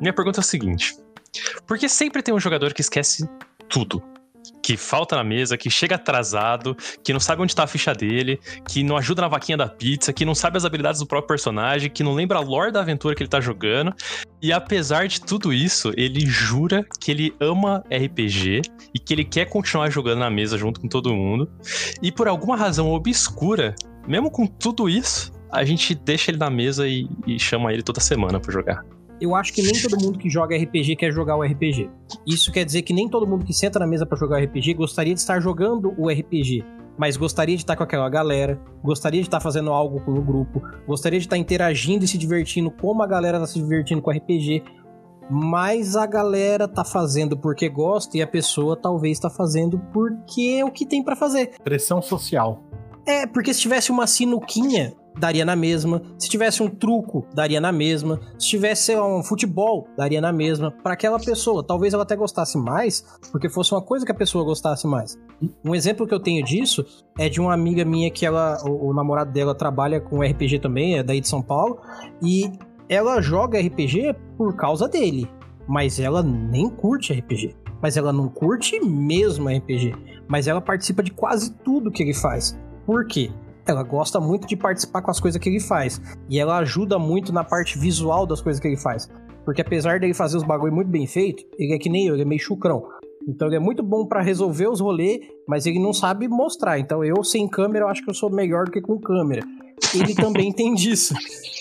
minha pergunta é a seguinte: por que sempre tem um jogador que esquece tudo? que falta na mesa, que chega atrasado, que não sabe onde tá a ficha dele, que não ajuda na vaquinha da pizza, que não sabe as habilidades do próprio personagem, que não lembra a lore da aventura que ele tá jogando. E apesar de tudo isso, ele jura que ele ama RPG e que ele quer continuar jogando na mesa junto com todo mundo. E por alguma razão obscura, mesmo com tudo isso, a gente deixa ele na mesa e, e chama ele toda semana para jogar eu acho que nem todo mundo que joga RPG quer jogar o RPG. Isso quer dizer que nem todo mundo que senta na mesa para jogar o RPG gostaria de estar jogando o RPG, mas gostaria de estar com aquela galera, gostaria de estar fazendo algo com o grupo, gostaria de estar interagindo e se divertindo como a galera tá se divertindo com o RPG. Mas a galera tá fazendo porque gosta e a pessoa talvez tá fazendo porque é o que tem para fazer. Pressão social. É, porque se tivesse uma sinuquinha daria na mesma. Se tivesse um truco, daria na mesma. Se tivesse um futebol, daria na mesma. Para aquela pessoa, talvez ela até gostasse mais, porque fosse uma coisa que a pessoa gostasse mais. Um exemplo que eu tenho disso é de uma amiga minha que ela, o, o namorado dela trabalha com RPG também, é daí de São Paulo, e ela joga RPG por causa dele, mas ela nem curte RPG. Mas ela não curte mesmo RPG. Mas ela participa de quase tudo que ele faz. Por quê? Ela gosta muito de participar com as coisas que ele faz. E ela ajuda muito na parte visual das coisas que ele faz. Porque apesar dele fazer os bagulho muito bem feito, ele é que nem eu, ele é meio chucrão. Então ele é muito bom para resolver os rolês, mas ele não sabe mostrar. Então eu, sem câmera, eu acho que eu sou melhor do que com câmera. Ele também tem disso.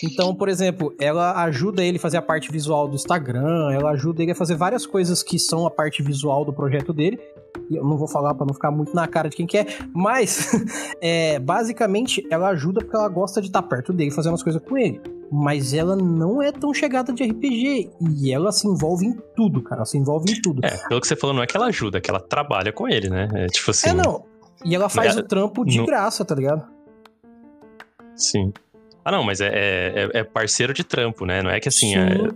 Então, por exemplo, ela ajuda ele a fazer a parte visual do Instagram, ela ajuda ele a fazer várias coisas que são a parte visual do projeto dele eu não vou falar para não ficar muito na cara de quem quer, é, mas é, basicamente ela ajuda porque ela gosta de estar perto dele, fazendo as coisas com ele. Mas ela não é tão chegada de RPG. E ela se envolve em tudo, cara. Ela se envolve em tudo. É, pelo que você falou, não é que ela ajuda, é que ela trabalha com ele, né? É tipo assim. É, não. E ela faz o trampo de graça, tá ligado? Sim. Ah, não, mas é, é, é, parceiro de trampo, né? Não é que assim. É,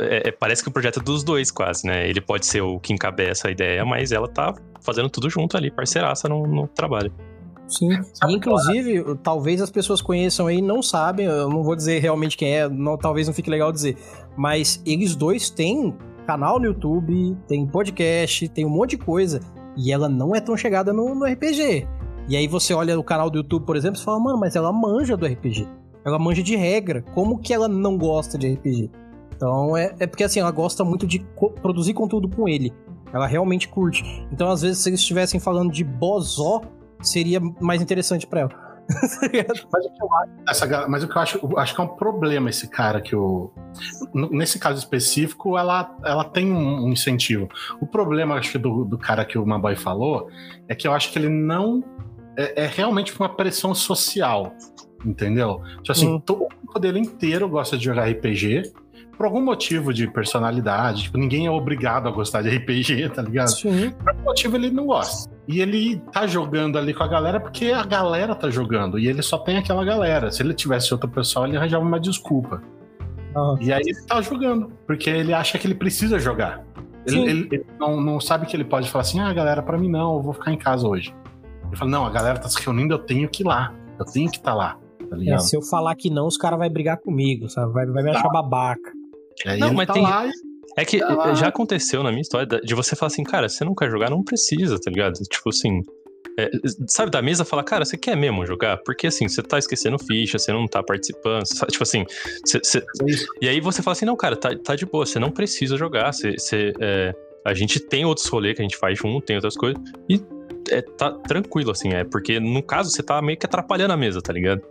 é, é, parece que o projeto é dos dois, quase, né? Ele pode ser o que encabeça a ideia, mas ela tá fazendo tudo junto ali, parceiraça no, no trabalho. Sim. E, inclusive, talvez as pessoas conheçam aí, não sabem, eu não vou dizer realmente quem é, não, talvez não fique legal dizer, mas eles dois têm canal no YouTube, tem podcast, tem um monte de coisa, e ela não é tão chegada no, no RPG. E aí você olha o canal do YouTube, por exemplo, e fala, mano, mas ela manja do RPG. Ela manja de regra. Como que ela não gosta de RPG? Então é, é porque assim, ela gosta muito de co produzir conteúdo com ele. Ela realmente curte. Então, às vezes, se eles estivessem falando de Bozó, seria mais interessante para ela. mas, o que eu acho, essa, mas o que eu acho, acho que é um problema esse cara que o. Nesse caso específico, ela, ela tem um, incentivo. O problema, acho que, do, do cara que o Maboy falou, é que eu acho que ele não é, é realmente uma pressão social, entendeu? Tipo assim, uhum. todo o dele inteiro gosta de jogar RPG, por algum motivo de personalidade, tipo, ninguém é obrigado a gostar de RPG, tá ligado? Sim. Por algum motivo ele não gosta. E ele tá jogando ali com a galera porque a galera tá jogando. E ele só tem aquela galera. Se ele tivesse outra pessoa, ele arranjava uma desculpa. E aí ele tá jogando, porque ele acha que ele precisa jogar. Ele, ele, ele, não, não sabe que ele pode falar assim: ah, galera, para mim não, eu vou ficar em casa hoje. Ele fala, não, a galera tá se reunindo, eu tenho que ir lá. Eu tenho que estar tá lá. Tá é, se eu falar que não, os caras vão brigar comigo, sabe? Vai, vai me achar tá. babaca. É, não, mas tá tem. Lá, é que tá já aconteceu na minha história de você falar assim, cara, você não quer jogar, não precisa, tá ligado? Tipo assim. É, sabe, da mesa falar, cara, você quer mesmo jogar? Porque assim, você tá esquecendo ficha, você não tá participando, sabe? tipo assim. Você, você... E aí você fala assim, não, cara, tá, tá de boa, você não precisa jogar, você. você é... A gente tem outros rolês que a gente faz junto, tem outras coisas. E é, tá tranquilo, assim, é porque no caso você tá meio que atrapalhando a mesa, tá ligado?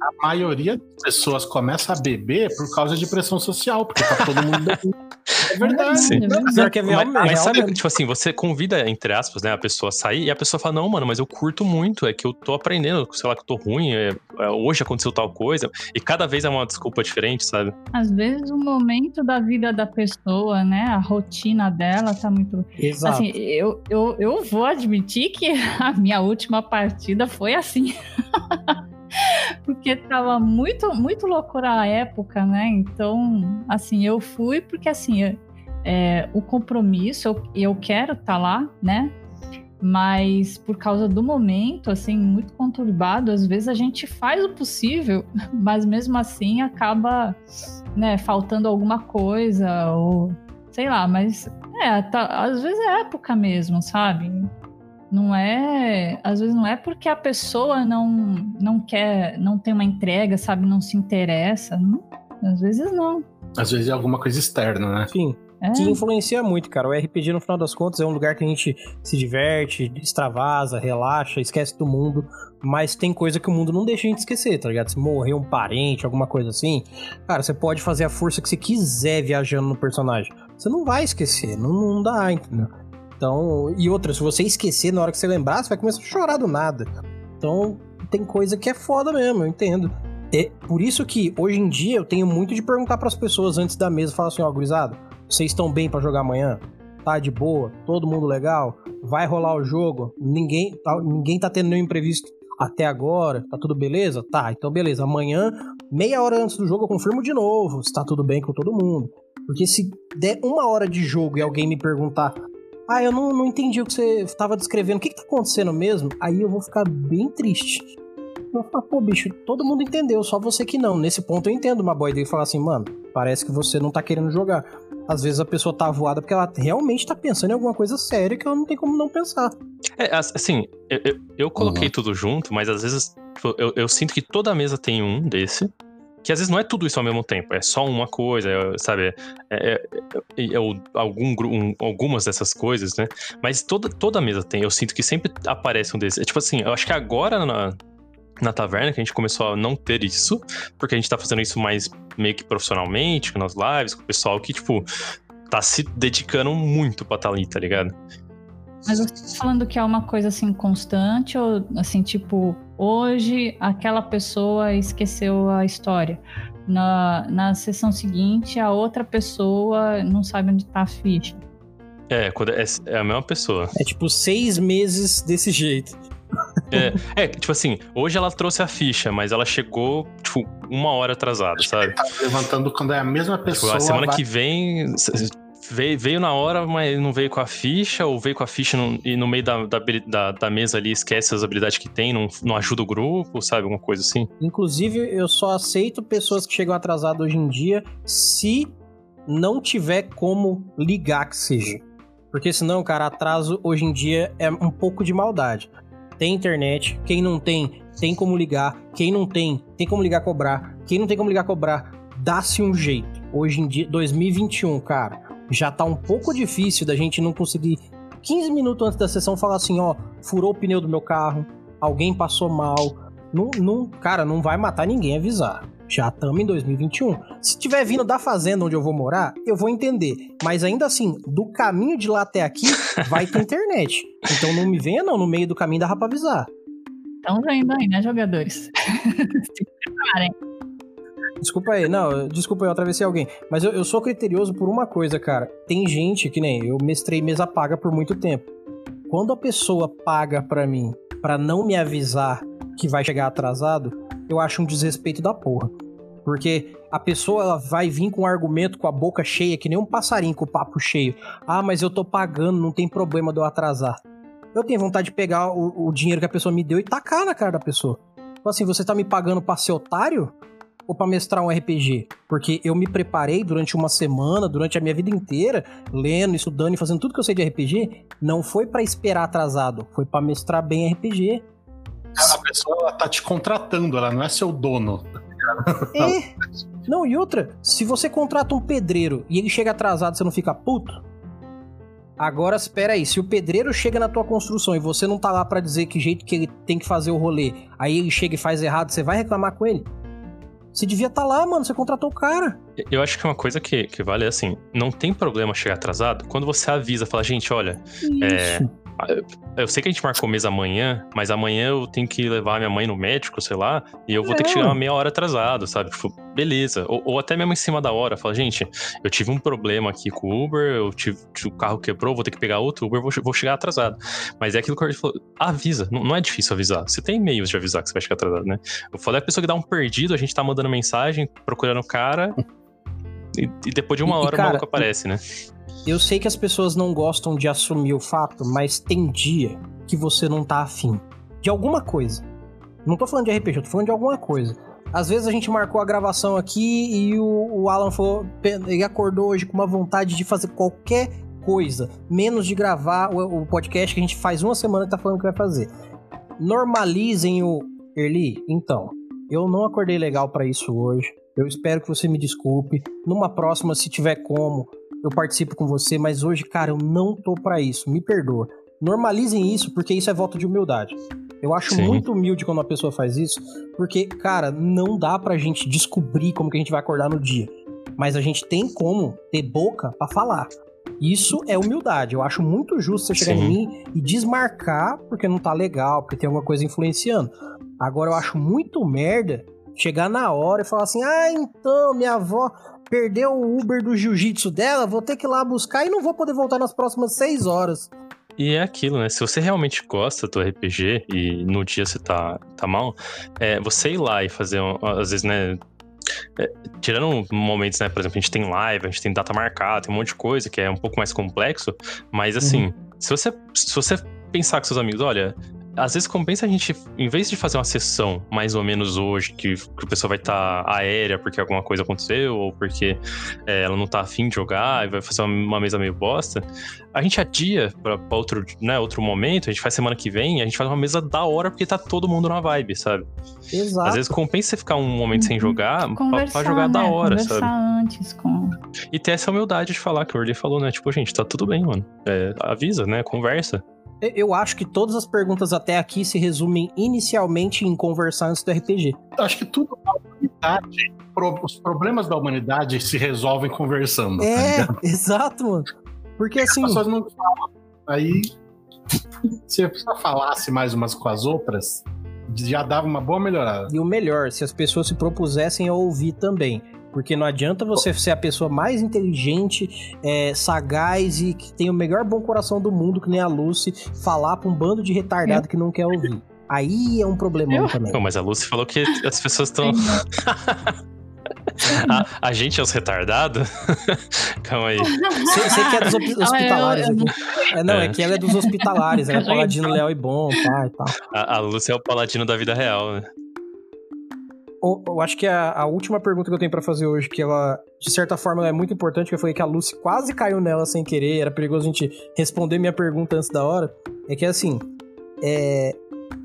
A maioria das pessoas começa a beber por causa de pressão social, porque tá todo mundo bebendo. É verdade. Sim. Não, mas, é, mas, mas sabe, tipo assim, você convida, entre aspas, né, a pessoa a sair e a pessoa fala, não, mano, mas eu curto muito, é que eu tô aprendendo, sei lá, que eu tô ruim, é, é, hoje aconteceu tal coisa, e cada vez é uma desculpa diferente, sabe? Às vezes o momento da vida da pessoa, né, a rotina dela tá muito... Exato. Assim, eu, eu, eu vou admitir que a minha última partida foi assim. porque tava muito, muito loucura a época, né? Então, assim, eu fui porque, assim, é, o compromisso, eu, eu quero estar tá lá, né? mas por causa do momento, assim, muito conturbado, às vezes a gente faz o possível, mas mesmo assim acaba, né, faltando alguma coisa, ou sei lá, mas é, tá, às vezes é época mesmo, sabe? Não é, às vezes não é porque a pessoa não não quer, não tem uma entrega, sabe, não se interessa, não, às vezes não. Às vezes é alguma coisa externa, né? Sim. É. Que influencia muito, cara. O RPG, no final das contas, é um lugar que a gente se diverte, extravasa, relaxa, esquece do mundo. Mas tem coisa que o mundo não deixa a gente esquecer, tá ligado? Se morrer um parente, alguma coisa assim, cara, você pode fazer a força que você quiser viajando no personagem. Você não vai esquecer, não, não dá, entendeu? Então, e outra, se você esquecer na hora que você lembrar, você vai começar a chorar do nada. Então, tem coisa que é foda mesmo, eu entendo. É por isso que hoje em dia eu tenho muito de perguntar para as pessoas antes da mesa, falar assim, ó, oh, gurizada, vocês estão bem para jogar amanhã? Tá de boa? Todo mundo legal? Vai rolar o jogo? Ninguém tá, ninguém tá tendo nenhum imprevisto até agora? Tá tudo beleza? Tá, então beleza. Amanhã, meia hora antes do jogo, eu confirmo de novo se tá tudo bem com todo mundo. Porque se der uma hora de jogo e alguém me perguntar, ah, eu não, não entendi o que você estava descrevendo, o que, que tá acontecendo mesmo? Aí eu vou ficar bem triste. Eu vou falar, pô, bicho, todo mundo entendeu, só você que não. Nesse ponto eu entendo uma boy dele falar assim, mano, parece que você não tá querendo jogar às vezes a pessoa tá voada porque ela realmente tá pensando em alguma coisa séria que ela não tem como não pensar. É, assim, eu, eu, eu coloquei uhum. tudo junto, mas às vezes tipo, eu, eu, sinto que toda mesa tem um desse. Que às vezes não é tudo isso ao mesmo tempo, é só uma coisa, é, sabe? É, é, é, é algum, um, algumas dessas coisas, né? Mas toda, toda mesa tem, eu sinto que sempre aparece um desses. É, tipo assim, eu acho que agora na, na taverna que a gente começou a não ter isso, porque a gente tá fazendo isso mais meio que profissionalmente, nas lives, com o pessoal que, tipo, tá se dedicando muito pra estar tá ali, tá ligado? Mas você tá falando que é uma coisa assim constante ou assim, tipo, hoje aquela pessoa esqueceu a história. Na, na sessão seguinte, a outra pessoa não sabe onde tá a ficha. É, é, é a mesma pessoa. É tipo seis meses desse jeito. É, é, tipo assim, hoje ela trouxe a ficha, mas ela chegou, tipo, uma hora atrasada, sabe? Tá levantando quando é a mesma pessoa. Tipo, a semana vai... que vem veio, veio na hora, mas não veio com a ficha, ou veio com a ficha no, e no meio da, da, da, mesa ali esquece as habilidades que tem, não, não ajuda o grupo, sabe? Alguma coisa assim. Inclusive, eu só aceito pessoas que chegam atrasadas hoje em dia se não tiver como ligar que seja. Porque senão, cara, atraso hoje em dia é um pouco de maldade tem internet. Quem não tem, tem como ligar. Quem não tem, tem como ligar cobrar. Quem não tem como ligar cobrar, dá-se um jeito. Hoje em dia, 2021, cara, já tá um pouco difícil da gente não conseguir 15 minutos antes da sessão falar assim, ó, furou o pneu do meu carro, alguém passou mal. Não, não, cara, não vai matar ninguém avisar. Já estamos em 2021. Se tiver vindo da fazenda onde eu vou morar, eu vou entender. Mas ainda assim, do caminho de lá até aqui, vai ter internet. Então não me venha, não. No meio do caminho dá pra avisar. Estão vendo aí, né, jogadores? Se preparem. Desculpa aí, não, desculpa eu atravessei alguém. Mas eu, eu sou criterioso por uma coisa, cara. Tem gente que nem eu mestrei mesa paga por muito tempo. Quando a pessoa paga para mim para não me avisar que vai chegar atrasado, eu acho um desrespeito da porra. Porque a pessoa ela vai vir com um argumento com a boca cheia, que nem um passarinho com o papo cheio. Ah, mas eu tô pagando, não tem problema de eu atrasar. Eu tenho vontade de pegar o, o dinheiro que a pessoa me deu e tacar na cara da pessoa. Então, assim, você tá me pagando pra ser otário? Ou pra mestrar um RPG? Porque eu me preparei durante uma semana, durante a minha vida inteira, lendo, estudando e fazendo tudo que eu sei de RPG. Não foi para esperar atrasado, foi para mestrar bem RPG a pessoa ela tá te contratando, ela não é seu dono. É. Não, e outra, se você contrata um pedreiro e ele chega atrasado, você não fica puto? Agora, espera aí, se o pedreiro chega na tua construção e você não tá lá para dizer que jeito que ele tem que fazer o rolê, aí ele chega e faz errado, você vai reclamar com ele? Você devia estar tá lá, mano, você contratou o cara. Eu acho que uma coisa que, que vale é assim, não tem problema chegar atrasado quando você avisa, fala, gente, olha, é, eu sei que a gente marcou mesa amanhã, mas amanhã eu tenho que levar minha mãe no médico, sei lá, e eu vou é. ter que chegar uma meia hora atrasado, sabe? Tipo, beleza. Ou, ou, até mesmo em cima da hora, fala, gente, eu tive um problema aqui com o Uber, eu tive, o carro quebrou, vou ter que pegar outro Uber, vou, vou chegar atrasado. Mas é aquilo que gente falou, avisa, não, não, é difícil avisar. Você tem meios de avisar que você vai chegar atrasado, né? Eu falei, a pessoa que dá um perdido, a gente tá mandando mensagem, procurando o cara, e, e depois de uma hora e, cara, o maluco aparece, né? Eu sei que as pessoas não gostam de assumir o fato, mas tem dia que você não tá afim de alguma coisa. Não tô falando de RPG, eu tô falando de alguma coisa. Às vezes a gente marcou a gravação aqui e o, o Alan falou, ele acordou hoje com uma vontade de fazer qualquer coisa, menos de gravar o, o podcast que a gente faz uma semana que tá falando que vai fazer. Normalizem o Erli, então. Eu não acordei legal para isso hoje. Eu espero que você me desculpe. Numa próxima, se tiver como, eu participo com você, mas hoje, cara, eu não tô para isso. Me perdoa. Normalizem isso, porque isso é voto de humildade. Eu acho Sim. muito humilde quando uma pessoa faz isso, porque, cara, não dá pra gente descobrir como que a gente vai acordar no dia. Mas a gente tem como ter boca para falar. Isso é humildade. Eu acho muito justo você chegar Sim. em mim e desmarcar porque não tá legal, porque tem alguma coisa influenciando. Agora eu acho muito merda chegar na hora e falar assim: ah, então, minha avó perdeu o Uber do jiu-jitsu dela, vou ter que ir lá buscar e não vou poder voltar nas próximas seis horas. E é aquilo, né? Se você realmente gosta do RPG e no dia você tá, tá mal, é, você ir lá e fazer, às vezes, né? É, tirando momentos, né? Por exemplo, a gente tem live, a gente tem data marcada, tem um monte de coisa que é um pouco mais complexo, mas assim, uhum. se, você, se você pensar com seus amigos, olha, às vezes compensa a gente, em vez de fazer uma sessão mais ou menos hoje, que, que o pessoal vai estar tá aérea porque alguma coisa aconteceu, ou porque é, ela não tá afim de jogar e vai fazer uma, uma mesa meio bosta, a gente adia pra, pra, outro, né, outro momento, a gente faz semana que vem, a gente faz uma mesa da hora porque tá todo mundo na vibe, sabe? Exato. Às vezes compensa você ficar um momento sem jogar pra, pra, jogar né? da hora, Conversar sabe? antes com... E ter essa humildade de falar que o Orly falou, né? Tipo, gente, tá tudo bem, mano. É, avisa, né? Conversa. Eu acho que todas as perguntas até aqui se resumem inicialmente em conversar antes do RPG. Acho que tudo na humanidade, os problemas da humanidade se resolvem conversando. Tá é, tá exato, mano. Porque assim. As pessoas não falam. Aí, se a pessoa falasse mais umas com as outras, já dava uma boa melhorada. E o melhor, se as pessoas se propusessem a ouvir também. Porque não adianta você ser a pessoa mais inteligente, é, sagaz e que tem o melhor bom coração do mundo, que nem a Lucy, falar pra um bando de retardado que não quer ouvir. Aí é um problemão Eu? também. Não, mas a Lucy falou que as pessoas estão. a, a, gente é os retardados? Calma aí. Você que é dos hospitalares. Ah, eu, eu... É, não, é. é. que ela é dos hospitalares. Ela é paladino leal e bom tá, e tal. A, a Lúcia é o paladino da vida real, né? Eu acho que a, a, última pergunta que eu tenho para fazer hoje, que ela, de certa forma, é muito importante, que eu falei que a Lucy quase caiu nela sem querer, era perigoso a gente responder minha pergunta antes da hora, é que assim, é,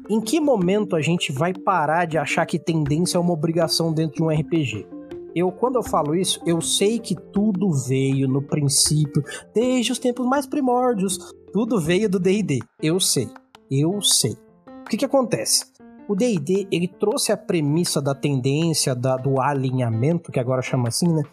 em que momento a gente vai parar de achar que tendência é uma obrigação dentro de um RPG? Eu, quando eu falo isso, eu sei que tudo veio no princípio, desde os tempos mais primórdios, tudo veio do D&D. Eu sei, eu sei. O que que acontece? O D&D, ele trouxe a premissa da tendência, da, do alinhamento, que agora chama assim, né?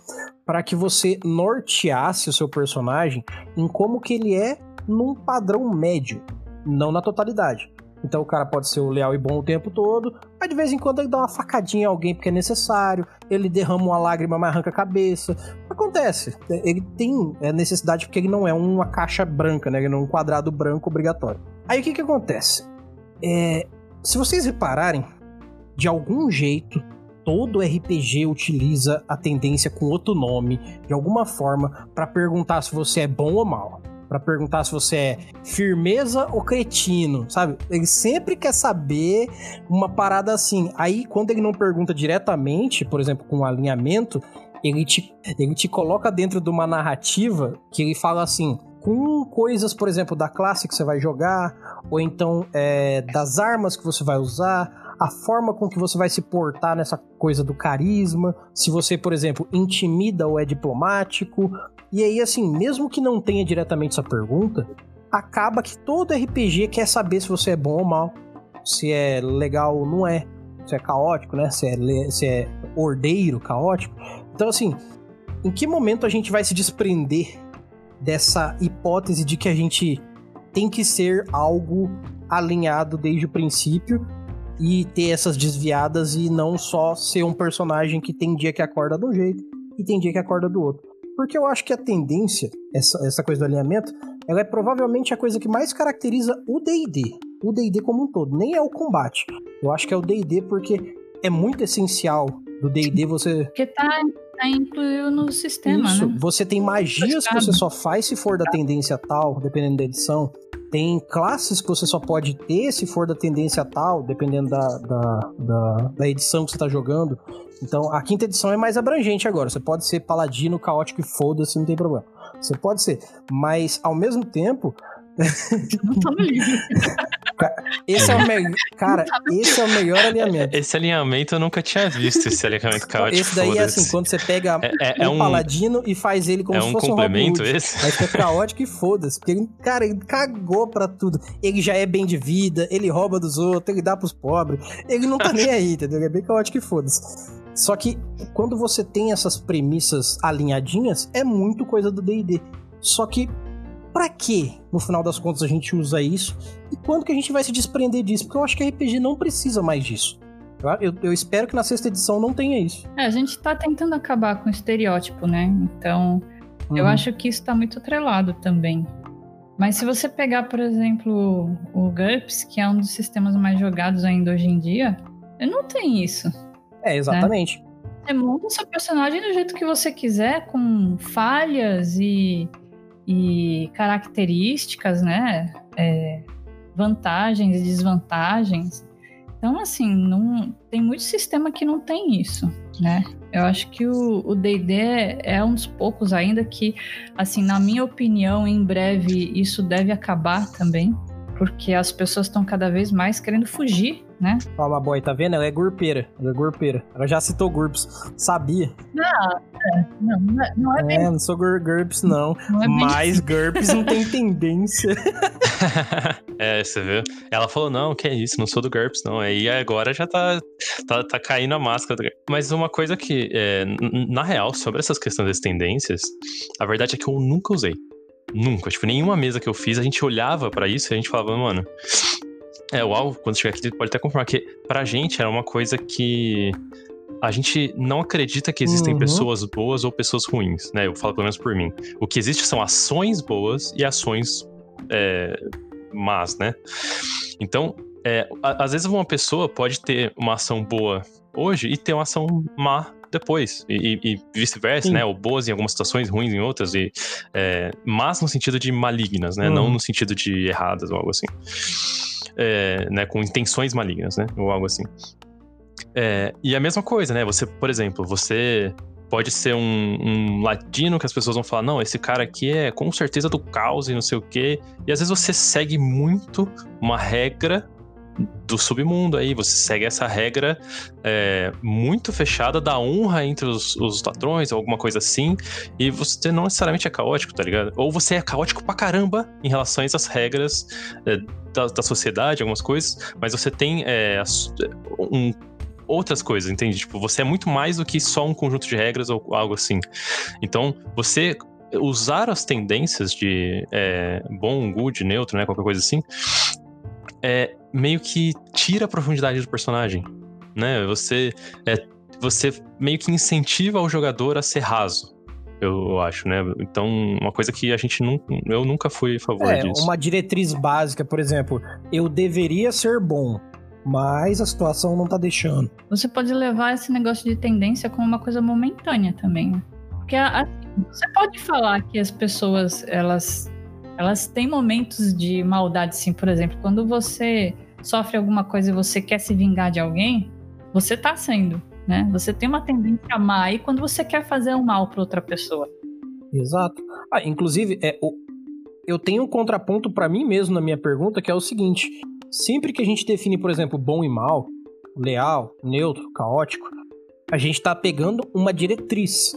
Para que você norteasse o seu personagem em como que ele é num padrão médio, não na totalidade. Então o cara pode ser o leal e bom o tempo todo, mas de vez em quando ele dá uma facadinha a alguém porque é necessário, ele derrama uma lágrima, mas arranca a cabeça. Acontece. Ele tem é, necessidade porque ele não é uma caixa branca, né? Ele não é um quadrado branco obrigatório. Aí o que que acontece? É, se vocês repararem, de algum jeito, todo RPG utiliza a tendência com outro nome, de alguma forma, para perguntar se você é bom ou mal. Para perguntar se você é firmeza ou cretino, sabe? Ele sempre quer saber uma parada assim. Aí, quando ele não pergunta diretamente, por exemplo, com alinhamento, ele te, ele te coloca dentro de uma narrativa que ele fala assim: com coisas, por exemplo, da classe que você vai jogar, ou então é, das armas que você vai usar, a forma com que você vai se portar nessa coisa do carisma, se você, por exemplo, intimida ou é diplomático. E aí, assim, mesmo que não tenha diretamente essa pergunta, acaba que todo RPG quer saber se você é bom ou mal, se é legal ou não é, se é caótico, né? Se é, se é ordeiro, caótico. Então, assim, em que momento a gente vai se desprender dessa hipótese de que a gente tem que ser algo alinhado desde o princípio e ter essas desviadas e não só ser um personagem que tem dia que acorda de um jeito e tem dia que acorda do outro. Porque eu acho que a tendência, essa, essa coisa do alinhamento, ela é provavelmente a coisa que mais caracteriza o D&D. O D&D como um todo, nem é o combate. Eu acho que é o D&D porque é muito essencial do D&D você... Porque tá tá incluído no sistema, Isso. Né? Você tem magias que você só faz se for da tendência tal, dependendo da edição. Tem classes que você só pode ter se for da tendência tal, dependendo da, da, da, da edição que você tá jogando. Então, a quinta edição é mais abrangente agora. Você pode ser paladino, caótico e foda-se, não tem problema. Você pode ser. Mas, ao mesmo tempo, não tá no livro. Esse é o melhor. Cara, esse é o melhor alinhamento. Esse alinhamento eu nunca tinha visto, esse alinhamento caótico. Esse daí é assim, quando você pega é, é, é um paladino e faz ele como é se um fosse um complemento esse? Aí fica caótico e foda-se. Porque ele, cara, ele cagou pra tudo. Ele já é bem de vida, ele rouba dos outros, ele dá pros pobres. Ele não tá nem aí, entendeu? Ele é bem caótico e foda-se. Só que quando você tem essas premissas alinhadinhas, é muito coisa do D&D. Só que para que, no final das contas, a gente usa isso? E quando que a gente vai se desprender disso? Porque eu acho que a RPG não precisa mais disso. Eu, eu espero que na sexta edição não tenha isso. É, a gente tá tentando acabar com o estereótipo, né? Então, uhum. eu acho que isso tá muito atrelado também. Mas se você pegar, por exemplo, o GURPS, que é um dos sistemas mais jogados ainda hoje em dia, não tem isso. É, exatamente. Né? Você monta seu personagem do jeito que você quiser, com falhas e e características, né? É, vantagens e desvantagens. Então, assim, não, tem muito sistema que não tem isso, né? Eu acho que o D&D é, é um dos poucos ainda que, assim, na minha opinião, em breve isso deve acabar também, porque as pessoas estão cada vez mais querendo fugir né? Fala, boy, tá vendo? Ela é gurpeira. Ela é gurpeira. Ela já citou GURPS. Sabia? Não, é, não, não é, não é, bem... é não sou GURPS, não. não é Mas assim. GURPS não tem tendência. é, você viu? Ela falou, não, que é isso, não sou do GURPS, não. Aí agora já tá, tá, tá caindo a máscara. Mas uma coisa que, é, na real, sobre essas questões das tendências, a verdade é que eu nunca usei. Nunca. Tipo, nenhuma mesa que eu fiz, a gente olhava para isso e a gente falava, mano, é, o Al, quando chegar aqui, pode até confirmar que pra gente era uma coisa que a gente não acredita que existem uhum. pessoas boas ou pessoas ruins, né? Eu falo pelo menos por mim. O que existe são ações boas e ações é, más, né? Então, é, às vezes uma pessoa pode ter uma ação boa hoje e ter uma ação má depois. E, e vice-versa, né? Ou boas em algumas situações, ruins em outras. E, é, mas no sentido de malignas, né? Uhum. Não no sentido de erradas ou algo assim é, né, com intenções malignas, né, ou algo assim. É, e a mesma coisa, né, você, por exemplo, você pode ser um, um, ladino que as pessoas vão falar, não, esse cara aqui é com certeza do caos e não sei o quê. E às vezes você segue muito uma regra do submundo aí, você segue essa regra é, muito fechada da honra entre os, os ou alguma coisa assim, e você não necessariamente é caótico, tá ligado? Ou você é caótico pra caramba em relação essas regras é, da, da, sociedade, algumas coisas, mas você tem é, um, outras coisas, entende? Tipo, você é muito mais do que só um conjunto de regras ou algo assim. Então, você usar as tendências de é, bom, good, neutro, né, qualquer coisa assim, é, meio que tira a profundidade do personagem, né? Você, é, você meio que incentiva o jogador a ser raso, eu acho, né? Então, uma coisa que a gente nunca, eu nunca fui a favor é, disso. Uma diretriz básica, por exemplo, eu deveria ser bom, mas a situação não tá deixando. Você pode levar esse negócio de tendência como uma coisa momentânea também, né? Porque assim, você pode falar que as pessoas elas elas têm momentos de maldade, sim. Por exemplo, quando você sofre alguma coisa e você quer se vingar de alguém, você tá sendo, né? Você tem uma tendência a má aí quando você quer fazer um mal para outra pessoa. Exato. Ah, inclusive, é, o, eu tenho um contraponto para mim mesmo na minha pergunta, que é o seguinte: sempre que a gente define, por exemplo, bom e mal, leal, neutro, caótico, a gente tá pegando uma diretriz.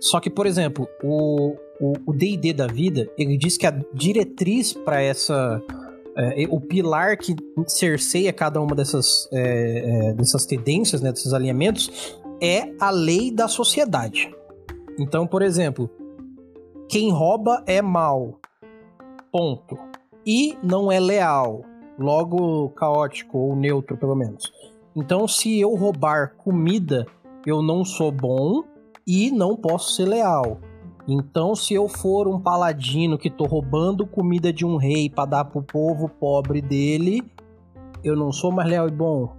Só que, por exemplo, o, o D&D da vida, ele diz que a diretriz para essa... É, o pilar que cerceia cada uma dessas, é, é, dessas tendências, né, desses alinhamentos, é a lei da sociedade. Então, por exemplo, quem rouba é mal, ponto. E não é leal, logo caótico ou neutro, pelo menos. Então, se eu roubar comida, eu não sou bom e não posso ser leal. Então, se eu for um paladino que tô roubando comida de um rei para dar pro povo pobre dele, eu não sou mais leal e bom.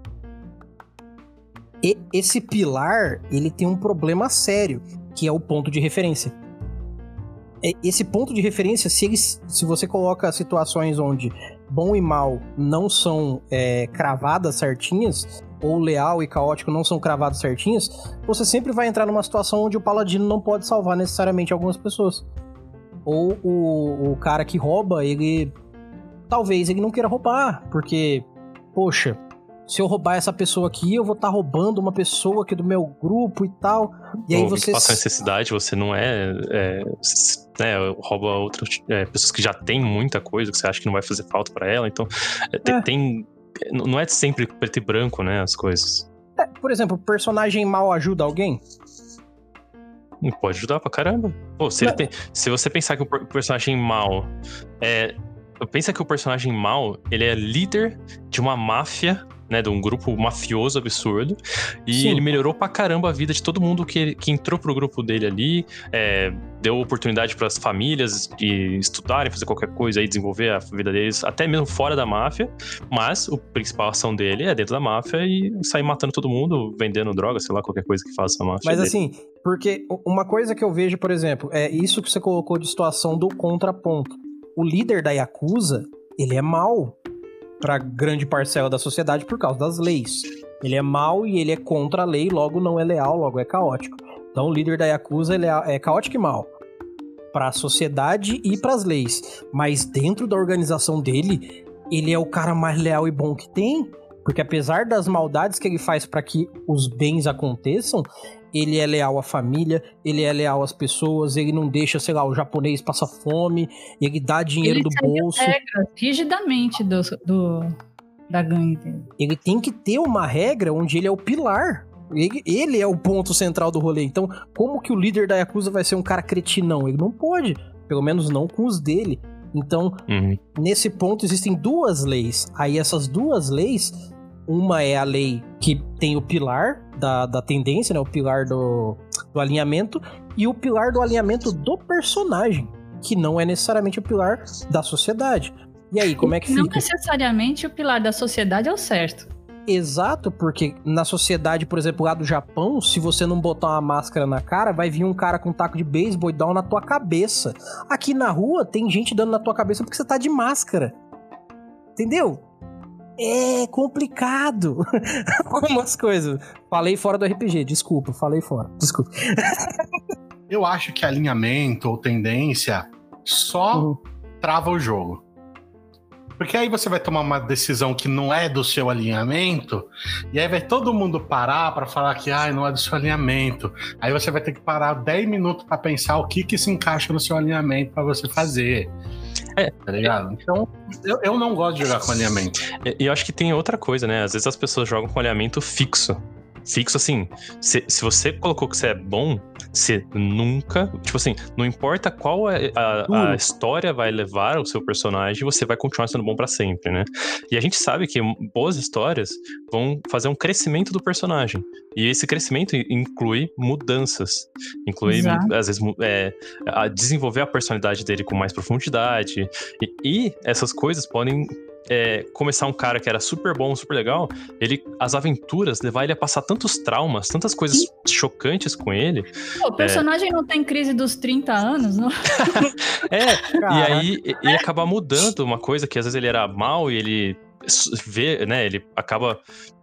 E esse pilar, ele tem um problema sério, que é o ponto de referência. Esse ponto de referência, se, ele, se você coloca situações onde bom e mal não são é, cravadas certinhas, ou leal e caótico não são cravados certinhos, você sempre vai entrar numa situação onde o paladino não pode salvar necessariamente algumas pessoas. Ou o, o cara que rouba, ele. Talvez ele não queira roubar, porque, poxa, se eu roubar essa pessoa aqui, eu vou estar tá roubando uma pessoa aqui do meu grupo e tal. E aí você. passa necessidade, você não é. é né, rouba outras é, pessoas que já têm muita coisa, que você acha que não vai fazer falta para ela. Então, é, tem, é. tem não é sempre preto e branco, né, as coisas. É, por exemplo, o personagem mal ajuda alguém? Pode ajudar pra caramba. Pô, se, se você pensar que o personagem mal é. Pensa que o personagem mal, ele é líder de uma máfia né, de um grupo mafioso absurdo. E Sim. ele melhorou pra caramba a vida de todo mundo que, que entrou pro grupo dele ali, é, deu oportunidade para as famílias de estudarem, fazer qualquer coisa e desenvolver a vida deles, até mesmo fora da máfia. Mas a principal ação dele é dentro da máfia e sair matando todo mundo, vendendo droga, sei lá, qualquer coisa que faça a máfia. Mas dele. assim, porque uma coisa que eu vejo, por exemplo, é isso que você colocou de situação do contraponto. O líder da Yakuza, ele é mal para grande parcela da sociedade por causa das leis. Ele é mau e ele é contra a lei, logo não é leal, logo é caótico. Então o líder da Yakuza ele é, é caótico e mau para a sociedade e para as leis, mas dentro da organização dele, ele é o cara mais leal e bom que tem, porque apesar das maldades que ele faz para que os bens aconteçam, ele é leal à família, ele é leal às pessoas, ele não deixa, sei lá, o japonês passar fome, ele dá dinheiro ele do bolso. Regras, rigidamente do, do, da gangue dele. Ele tem que ter uma regra onde ele é o pilar. Ele, ele é o ponto central do rolê. Então, como que o líder da Yakuza vai ser um cara cretinão? Ele não pode. Pelo menos não com os dele. Então, uhum. nesse ponto, existem duas leis. Aí, essas duas leis uma é a lei que tem o pilar da, da tendência, né? O pilar do, do alinhamento. E o pilar do alinhamento do personagem. Que não é necessariamente o pilar da sociedade. E aí, como é que não fica? Não necessariamente o pilar da sociedade é o certo. Exato, porque na sociedade, por exemplo, lá do Japão, se você não botar uma máscara na cara, vai vir um cara com um taco de beisebol e dar um na tua cabeça. Aqui na rua tem gente dando na tua cabeça porque você tá de máscara. Entendeu? É complicado. Algumas coisas. Falei fora do RPG, desculpa, falei fora. Desculpa. Eu acho que alinhamento ou tendência só uhum. trava o jogo. Porque aí você vai tomar uma decisão que não é do seu alinhamento, e aí vai todo mundo parar para falar que ah, não é do seu alinhamento. Aí você vai ter que parar 10 minutos para pensar o que que se encaixa no seu alinhamento para você fazer. É, tá ligado? Então, eu, eu não gosto de jogar com alinhamento. E eu acho que tem outra coisa, né? Às vezes as pessoas jogam com alinhamento fixo fixo assim. Se, se você colocou que você é bom, você nunca. Tipo assim, não importa qual é a, a, história vai levar o seu personagem, você vai continuar sendo bom para sempre, né? E a gente sabe que boas histórias vão fazer um crescimento do personagem. E esse crescimento inclui mudanças. Inclui, Exato. às vezes, é, a desenvolver a personalidade dele com mais profundidade. E, e essas coisas podem é, começar um cara que era super bom, super legal, ele as aventuras levar ele a passar tantos traumas, tantas coisas Sim. chocantes com ele. Pô, o personagem é... não tem crise dos 30 anos, não? é, e aí ele acaba mudando uma coisa que às vezes ele era mal e ele vê, né, ele acaba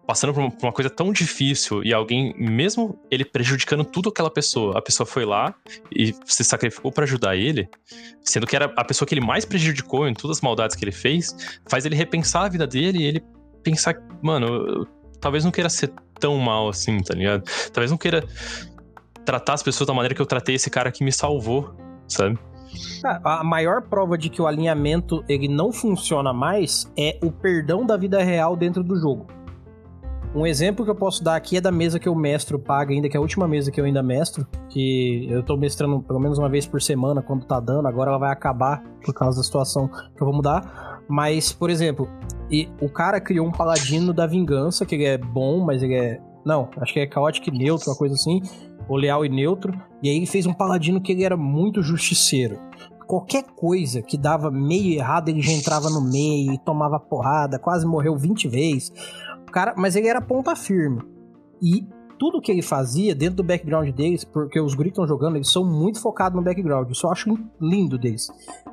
passando por uma, por uma, coisa tão difícil e alguém, mesmo ele prejudicando tudo aquela pessoa, a pessoa foi lá e se sacrificou para ajudar ele, sendo que era a pessoa que ele mais prejudicou em todas as maldades que ele fez, faz ele repensar a vida dele e ele pensar, mano, eu, talvez não queira ser tão mal assim, tá ligado? Talvez não queira tratar as pessoas da maneira que eu tratei esse cara que me salvou, sabe? A maior prova de que o alinhamento ele não funciona mais é o perdão da vida real dentro do jogo. Um exemplo que eu posso dar aqui é da mesa que eu mestro paga ainda, que é a última mesa que eu ainda mestro, que eu tô mestrando pelo menos uma vez por semana quando tá dando, agora ela vai acabar por causa da situação que eu vou mudar. Mas, por exemplo, e o cara criou um paladino da vingança, que ele é bom, mas ele é. Não, acho que é caótico e neutro, uma coisa assim. Ou leal e neutro. E aí ele fez um paladino que ele era muito justiceiro qualquer coisa que dava meio errado, ele já entrava no meio e tomava porrada, quase morreu 20 vezes cara, mas ele era ponta firme. E tudo que ele fazia dentro do background deles, porque os guris estão jogando, eles são muito focados no background. Isso eu acho lindo deles.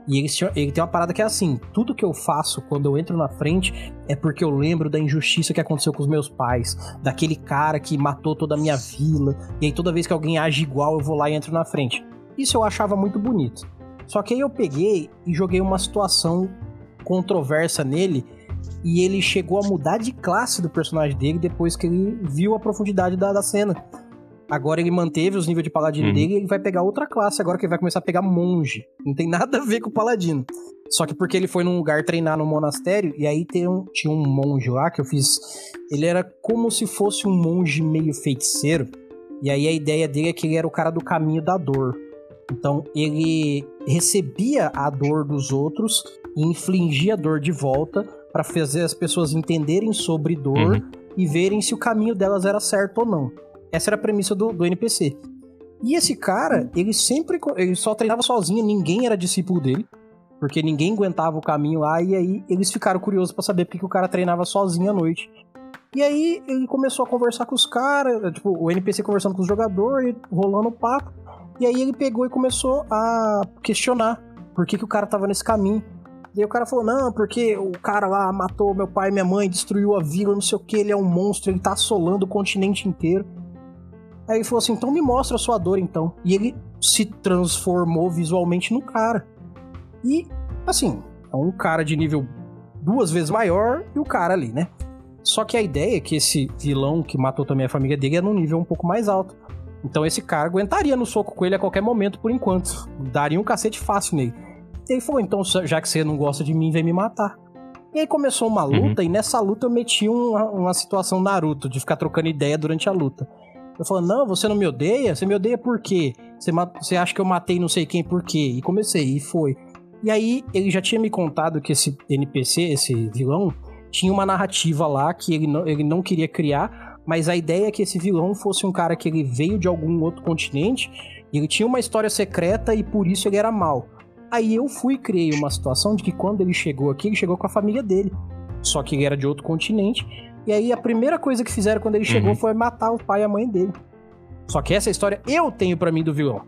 E ele, ele tem uma parada que é assim: tudo que eu faço quando eu entro na frente é porque eu lembro da injustiça que aconteceu com os meus pais, daquele cara que matou toda a minha vila, e aí toda vez que alguém age igual, eu vou lá e entro na frente. Isso eu achava muito bonito. Só que aí eu peguei e joguei uma situação controversa nele e ele chegou a mudar de classe do personagem dele depois que ele viu a profundidade da, da cena. Agora ele manteve os níveis de paladino uhum. dele e ele vai pegar outra classe agora que ele vai começar a pegar monge. Não tem nada a ver com o paladino. Só que porque ele foi num lugar treinar no monastério e aí tem um, tinha um monge lá que eu fiz. Ele era como se fosse um monge meio feiticeiro. E aí a ideia dele é que ele era o cara do caminho da dor. Então ele recebia a dor dos outros e infligia a dor de volta para fazer as pessoas entenderem sobre dor uhum. e verem se o caminho delas era certo ou não. Essa era a premissa do, do NPC. E esse cara, ele sempre ele só treinava sozinho, ninguém era discípulo dele, porque ninguém aguentava o caminho lá, e aí eles ficaram curiosos para saber porque que o cara treinava sozinho à noite. E aí ele começou a conversar com os caras, tipo, o NPC conversando com os jogadores, rolando papo. E aí ele pegou e começou a questionar por que, que o cara tava nesse caminho. E o cara falou: Não, porque o cara lá matou meu pai e minha mãe, destruiu a vila, não sei o que, ele é um monstro, ele tá assolando o continente inteiro. Aí ele falou assim: Então me mostra a sua dor então. E ele se transformou visualmente no cara. E, assim, é um cara de nível duas vezes maior e o cara ali, né? Só que a ideia é que esse vilão que matou também a família dele é num nível um pouco mais alto. Então esse cara aguentaria no soco com ele a qualquer momento por enquanto. Daria um cacete fácil nele. E ele falou: então, já que você não gosta de mim, vem me matar. E aí começou uma uhum. luta, uhum. e nessa luta eu meti uma, uma situação Naruto, de ficar trocando ideia durante a luta. Eu falei, não, você não me odeia? Você me odeia por quê? Você, você acha que eu matei não sei quem por quê? E comecei, e foi. E aí ele já tinha me contado que esse NPC, esse vilão, tinha uma narrativa lá que ele não, ele não queria criar, mas a ideia é que esse vilão fosse um cara que ele veio de algum outro continente, e ele tinha uma história secreta e por isso ele era mal. Aí eu fui e criei uma situação de que quando ele chegou aqui, ele chegou com a família dele. Só que ele era de outro continente. E aí a primeira coisa que fizeram quando ele uhum. chegou foi matar o pai e a mãe dele. Só que essa história eu tenho para mim do vilão.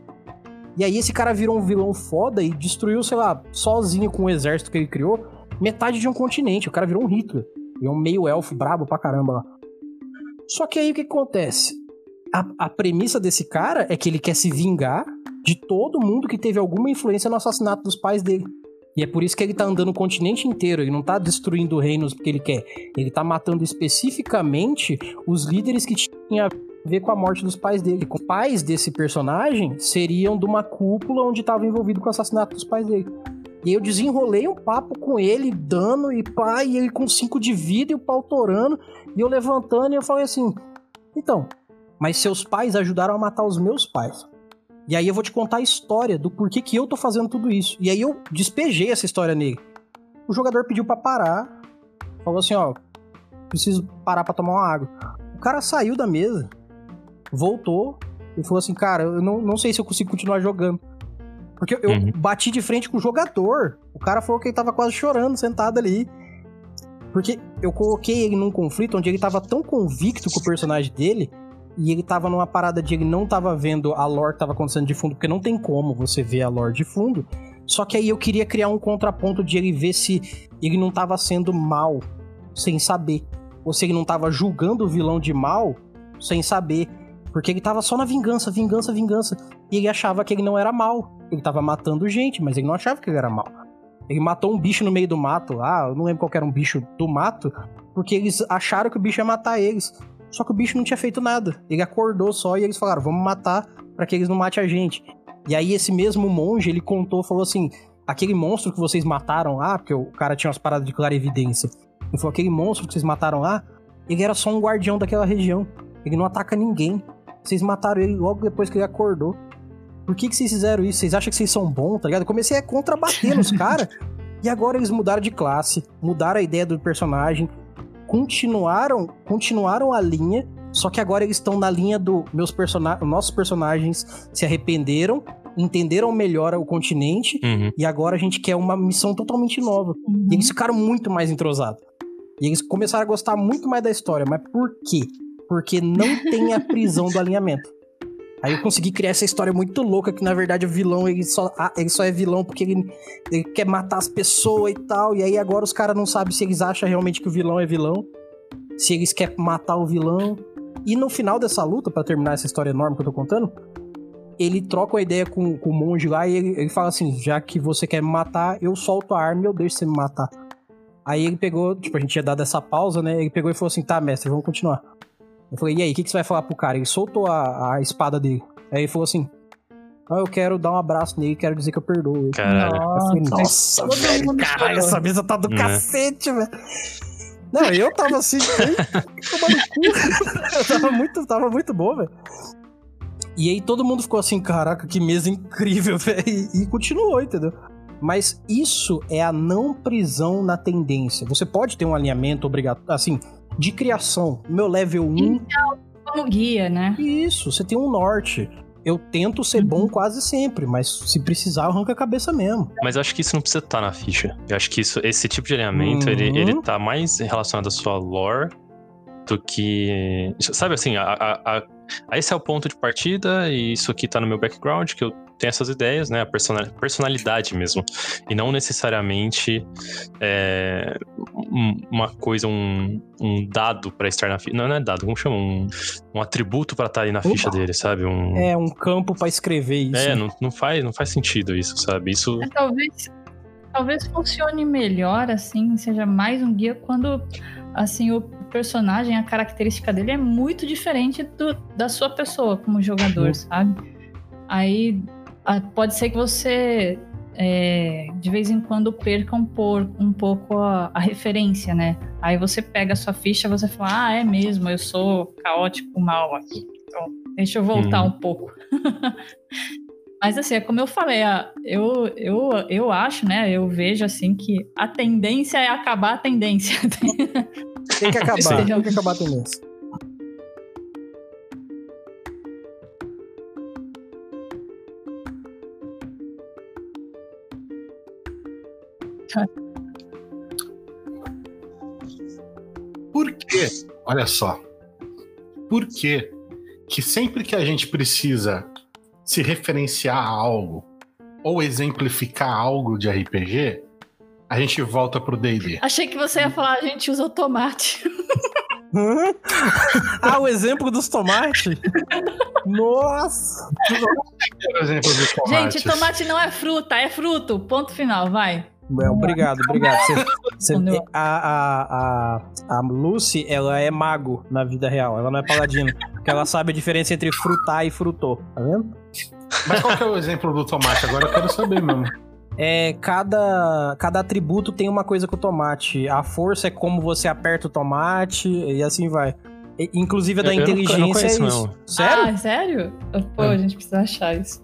E aí esse cara virou um vilão foda e destruiu, sei lá, sozinho com o exército que ele criou, metade de um continente. O cara virou um Hitler. E um meio elfo brabo pra caramba lá. Só que aí o que acontece? A, a premissa desse cara é que ele quer se vingar de todo mundo que teve alguma influência no assassinato dos pais dele. E é por isso que ele tá andando o continente inteiro, ele não tá destruindo reinos porque ele quer. Ele tá matando especificamente os líderes que tinham a ver com a morte dos pais dele. Os pais desse personagem seriam de uma cúpula onde estava envolvido com o assassinato dos pais dele. E eu desenrolei um papo com ele, dando e pai, e ele com cinco de vida e o pau torando. E eu levantando e eu falei assim: então, mas seus pais ajudaram a matar os meus pais. E aí eu vou te contar a história do porquê que eu tô fazendo tudo isso. E aí eu despejei essa história nele. O jogador pediu para parar, falou assim: ó, preciso parar para tomar uma água. O cara saiu da mesa, voltou e falou assim: cara, eu não, não sei se eu consigo continuar jogando. Porque eu uhum. bati de frente com o jogador. O cara falou que ele tava quase chorando, sentado ali. Porque eu coloquei ele num conflito onde ele tava tão convicto com o personagem dele e ele tava numa parada de ele não tava vendo a lore que tava acontecendo de fundo, porque não tem como você ver a lore de fundo. Só que aí eu queria criar um contraponto de ele ver se ele não tava sendo mal sem saber. Ou se ele não tava julgando o vilão de mal sem saber. Porque ele tava só na vingança, vingança, vingança. E ele achava que ele não era mal. Ele tava matando gente, mas ele não achava que ele era mal. Ele matou um bicho no meio do mato lá, eu não lembro qual era um bicho do mato, porque eles acharam que o bicho ia matar eles. Só que o bicho não tinha feito nada. Ele acordou só e eles falaram: vamos matar para que eles não matem a gente. E aí esse mesmo monge, ele contou, falou assim: aquele monstro que vocês mataram lá, porque o cara tinha umas paradas de clara evidência. Ele falou: aquele monstro que vocês mataram lá, ele era só um guardião daquela região. Ele não ataca ninguém. Vocês mataram ele logo depois que ele acordou. Por que, que vocês fizeram isso? Vocês acham que vocês são bons, tá ligado? Eu comecei a contrabater nos caras. E agora eles mudaram de classe, mudaram a ideia do personagem, continuaram, continuaram a linha, só que agora eles estão na linha do meus personagens, nossos personagens se arrependeram, entenderam melhor o continente uhum. e agora a gente quer uma missão totalmente nova. Uhum. E eles ficaram muito mais entrosados. E eles começaram a gostar muito mais da história, mas por quê? porque não tem a prisão do alinhamento. Aí eu consegui criar essa história muito louca que na verdade o vilão ele só, ah, ele só é vilão porque ele, ele quer matar as pessoas e tal. E aí agora os caras não sabem se eles acham realmente que o vilão é vilão, se eles querem matar o vilão. E no final dessa luta, para terminar essa história enorme que eu tô contando, ele troca uma ideia com, com o monge lá e ele, ele fala assim: já que você quer me matar, eu solto a arma e eu deixo você me matar. Aí ele pegou, tipo, a gente tinha dado essa pausa, né? Ele pegou e falou assim: tá, mestre, vamos continuar. Eu falei, e aí, o que, que você vai falar pro cara? Ele soltou a, a espada dele. Aí ele falou assim: ah, eu quero dar um abraço nele, quero dizer que eu perdoo. Caralho. Nossa, Nossa velho, caralho, essa mesa tá do é. cacete, velho. Não, eu tava assim, tomando cu. eu tava muito, tava muito bom, velho. E aí todo mundo ficou assim, caraca, que mesa incrível, velho. E, e continuou, entendeu? Mas isso é a não prisão na tendência. Você pode ter um alinhamento obrigatório, assim, de criação. Meu level 1. Então, como guia, né? Isso, você tem um norte. Eu tento ser bom uhum. quase sempre, mas se precisar, arranca a cabeça mesmo. Mas eu acho que isso não precisa estar tá na ficha. Eu acho que isso, esse tipo de alinhamento, uhum. ele, ele tá mais relacionado à sua lore do que. Sabe assim, a, a, a, esse é o ponto de partida, e isso aqui tá no meu background, que eu tem essas ideias, né? A personalidade mesmo. E não necessariamente é, uma coisa, um, um dado para estar na ficha. Não, não é dado, como chama? Um, um atributo para estar aí na Opa. ficha dele, sabe? Um... É, um campo para escrever isso. É, não, não, faz, não faz sentido isso, sabe? Isso. É, talvez, talvez funcione melhor, assim, seja mais um guia quando assim, o personagem, a característica dele é muito diferente do, da sua pessoa como jogador, sabe? Aí pode ser que você é, de vez em quando perca um, por, um pouco a, a, referência, né? Aí você pega a sua ficha e você fala, ah, é mesmo, eu sou caótico mal aqui. Então, deixa eu voltar hum. um pouco. Mas assim, é como eu falei, eu, eu, eu acho, né? Eu vejo assim que a tendência é acabar a tendência. Tem que acabar, tem que acabar a tendência. Por quê? Olha só. Por quê que sempre que a gente precisa se referenciar a algo ou exemplificar algo de RPG, a gente volta pro D&D. Achei que você ia falar a gente usa o tomate. ah, o exemplo dos tomates? Nossa! Gente, tomate não é fruta, é fruto. Ponto final, vai. É, obrigado, obrigado. Você, você, a, a, a, a Lucy, ela é mago na vida real, ela não é paladina. porque ela sabe a diferença entre frutar e frutô, tá vendo? Mas qual que é o exemplo do tomate? Agora eu quero saber mesmo. É, cada, cada atributo tem uma coisa com o tomate. A força é como você aperta o tomate e assim vai. E, inclusive a da eu, inteligência eu não, eu não é isso. Não. Sério? Ah, sério? Pô, é. a gente precisa achar isso.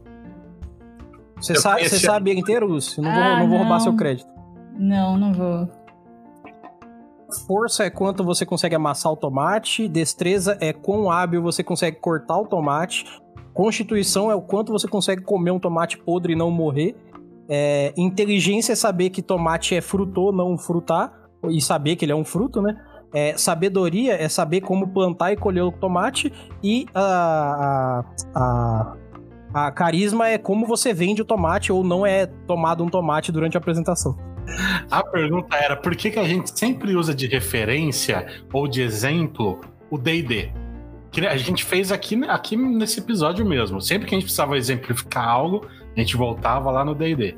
Você sabe, você sabe inteiro, Lúcio? Não, ah, vou, não, não vou roubar seu crédito. Não, não vou. Força é quanto você consegue amassar o tomate. Destreza é quão hábil você consegue cortar o tomate. Constituição é o quanto você consegue comer um tomate podre e não morrer. É, inteligência é saber que tomate é fruto ou não frutar. E saber que ele é um fruto, né? É, sabedoria é saber como plantar e colher o tomate. E a, a, a a carisma é como você vende o tomate ou não é tomado um tomate durante a apresentação. A pergunta era por que, que a gente sempre usa de referência ou de exemplo o D&D? Que a gente fez aqui, aqui nesse episódio mesmo. Sempre que a gente precisava exemplificar algo, a gente voltava lá no D&D.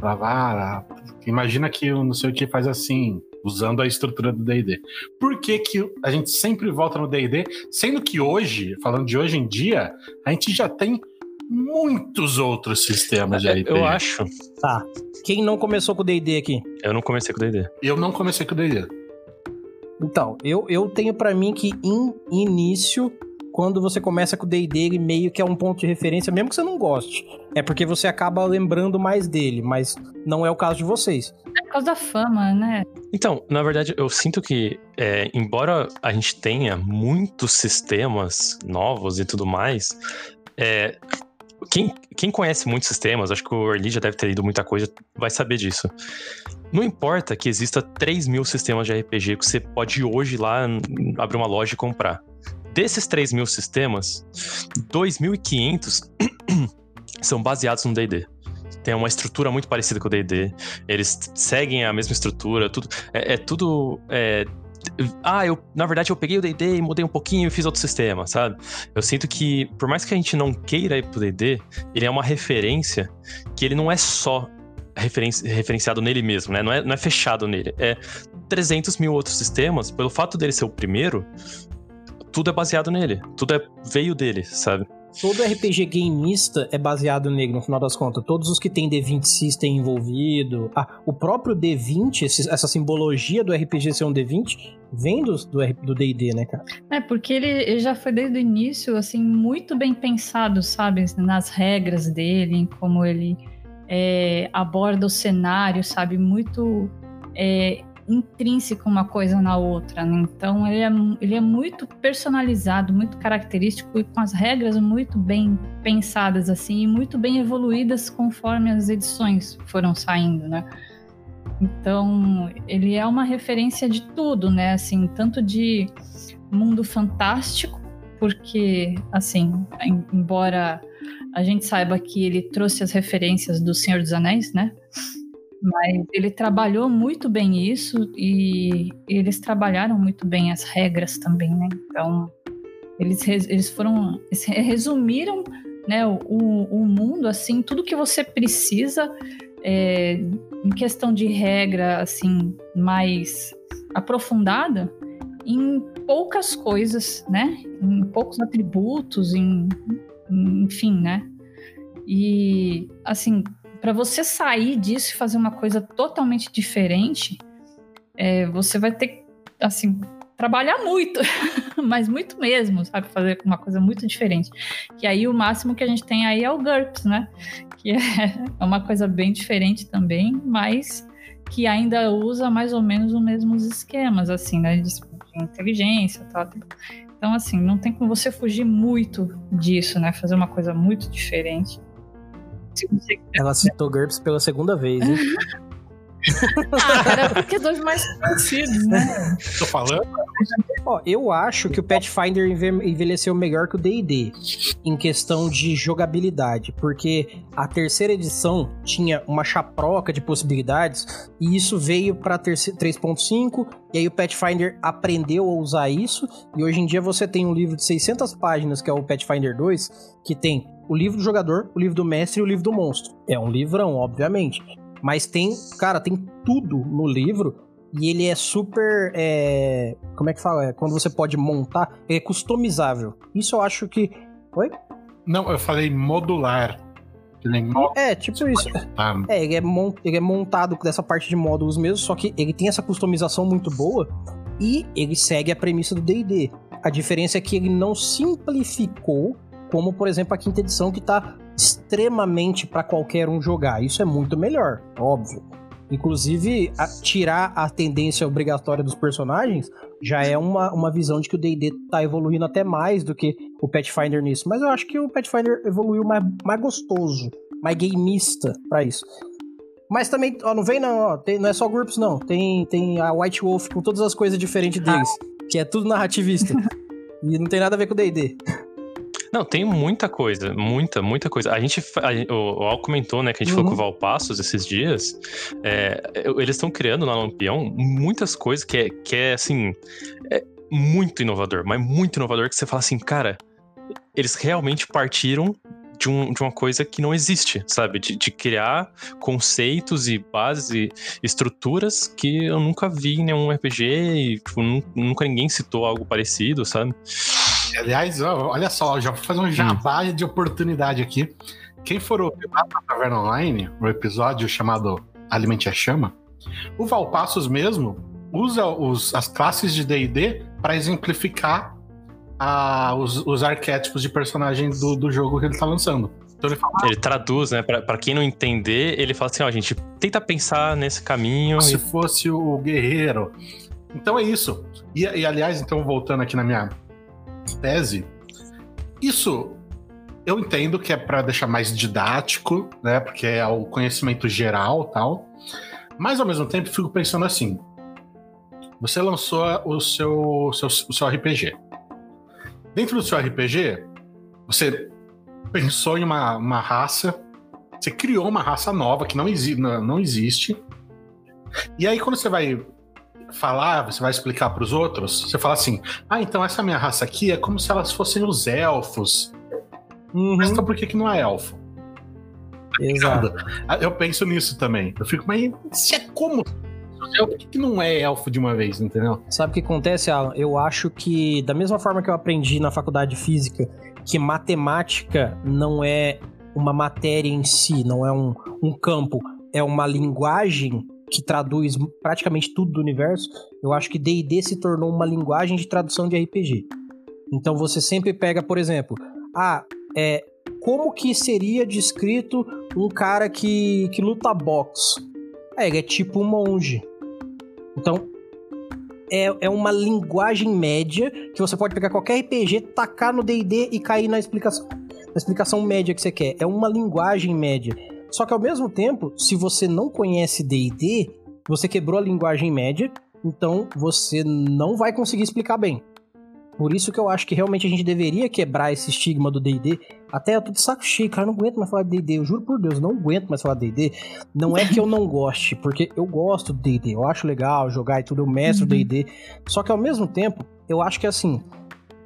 Falava, ah, imagina que não sei o que faz assim, usando a estrutura do D&D. Por que, que a gente sempre volta no D&D, sendo que hoje, falando de hoje em dia, a gente já tem muitos outros sistemas de RPG. Eu acho. Tá. Quem não começou com o D&D aqui? Eu não comecei com o D&D. Eu não comecei com o D&D. Então, eu, eu tenho para mim que em início, quando você começa com o D&D, ele meio que é um ponto de referência, mesmo que você não goste. É porque você acaba lembrando mais dele, mas não é o caso de vocês. É por causa da fama, né? Então, na verdade, eu sinto que, é, embora a gente tenha muitos sistemas novos e tudo mais, é, quem, quem conhece muitos sistemas, acho que o Early já deve ter lido muita coisa, vai saber disso. Não importa que exista 3 mil sistemas de RPG que você pode hoje lá abrir uma loja e comprar. desses 3 mil sistemas, 2.500 são baseados no D&D tem uma estrutura muito parecida com o D&D. Eles seguem a mesma estrutura, tudo é, é tudo é, ah, eu, na verdade, eu peguei o D&D e mudei um pouquinho e fiz outro sistema, sabe? Eu sinto que, por mais que a gente não queira ir pro D&D, ele é uma referência que ele não é só referenci referenciado nele mesmo, né? Não é, não é fechado nele. É 300 mil outros sistemas, pelo fato dele ser o primeiro, tudo é baseado nele. Tudo é, veio dele, sabe? Todo RPG gameista é baseado nele, no final das contas. Todos os que tem D20 System envolvido. Ah, o próprio D20, essa simbologia do RPG ser um D20, vem do D&D, né, cara? É, porque ele, ele, já foi desde o início, assim, muito bem pensado, sabe? Nas regras dele, em como ele é, aborda o cenário, sabe? Muito é, intrínseco uma coisa na outra, né? Então ele é, ele é muito personalizado, muito característico e com as regras muito bem pensadas assim e muito bem evoluídas conforme as edições foram saindo, né? Então ele é uma referência de tudo, né? Assim, tanto de mundo fantástico, porque assim, embora a gente saiba que ele trouxe as referências do Senhor dos Anéis, né? Mas ele trabalhou muito bem isso e eles trabalharam muito bem as regras também, né? Então, eles, eles foram. Eles resumiram né, o, o mundo, assim, tudo que você precisa é, em questão de regra, assim, mais aprofundada em poucas coisas, né? Em poucos atributos, em, enfim, né? E, assim, para você sair disso e fazer uma coisa totalmente diferente, é, você vai ter, assim, trabalhar muito, mas muito mesmo, sabe? Fazer uma coisa muito diferente. Que aí o máximo que a gente tem aí é o GURPS, né? Que é uma coisa bem diferente também, mas que ainda usa mais ou menos os mesmos esquemas, assim, né? De, inteligência tal. Então, assim, não tem como você fugir muito disso, né? Fazer uma coisa muito diferente. Ela citou GURPS pela segunda vez, hein? ah, cara, porque dois mais conhecidos, né? Tô falando? Ó, eu acho que o Pathfinder envelheceu melhor que o D&D em questão de jogabilidade, porque a terceira edição tinha uma chaproca de possibilidades e isso veio para 3.5 e aí o Pathfinder aprendeu a usar isso e hoje em dia você tem um livro de 600 páginas que é o Pathfinder 2 que tem o livro do jogador, o livro do mestre e o livro do monstro. É um livrão, obviamente. Mas tem, cara, tem tudo no livro e ele é super. É, como é que fala? É, quando você pode montar, é customizável. Isso eu acho que. Oi? Não, eu falei modular. É, tipo isso. É, ele é, mont, ele é montado dessa parte de módulos mesmo, só que ele tem essa customização muito boa e ele segue a premissa do DD. A diferença é que ele não simplificou como por exemplo a quinta edição que está extremamente para qualquer um jogar. Isso é muito melhor, óbvio. Inclusive, a, tirar a tendência obrigatória dos personagens já é uma, uma visão de que o D&D tá evoluindo até mais do que o Pathfinder nisso. Mas eu acho que o Pathfinder evoluiu mais, mais gostoso, mais gameista para isso. Mas também, ó, não vem não, ó, tem, não é só grupos não. Tem, tem a White Wolf com todas as coisas diferentes deles, que é tudo narrativista. e não tem nada a ver com o D&D. Não, tem muita coisa, muita, muita coisa. A gente, a, o, o Al comentou, né, que a gente uhum. falou com o Valpassos esses dias. É, eles estão criando na Lampião muitas coisas que é, que é assim, é muito inovador, mas muito inovador que você fala assim, cara, eles realmente partiram de, um, de uma coisa que não existe, sabe? De, de, criar conceitos e bases e estruturas que eu nunca vi em nenhum RPG e tipo, nunca ninguém citou algo parecido, sabe? Aliás, olha só, já vou fazer um jabá hum. de oportunidade aqui. Quem for ouvir lá na Taverna Online, o episódio chamado Alimente a Chama, o Valpassos mesmo usa os, as classes de D&D para exemplificar a, os, os, arquétipos de personagem do, do jogo que ele está lançando. Então ele, fala, ele traduz, né? Pra, pra quem não entender, ele fala assim: ó, gente, tenta pensar nesse caminho. Se e... fosse o guerreiro. Então é isso. E, e aliás, então, voltando aqui na minha, tese, isso eu entendo que é para deixar mais didático, né? Porque é o conhecimento geral tal. Mas ao mesmo tempo fico pensando assim: você lançou o seu, seu, o seu RPG. dentro do seu RPG, você pensou em uma, uma raça, você criou uma raça nova que não, exi não, não existe. E aí, quando você vai falar, você vai explicar para os outros, você fala assim: ah, então essa minha raça aqui é como se elas fossem os elfos. Uhum. Mas então por que, que não é elfo? Exato. Eu penso nisso também. Eu fico, mas se é como? Por que, que não é elfo de uma vez, entendeu? Sabe o que acontece, Alan? Eu acho que, da mesma forma que eu aprendi na faculdade de física, que matemática não é uma matéria em si, não é um, um campo, é uma linguagem que traduz praticamente tudo do universo, eu acho que D&D se tornou uma linguagem de tradução de RPG. Então você sempre pega, por exemplo, ah, é, como que seria descrito um cara que, que luta boxe? É, ele é tipo um monge. Então, é, é uma linguagem média que você pode pegar qualquer RPG, tacar no D&D e cair na explicação, na explicação média que você quer. É uma linguagem média. Só que ao mesmo tempo, se você não conhece D&D, você quebrou a linguagem média, então você não vai conseguir explicar bem. Por isso que eu acho que realmente a gente deveria quebrar esse estigma do D&D. Até eu tô de saco cheio, cara, eu não aguento mais falar de D&D. Eu juro por Deus, eu não aguento mais falar de D&D. Não é que eu não goste, porque eu gosto do D&D. Eu acho legal jogar e tudo, eu mestro uhum. D&D. Só que ao mesmo tempo, eu acho que assim,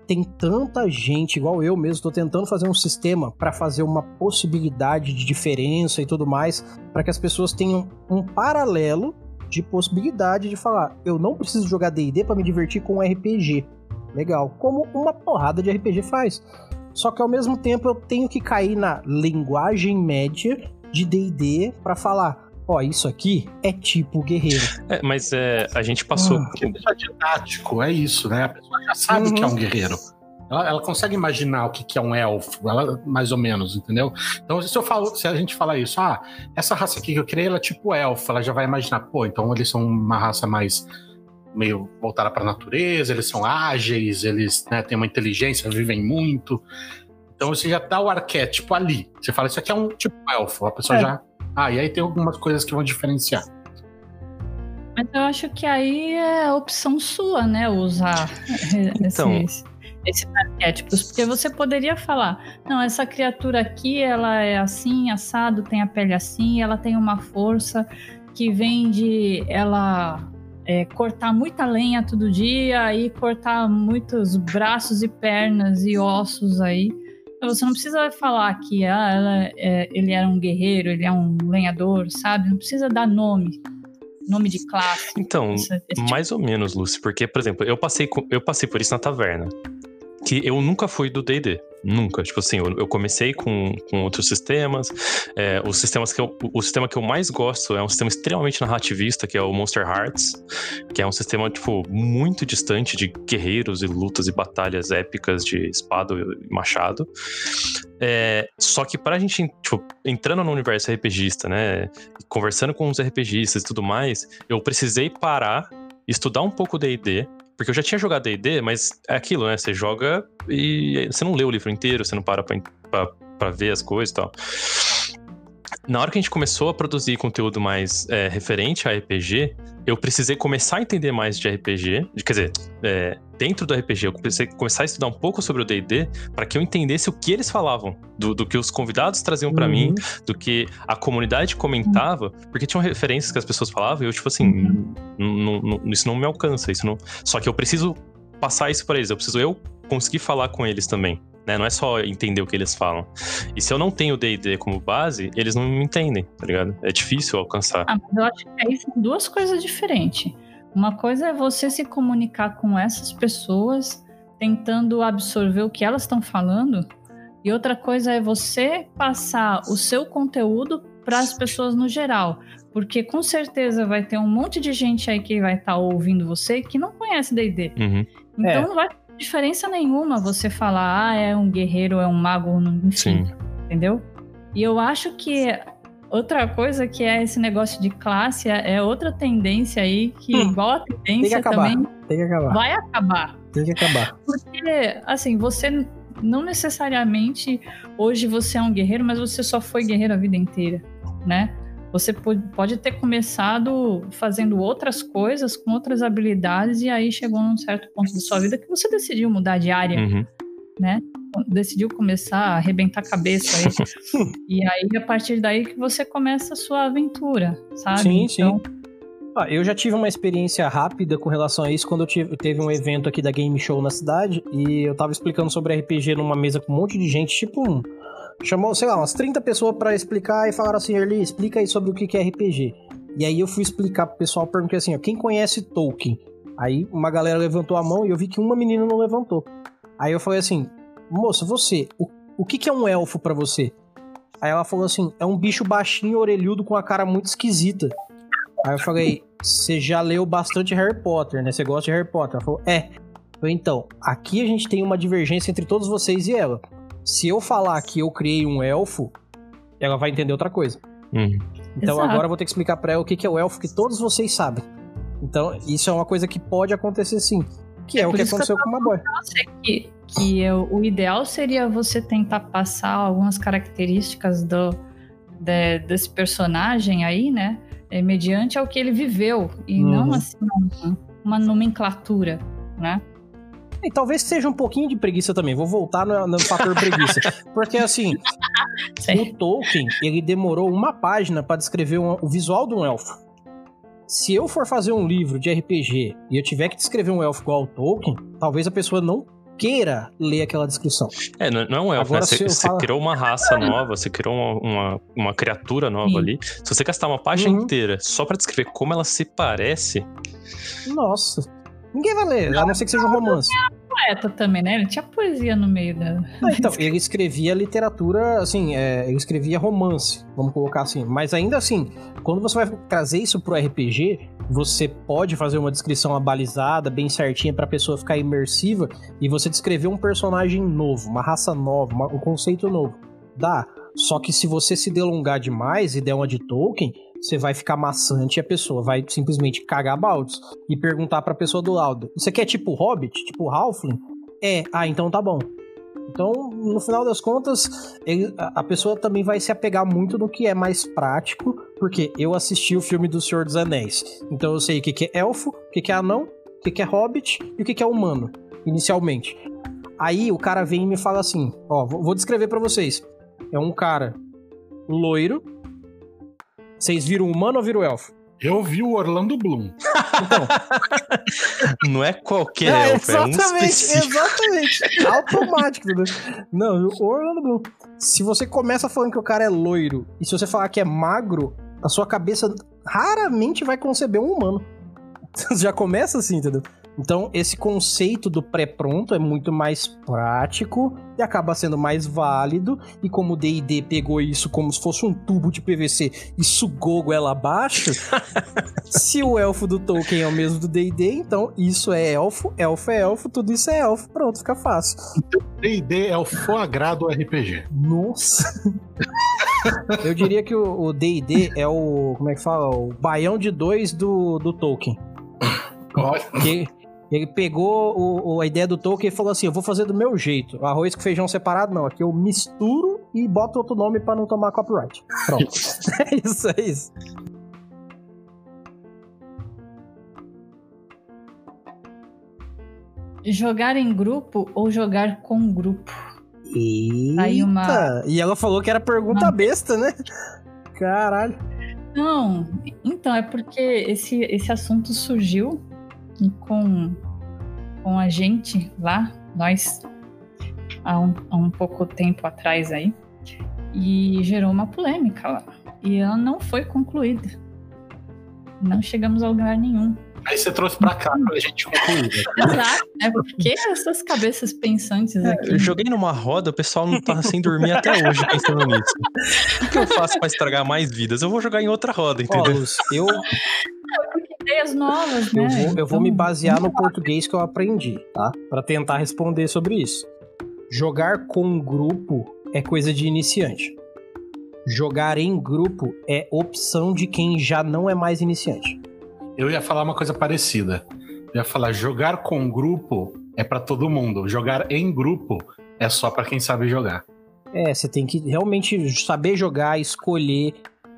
tem tanta gente, igual eu mesmo, estou tentando fazer um sistema para fazer uma possibilidade de diferença e tudo mais, para que as pessoas tenham um paralelo de possibilidade de falar, eu não preciso jogar D&D para me divertir com um RPG. Legal, como uma porrada de RPG faz. Só que ao mesmo tempo eu tenho que cair na linguagem média de D&D para falar, ó, isso aqui é tipo guerreiro. É, mas é, a gente passou. Ah, é didático, é isso, né? A pessoa já sabe uhum. que é um uhum. guerreiro. Ela, ela, consegue imaginar o que, que é um elfo, ela, mais ou menos, entendeu? Então, se eu falo, se a gente falar isso, ah, essa raça aqui que eu criei, ela é tipo elfo, ela já vai imaginar, pô, então eles são uma raça mais meio voltada para a natureza, eles são ágeis, eles né, têm uma inteligência, vivem muito. Então você já dá o arquétipo ali. Você fala, isso aqui é um tipo elfo, a pessoa é. já ah, e aí tem algumas coisas que vão diferenciar. Mas eu acho que aí é opção sua, né? Usar então, esses, esses arquétipos. Porque você poderia falar: não, essa criatura aqui, ela é assim, assado, tem a pele assim, ela tem uma força que vem de ela é, cortar muita lenha todo dia e cortar muitos braços e pernas e ossos aí. Você não precisa falar que ah, ela, é, ele era um guerreiro, ele é um lenhador, sabe? Não precisa dar nome nome de classe. Então, tipo. mais ou menos, Lucy, porque, por exemplo, eu passei, eu passei por isso na taverna. Que eu nunca fui do DD. Nunca. Tipo assim, eu, eu comecei com, com outros sistemas. É, os sistemas que eu, o sistema que eu mais gosto é um sistema extremamente narrativista, que é o Monster Hearts, que é um sistema, tipo, muito distante de guerreiros e lutas e batalhas épicas de espada e machado. É, só que pra gente, tipo, entrando no universo RPGista, né, conversando com os RPGistas e tudo mais, eu precisei parar, estudar um pouco D&D, porque eu já tinha jogado D&D, mas é aquilo, né? Você joga e você não lê o livro inteiro, você não para pra, pra, pra ver as coisas e tal. Na hora que a gente começou a produzir conteúdo mais é, referente a RPG, eu precisei começar a entender mais de RPG, quer dizer, é, dentro do RPG, eu precisei começar a estudar um pouco sobre o D&D para que eu entendesse o que eles falavam, do, do que os convidados traziam para uhum. mim, do que a comunidade comentava, porque tinham referências que as pessoas falavam e eu, tipo assim, uhum. isso não me alcança, isso não... Só que eu preciso passar isso para eles, eu preciso eu conseguir falar com eles também. Né? Não é só entender o que eles falam. E se eu não tenho o D&D como base, eles não me entendem, tá ligado? É difícil alcançar. Ah, mas eu acho que aí são duas coisas diferentes. Uma coisa é você se comunicar com essas pessoas, tentando absorver o que elas estão falando, e outra coisa é você passar o seu conteúdo para as pessoas no geral. Porque com certeza vai ter um monte de gente aí que vai estar tá ouvindo você que não conhece D&D. Uhum. Então é. não vai diferença nenhuma você falar, ah, é um guerreiro, é um mago, enfim. Sim. Entendeu? E eu acho que outra coisa que é esse negócio de classe é, é outra tendência aí que, hum, igual a tendência também, tem que acabar. vai acabar. Tem que acabar. Porque, assim, você não necessariamente hoje você é um guerreiro, mas você só foi guerreiro a vida inteira, né? Você pode ter começado fazendo outras coisas, com outras habilidades, e aí chegou num certo ponto da sua vida que você decidiu mudar de área. Uhum. né? Decidiu começar a arrebentar a cabeça aí. e aí, a partir daí que você começa a sua aventura, sabe? Sim, então, sim. Ah, eu já tive uma experiência rápida com relação a isso quando eu tive, teve um evento aqui da Game Show na cidade e eu tava explicando sobre RPG numa mesa com um monte de gente, tipo um. Chamou, sei lá, umas 30 pessoas para explicar e falaram assim: Erli, explica aí sobre o que é RPG. E aí eu fui explicar pro pessoal, perguntei assim: ó, quem conhece Tolkien? Aí uma galera levantou a mão e eu vi que uma menina não levantou. Aí eu falei assim: moça, você, o, o que, que é um elfo para você? Aí ela falou assim: é um bicho baixinho, orelhudo, com a cara muito esquisita. Aí eu falei, você já leu bastante Harry Potter, né? Você gosta de Harry Potter? Ela falou, é. falei, então, aqui a gente tem uma divergência entre todos vocês e ela. Se eu falar que eu criei um elfo, ela vai entender outra coisa. Uhum. Então Exato. agora eu vou ter que explicar pra ela o que é o elfo que todos vocês sabem. Então, isso é uma coisa que pode acontecer sim. Que é, é o que aconteceu que com uma boy. Que, que eu, o ideal seria você tentar passar algumas características do, de, desse personagem aí, né? é, mediante ao que ele viveu e uhum. não assim uma, uma nomenclatura, né? E talvez seja um pouquinho de preguiça também. Vou voltar no, no fator preguiça. Porque, assim, o Tolkien, ele demorou uma página para descrever um, o visual de um elfo. Se eu for fazer um livro de RPG e eu tiver que descrever um elfo igual ao Tolkien, talvez a pessoa não queira ler aquela descrição. É, não, não é um elfo, né? Você, você fala... criou uma raça nova, você criou uma, uma, uma criatura nova Sim. ali. Se você gastar uma página uhum. inteira só para descrever como ela se parece. Nossa. Ninguém vai ler, a não ser que seja um romance poeta também, né? Ele tinha poesia no meio da. Ah, então, ele escrevia literatura, assim, é, ele escrevia romance, vamos colocar assim. Mas ainda assim, quando você vai trazer isso pro RPG, você pode fazer uma descrição abalizada, bem certinha, pra pessoa ficar imersiva e você descrever um personagem novo, uma raça nova, uma, um conceito novo. Dá. Só que se você se delongar demais e der uma de Tolkien, você vai ficar maçante e a pessoa vai simplesmente cagar baldes e perguntar pra pessoa do lado: Você quer tipo Hobbit? Tipo Halfling? É, ah, então tá bom. Então, no final das contas, ele, a pessoa também vai se apegar muito no que é mais prático, porque eu assisti o filme do Senhor dos Anéis. Então eu sei o que, que é elfo, o que, que é anão, o que, que é hobbit e o que, que é humano, inicialmente. Aí o cara vem e me fala assim: Ó, vou descrever para vocês. É um cara loiro, vocês viram o humano ou viram o elfo? Eu vi o Orlando Bloom. Então. Não é qualquer é, elfo, é um específico. Exatamente, automático. Não, o Orlando Bloom. Se você começa falando que o cara é loiro, e se você falar que é magro, a sua cabeça raramente vai conceber um humano. Já começa assim, entendeu? Então, esse conceito do pré-pronto é muito mais prático e acaba sendo mais válido. E como o DD pegou isso como se fosse um tubo de PVC e sugou ela abaixo, se o elfo do Tolkien é o mesmo do DD, então isso é elfo, elfo é elfo, tudo isso é elfo. Pronto, fica fácil. DD é o foie gras do RPG. Nossa! Eu diria que o DD é o. Como é que fala? O baião de dois do, do Tolkien. Que, ele pegou o, o, a ideia do Tolkien e falou assim: eu vou fazer do meu jeito. Arroz com feijão separado, não. Aqui eu misturo e boto outro nome para não tomar copyright. Pronto. é isso, é isso. Jogar em grupo ou jogar com grupo? Eita. Aí uma... E ela falou que era pergunta uma... besta, né? Caralho. Não, então, é porque esse, esse assunto surgiu com, com a gente lá, nós, há um, há um pouco tempo atrás aí, e gerou uma polêmica lá. E ela não foi concluída. Não chegamos a lugar nenhum. Aí você trouxe pra cá pra gente concluir. Né? Exato. É porque essas cabeças pensantes é, aqui. Eu joguei numa roda, o pessoal não tá sem dormir até hoje pensando nisso. O que eu faço pra estragar mais vidas? Eu vou jogar em outra roda, entendeu? Luz, eu, ideias novas, né? Eu vou, eu vou me então, basear no português que eu aprendi, tá? Para tentar responder sobre isso. Jogar com grupo é coisa de iniciante. Jogar em grupo é opção de quem já não é mais iniciante. Eu ia falar uma coisa parecida. Eu ia falar jogar com grupo é para todo mundo. Jogar em grupo é só para quem sabe jogar. É, você tem que realmente saber jogar, escolher,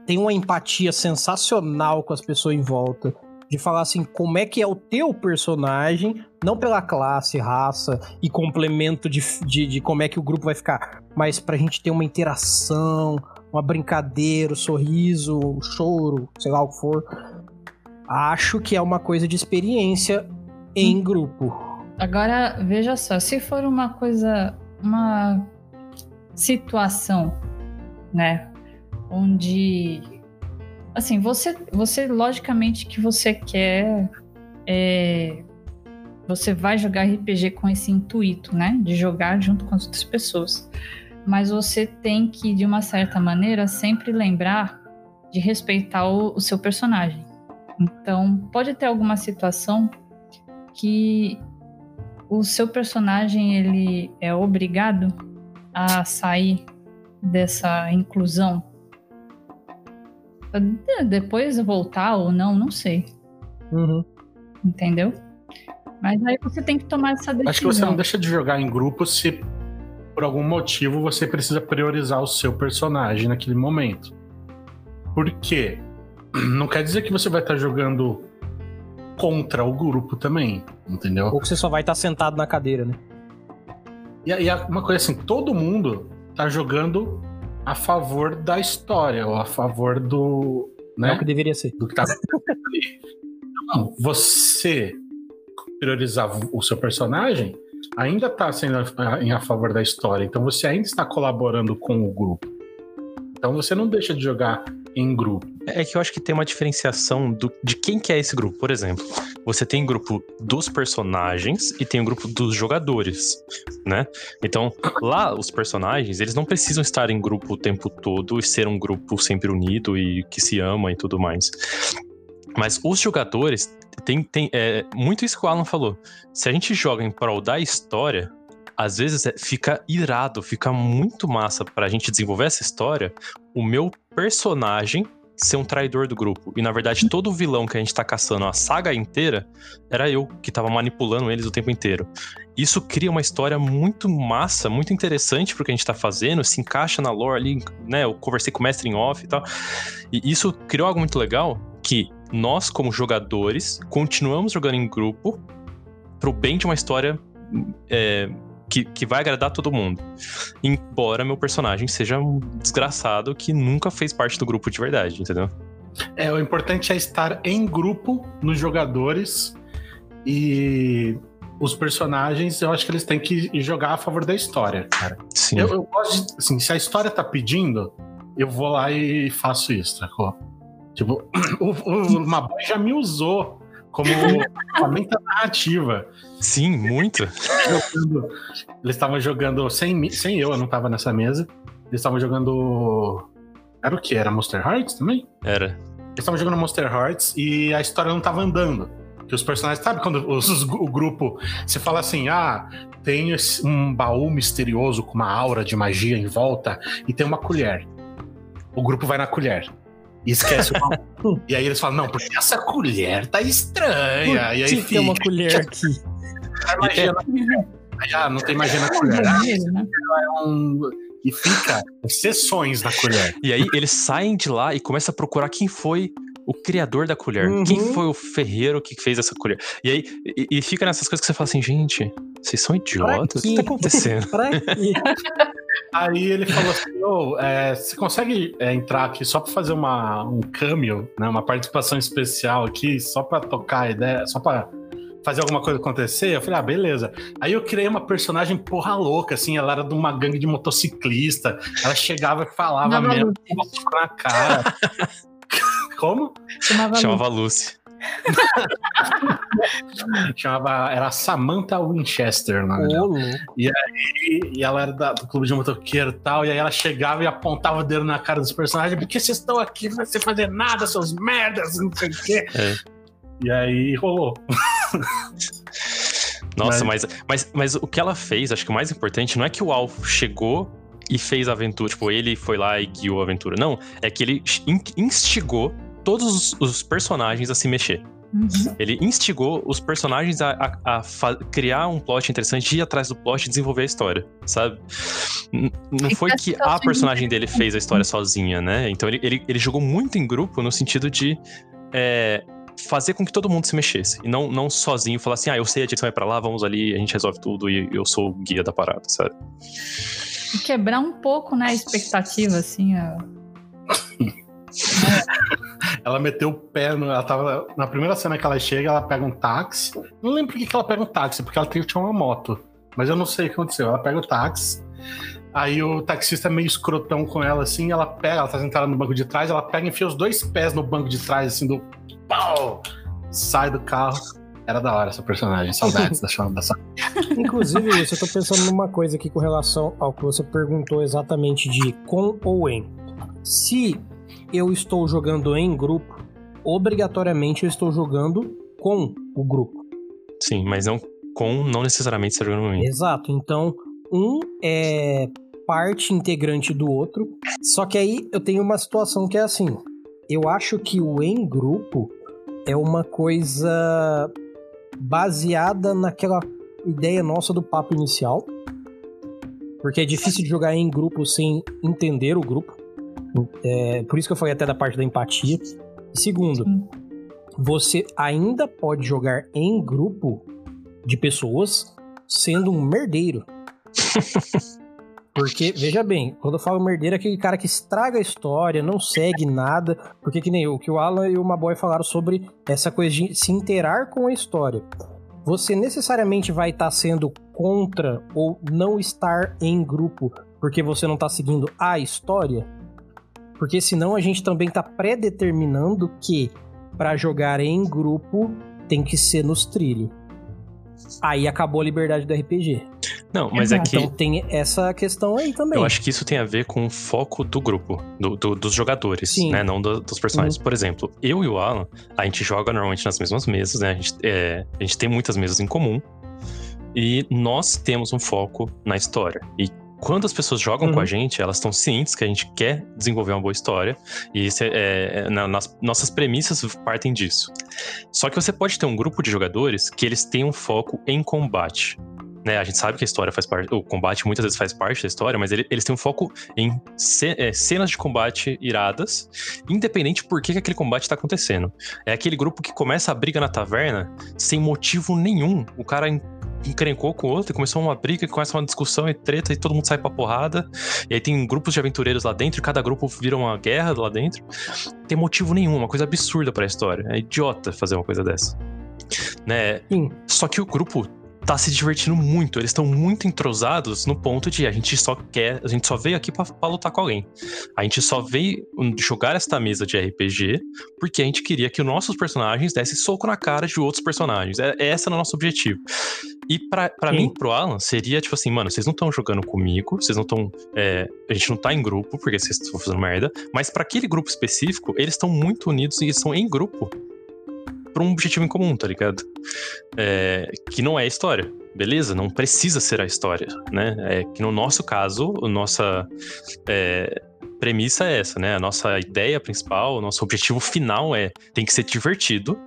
tem uma empatia sensacional com as pessoas em volta de falar assim, como é que é o teu personagem, não pela classe, raça e complemento de, de, de como é que o grupo vai ficar, mas pra gente ter uma interação, uma brincadeira, um sorriso, um choro, sei lá o que for. Acho que é uma coisa de experiência em hum. grupo. Agora, veja só, se for uma coisa, uma situação, né, onde assim, você, você logicamente que você quer. É, você vai jogar RPG com esse intuito, né? De jogar junto com as outras pessoas. Mas você tem que, de uma certa maneira, sempre lembrar de respeitar o, o seu personagem. Então, pode ter alguma situação que o seu personagem ele é obrigado a sair dessa inclusão depois voltar ou não, não sei. Uhum. Entendeu? Mas aí você tem que tomar essa decisão. Acho que você não deixa de jogar em grupo se por algum motivo você precisa priorizar o seu personagem naquele momento. Por quê? Não quer dizer que você vai estar jogando contra o grupo também, entendeu? Ou que você só vai estar sentado na cadeira, né? E, e uma coisa assim, todo mundo tá jogando a favor da história, ou a favor do. Né? É o que deveria ser. Do que tá ali. Então, você priorizar o seu personagem ainda está sendo em a favor da história. Então você ainda está colaborando com o grupo. Então você não deixa de jogar em grupo. É que eu acho que tem uma diferenciação do, de quem que é esse grupo. Por exemplo, você tem o grupo dos personagens e tem o grupo dos jogadores, né? Então, lá os personagens, eles não precisam estar em grupo o tempo todo e ser um grupo sempre unido e que se ama e tudo mais. Mas os jogadores tem, tem é, muito isso que o Alan falou. Se a gente joga em prol da história, às vezes é, fica irado, fica muito massa pra gente desenvolver essa história. O meu personagem ser um traidor do grupo. E na verdade, todo vilão que a gente tá caçando a saga inteira era eu que tava manipulando eles o tempo inteiro. Isso cria uma história muito massa, muito interessante pro que a gente tá fazendo, se encaixa na lore ali, né? Eu conversei com o mestre em off e tal. E isso criou algo muito legal que nós, como jogadores, continuamos jogando em grupo pro bem de uma história é, que, que vai agradar todo mundo. Embora meu personagem seja um desgraçado que nunca fez parte do grupo de verdade, entendeu? É, o importante é estar em grupo nos jogadores e os personagens, eu acho que eles têm que jogar a favor da história, cara. Sim. Eu, eu gosto de, assim, se a história tá pedindo, eu vou lá e faço isso, sacou? Tipo, o, o Maboy já me usou como ferramenta narrativa. Sim, muito. Eles estavam jogando, sem, sem eu, eu não estava nessa mesa. Eles estavam jogando. Era o que? Era Monster Hearts também? Era. Eles estavam jogando Monster Hearts e a história não estava andando. Que os personagens, sabe quando os, os, o grupo você fala assim: ah, tem um baú misterioso com uma aura de magia em volta e tem uma colher. O grupo vai na colher e esquece o E aí eles falam, não, porque essa colher tá estranha. Por e aí fica... tem uma colher aqui. Aí, ah, não tem magia na colher. Ah, um... E fica sessões na colher. E aí eles saem de lá e começam a procurar quem foi o criador da colher. Uhum. Quem foi o ferreiro que fez essa colher? E aí e, e, fica nessas coisas que você fala assim, gente, vocês são idiotas? O que tá acontecendo? aí ele falou assim: oh, é, você consegue é, entrar aqui só pra fazer uma, um cameo, né? Uma participação especial aqui, só pra tocar a ideia, só pra fazer alguma coisa acontecer. Eu falei, ah, beleza. Aí eu criei uma personagem porra louca, assim, ela era de uma gangue de motociclista. Ela chegava e falava mesmo, na cara. Como? Chamava, Chamava Lucy. Chamava, era Samantha Winchester, né? Oh, e, aí, e ela era da, do clube de motoqueiro e tal, e aí ela chegava e apontava o dedo na cara dos personagens, porque vocês estão aqui não vai fazer nada, seus merdas, não sei o quê. É. E aí rolou. Nossa, mas... Mas, mas, mas o que ela fez, acho que o mais importante, não é que o Alf chegou e fez a aventura, tipo, ele foi lá e guiou a aventura. Não, é que ele instigou todos os personagens a se mexer. Uhum. Ele instigou os personagens a, a, a criar um plot interessante, ir atrás do plot e desenvolver a história, sabe? N não foi que a personagem dele fez a história sozinha, né? Então ele, ele, ele jogou muito em grupo no sentido de. É, fazer com que todo mundo se mexesse. E não, não sozinho falar assim, ah, eu sei a direção vai pra lá, vamos ali, a gente resolve tudo e eu sou o guia da parada, sabe? E quebrar um pouco, né, a expectativa, assim, a... ela meteu o pé, no, ela tava. Na primeira cena que ela chega, ela pega um táxi. Não lembro por que ela pega um táxi, porque ela tinha uma moto. Mas eu não sei o que aconteceu. Ela pega o táxi. Aí o taxista é meio escrotão com ela, assim, ela pega, ela tá sentada no banco de trás, ela pega e enfia os dois pés no banco de trás, assim, do pau! Sai do carro. Era da hora essa personagem, saudades da dessa. Inclusive, isso, eu tô pensando numa coisa aqui com relação ao que você perguntou exatamente de com ou em. Se eu estou jogando em grupo, obrigatoriamente eu estou jogando com o grupo. Sim, mas não com, não necessariamente está jogando em. Exato, então um é parte integrante do outro. Só que aí eu tenho uma situação que é assim. Eu acho que o em grupo é uma coisa baseada naquela ideia nossa do papo inicial. Porque é difícil de jogar em grupo sem entender o grupo. É, por isso que eu falei até da parte da empatia. Segundo, você ainda pode jogar em grupo de pessoas sendo um merdeiro. Porque, veja bem, quando eu falo merdeiro é aquele cara que estraga a história, não segue nada. Porque que nem o que o Alan e o Maboy falaram sobre essa coisa de se interar com a história. Você necessariamente vai estar tá sendo contra ou não estar em grupo porque você não está seguindo a história? Porque senão a gente também está predeterminando que para jogar em grupo tem que ser nos trilhos. Aí acabou a liberdade do RPG. Não, mas é que. Então tem essa questão aí também. Eu acho que isso tem a ver com o foco do grupo, do, do, dos jogadores, Sim. né? Não do, dos personagens. Uhum. Por exemplo, eu e o Alan, a gente joga normalmente nas mesmas mesas, né? A gente, é, a gente tem muitas mesas em comum. E nós temos um foco na história. E quando as pessoas jogam uhum. com a uhum. gente, elas estão cientes que a gente quer desenvolver uma boa história. E isso é, é, é, na, nas, nossas premissas partem disso. Só que você pode ter um grupo de jogadores que eles têm um foco em combate. Né, a gente sabe que a história faz parte, o combate muitas vezes faz parte da história, mas ele, eles têm um foco em ce, é, cenas de combate iradas, independente por que, que aquele combate está acontecendo. É aquele grupo que começa a briga na taverna sem motivo nenhum. O cara encrencou com o outro e começou uma briga, começa uma discussão e treta e todo mundo sai pra porrada. E aí tem grupos de aventureiros lá dentro e cada grupo vira uma guerra lá dentro. Não tem motivo nenhum, uma coisa absurda para a história. É idiota fazer uma coisa dessa. Né? Sim. Só que o grupo tá se divertindo muito. Eles estão muito entrosados no ponto de a gente só quer, a gente só veio aqui para lutar com alguém. A gente só veio jogar esta mesa de RPG porque a gente queria que os nossos personagens dessem soco na cara de outros personagens. É, esse era o nosso objetivo. E para mim, pro Alan, seria tipo assim, mano, vocês não estão jogando comigo, vocês não estão. É, a gente não tá em grupo, porque vocês estão fazendo merda. Mas para aquele grupo específico, eles estão muito unidos e são em grupo pra um objetivo em comum, tá ligado? É, que não é a história, beleza? Não precisa ser a história, né? É que no nosso caso, a nossa é, premissa é essa, né? A nossa ideia principal, o nosso objetivo final é tem que ser divertido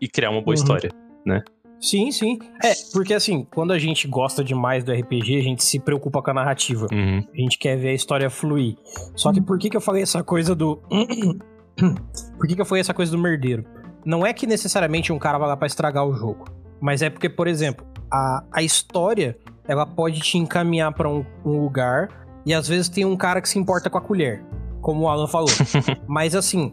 e criar uma boa uhum. história, né? Sim, sim. É, porque assim, quando a gente gosta demais do RPG, a gente se preocupa com a narrativa. Uhum. A gente quer ver a história fluir. Só que por que, que eu falei essa coisa do. por que, que eu falei essa coisa do merdeiro? Não é que necessariamente um cara vai lá pra estragar o jogo. Mas é porque, por exemplo, a, a história ela pode te encaminhar para um, um, lugar e às vezes tem um cara que se importa com a colher, como o Alan falou. Mas assim,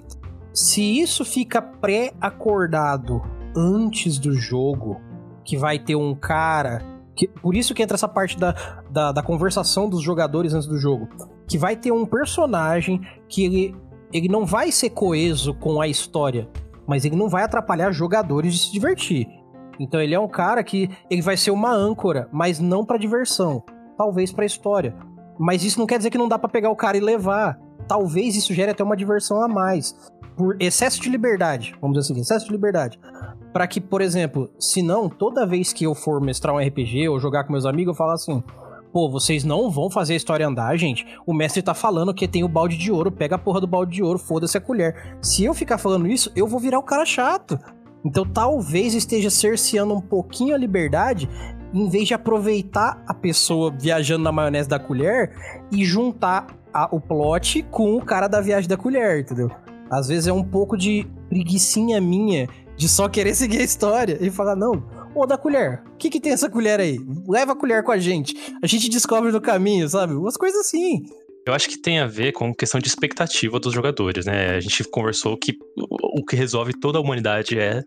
se isso fica pré-acordado antes do jogo, que vai ter um cara. Que, por isso que entra essa parte da, da, da conversação dos jogadores antes do jogo. Que vai ter um personagem que ele, ele não vai ser coeso com a história mas ele não vai atrapalhar jogadores de se divertir. Então ele é um cara que ele vai ser uma âncora, mas não para diversão, talvez para história. Mas isso não quer dizer que não dá para pegar o cara e levar. Talvez isso gere até uma diversão a mais, por excesso de liberdade, vamos dizer assim, excesso de liberdade. Para que, por exemplo, se não toda vez que eu for mestrar um RPG ou jogar com meus amigos, eu falar assim: pô, vocês não vão fazer a história andar, gente. O mestre tá falando que tem o balde de ouro, pega a porra do balde de ouro, foda-se a colher. Se eu ficar falando isso, eu vou virar o cara chato. Então talvez esteja cerceando um pouquinho a liberdade, em vez de aproveitar a pessoa viajando na maionese da colher e juntar a, o plot com o cara da viagem da colher, entendeu? Às vezes é um pouco de preguiçinha minha de só querer seguir a história e falar, não, ô da colher, o que que tem essa colher aí? Leva a colher com a gente. A gente descobre no caminho, sabe? Umas coisas assim. Eu acho que tem a ver com questão de expectativa dos jogadores, né? A gente conversou que o que resolve toda a humanidade é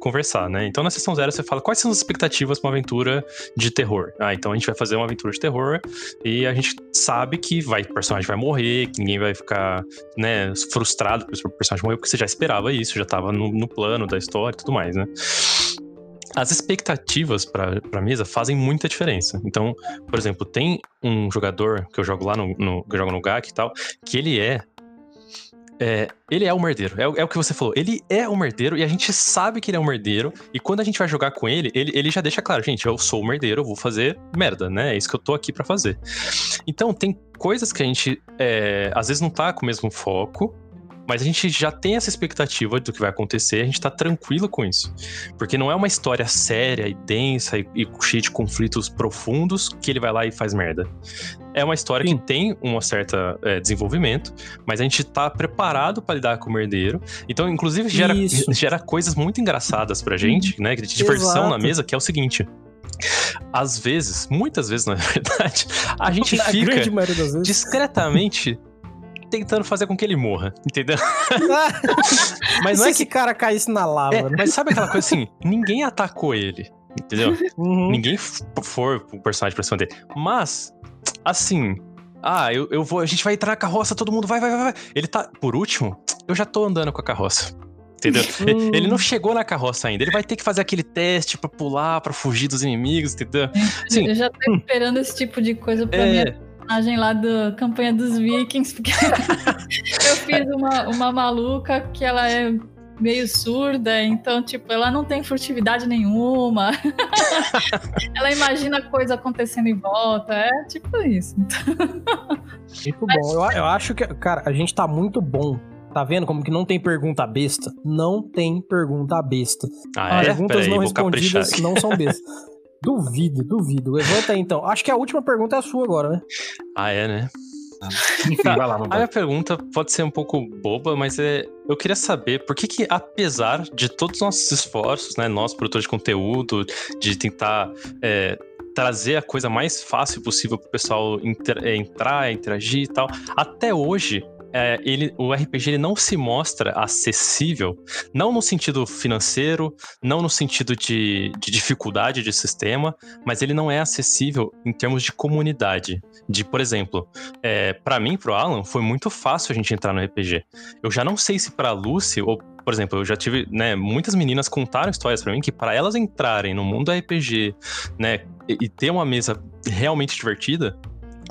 conversar, né? Então na sessão zero você fala quais são as expectativas para uma aventura de terror. Ah, então a gente vai fazer uma aventura de terror e a gente sabe que vai, o personagem vai morrer, que ninguém vai ficar, né, frustrado porque o personagem morreu, porque você já esperava isso, já estava no, no plano da história e tudo mais, né? As expectativas para a mesa fazem muita diferença. Então, por exemplo, tem um jogador que eu jogo lá no, no que eu jogo no GAC e tal, que ele é é, ele é o merdeiro, é, é, o que você falou. Ele é o merdeiro e a gente sabe que ele é o merdeiro. E quando a gente vai jogar com ele, ele, ele já deixa claro, gente, eu sou o merdeiro, eu vou fazer merda, né? É isso que eu tô aqui para fazer. Então, tem coisas que a gente é, às vezes não tá com o mesmo foco, mas a gente já tem essa expectativa do que vai acontecer, a gente tá tranquilo com isso. Porque não é uma história séria e densa e, e cheia de conflitos profundos que ele vai lá e faz merda. É uma história Sim. que tem um certo é, desenvolvimento, mas a gente tá preparado para lidar com o merdeiro. Então, inclusive, gera, gera coisas muito engraçadas pra gente, né? De diversão Exato. na mesa, que é o seguinte. Às vezes, muitas vezes, na verdade, a gente fica discretamente tentando fazer com que ele morra, entendeu? mas não é que esse cara caísse na lava. É, né? Mas sabe aquela coisa assim? Ninguém atacou ele, entendeu? Uhum. Ninguém for o personagem pra cima dele. Mas, assim, ah, eu, eu vou, a gente vai entrar na carroça, todo mundo vai, vai, vai, vai. Ele tá, por último, eu já tô andando com a carroça. Entendeu? Hum. Ele não chegou na carroça ainda. Ele vai ter que fazer aquele teste para pular, para fugir dos inimigos, entendeu? Assim, eu já tô esperando esse tipo de coisa pra é... minha personagem lá da campanha dos Vikings, porque eu fiz uma, uma maluca que ela é meio surda, então, tipo, ela não tem furtividade nenhuma. ela imagina coisa acontecendo em volta. É tipo isso. muito bom. Eu, eu acho que, cara, a gente tá muito bom Tá vendo como que não tem pergunta besta? Não tem pergunta besta. Ah, é? Perguntas não respondidas não são bestas. Duvido, duvido. Levanta aí então. Acho que a última pergunta é a sua agora, né? Ah, é, né? Enfim, tá, vai lá, A minha pergunta pode ser um pouco boba, mas é, eu queria saber por que, que apesar de todos os nossos esforços, né, nós produtores de conteúdo, de tentar é, trazer a coisa mais fácil possível para o pessoal inter, é, entrar, interagir e tal, até hoje é, ele, o RPG ele não se mostra acessível, não no sentido financeiro, não no sentido de, de dificuldade de sistema, mas ele não é acessível em termos de comunidade. De, por exemplo, é, para mim, pro Alan, foi muito fácil a gente entrar no RPG. Eu já não sei se para Lucy ou por exemplo, eu já tive, né, muitas meninas contaram histórias para mim que para elas entrarem no mundo RPG, né, e, e ter uma mesa realmente divertida,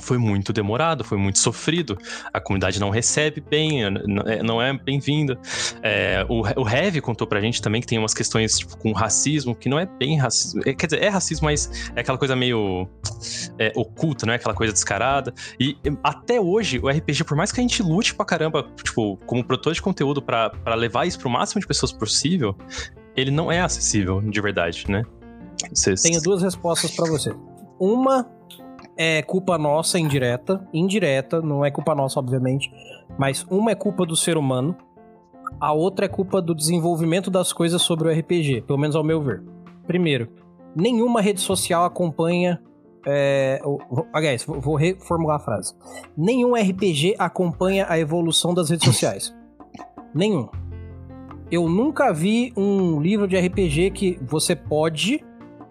foi muito demorado, foi muito sofrido. A comunidade não recebe bem, é, não é bem-vinda. É, o, o Heavy contou pra gente também que tem umas questões tipo, com racismo, que não é bem racismo. É, quer dizer, é racismo, mas é aquela coisa meio é, oculta, não é aquela coisa descarada. E até hoje, o RPG, por mais que a gente lute pra caramba, tipo, como produtor de conteúdo para levar isso pro máximo de pessoas possível, ele não é acessível de verdade, né? Tenho duas respostas para você. Uma é culpa nossa indireta, indireta, não é culpa nossa, obviamente, mas uma é culpa do ser humano, a outra é culpa do desenvolvimento das coisas sobre o RPG, pelo menos ao meu ver. Primeiro, nenhuma rede social acompanha. É, aliás, vou reformular a frase. Nenhum RPG acompanha a evolução das redes sociais. Nenhum. Eu nunca vi um livro de RPG que você pode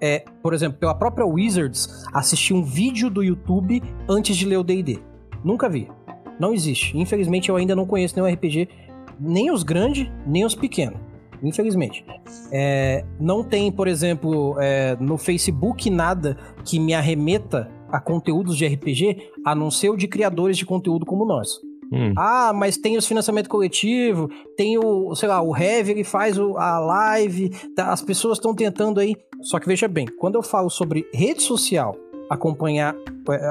é, por exemplo, pela própria Wizards, assistir um vídeo do YouTube antes de ler o D&D. Nunca vi. Não existe. Infelizmente, eu ainda não conheço nenhum RPG, nem os grandes, nem os pequenos. Infelizmente. É, não tem, por exemplo, é, no Facebook nada que me arremeta a conteúdos de RPG, a não ser o de criadores de conteúdo como nós. Hum. Ah, mas tem os financiamento coletivo, tem o, sei lá, o Heavy, ele faz o, a live, tá, as pessoas estão tentando aí. Só que veja bem, quando eu falo sobre rede social, acompanhar,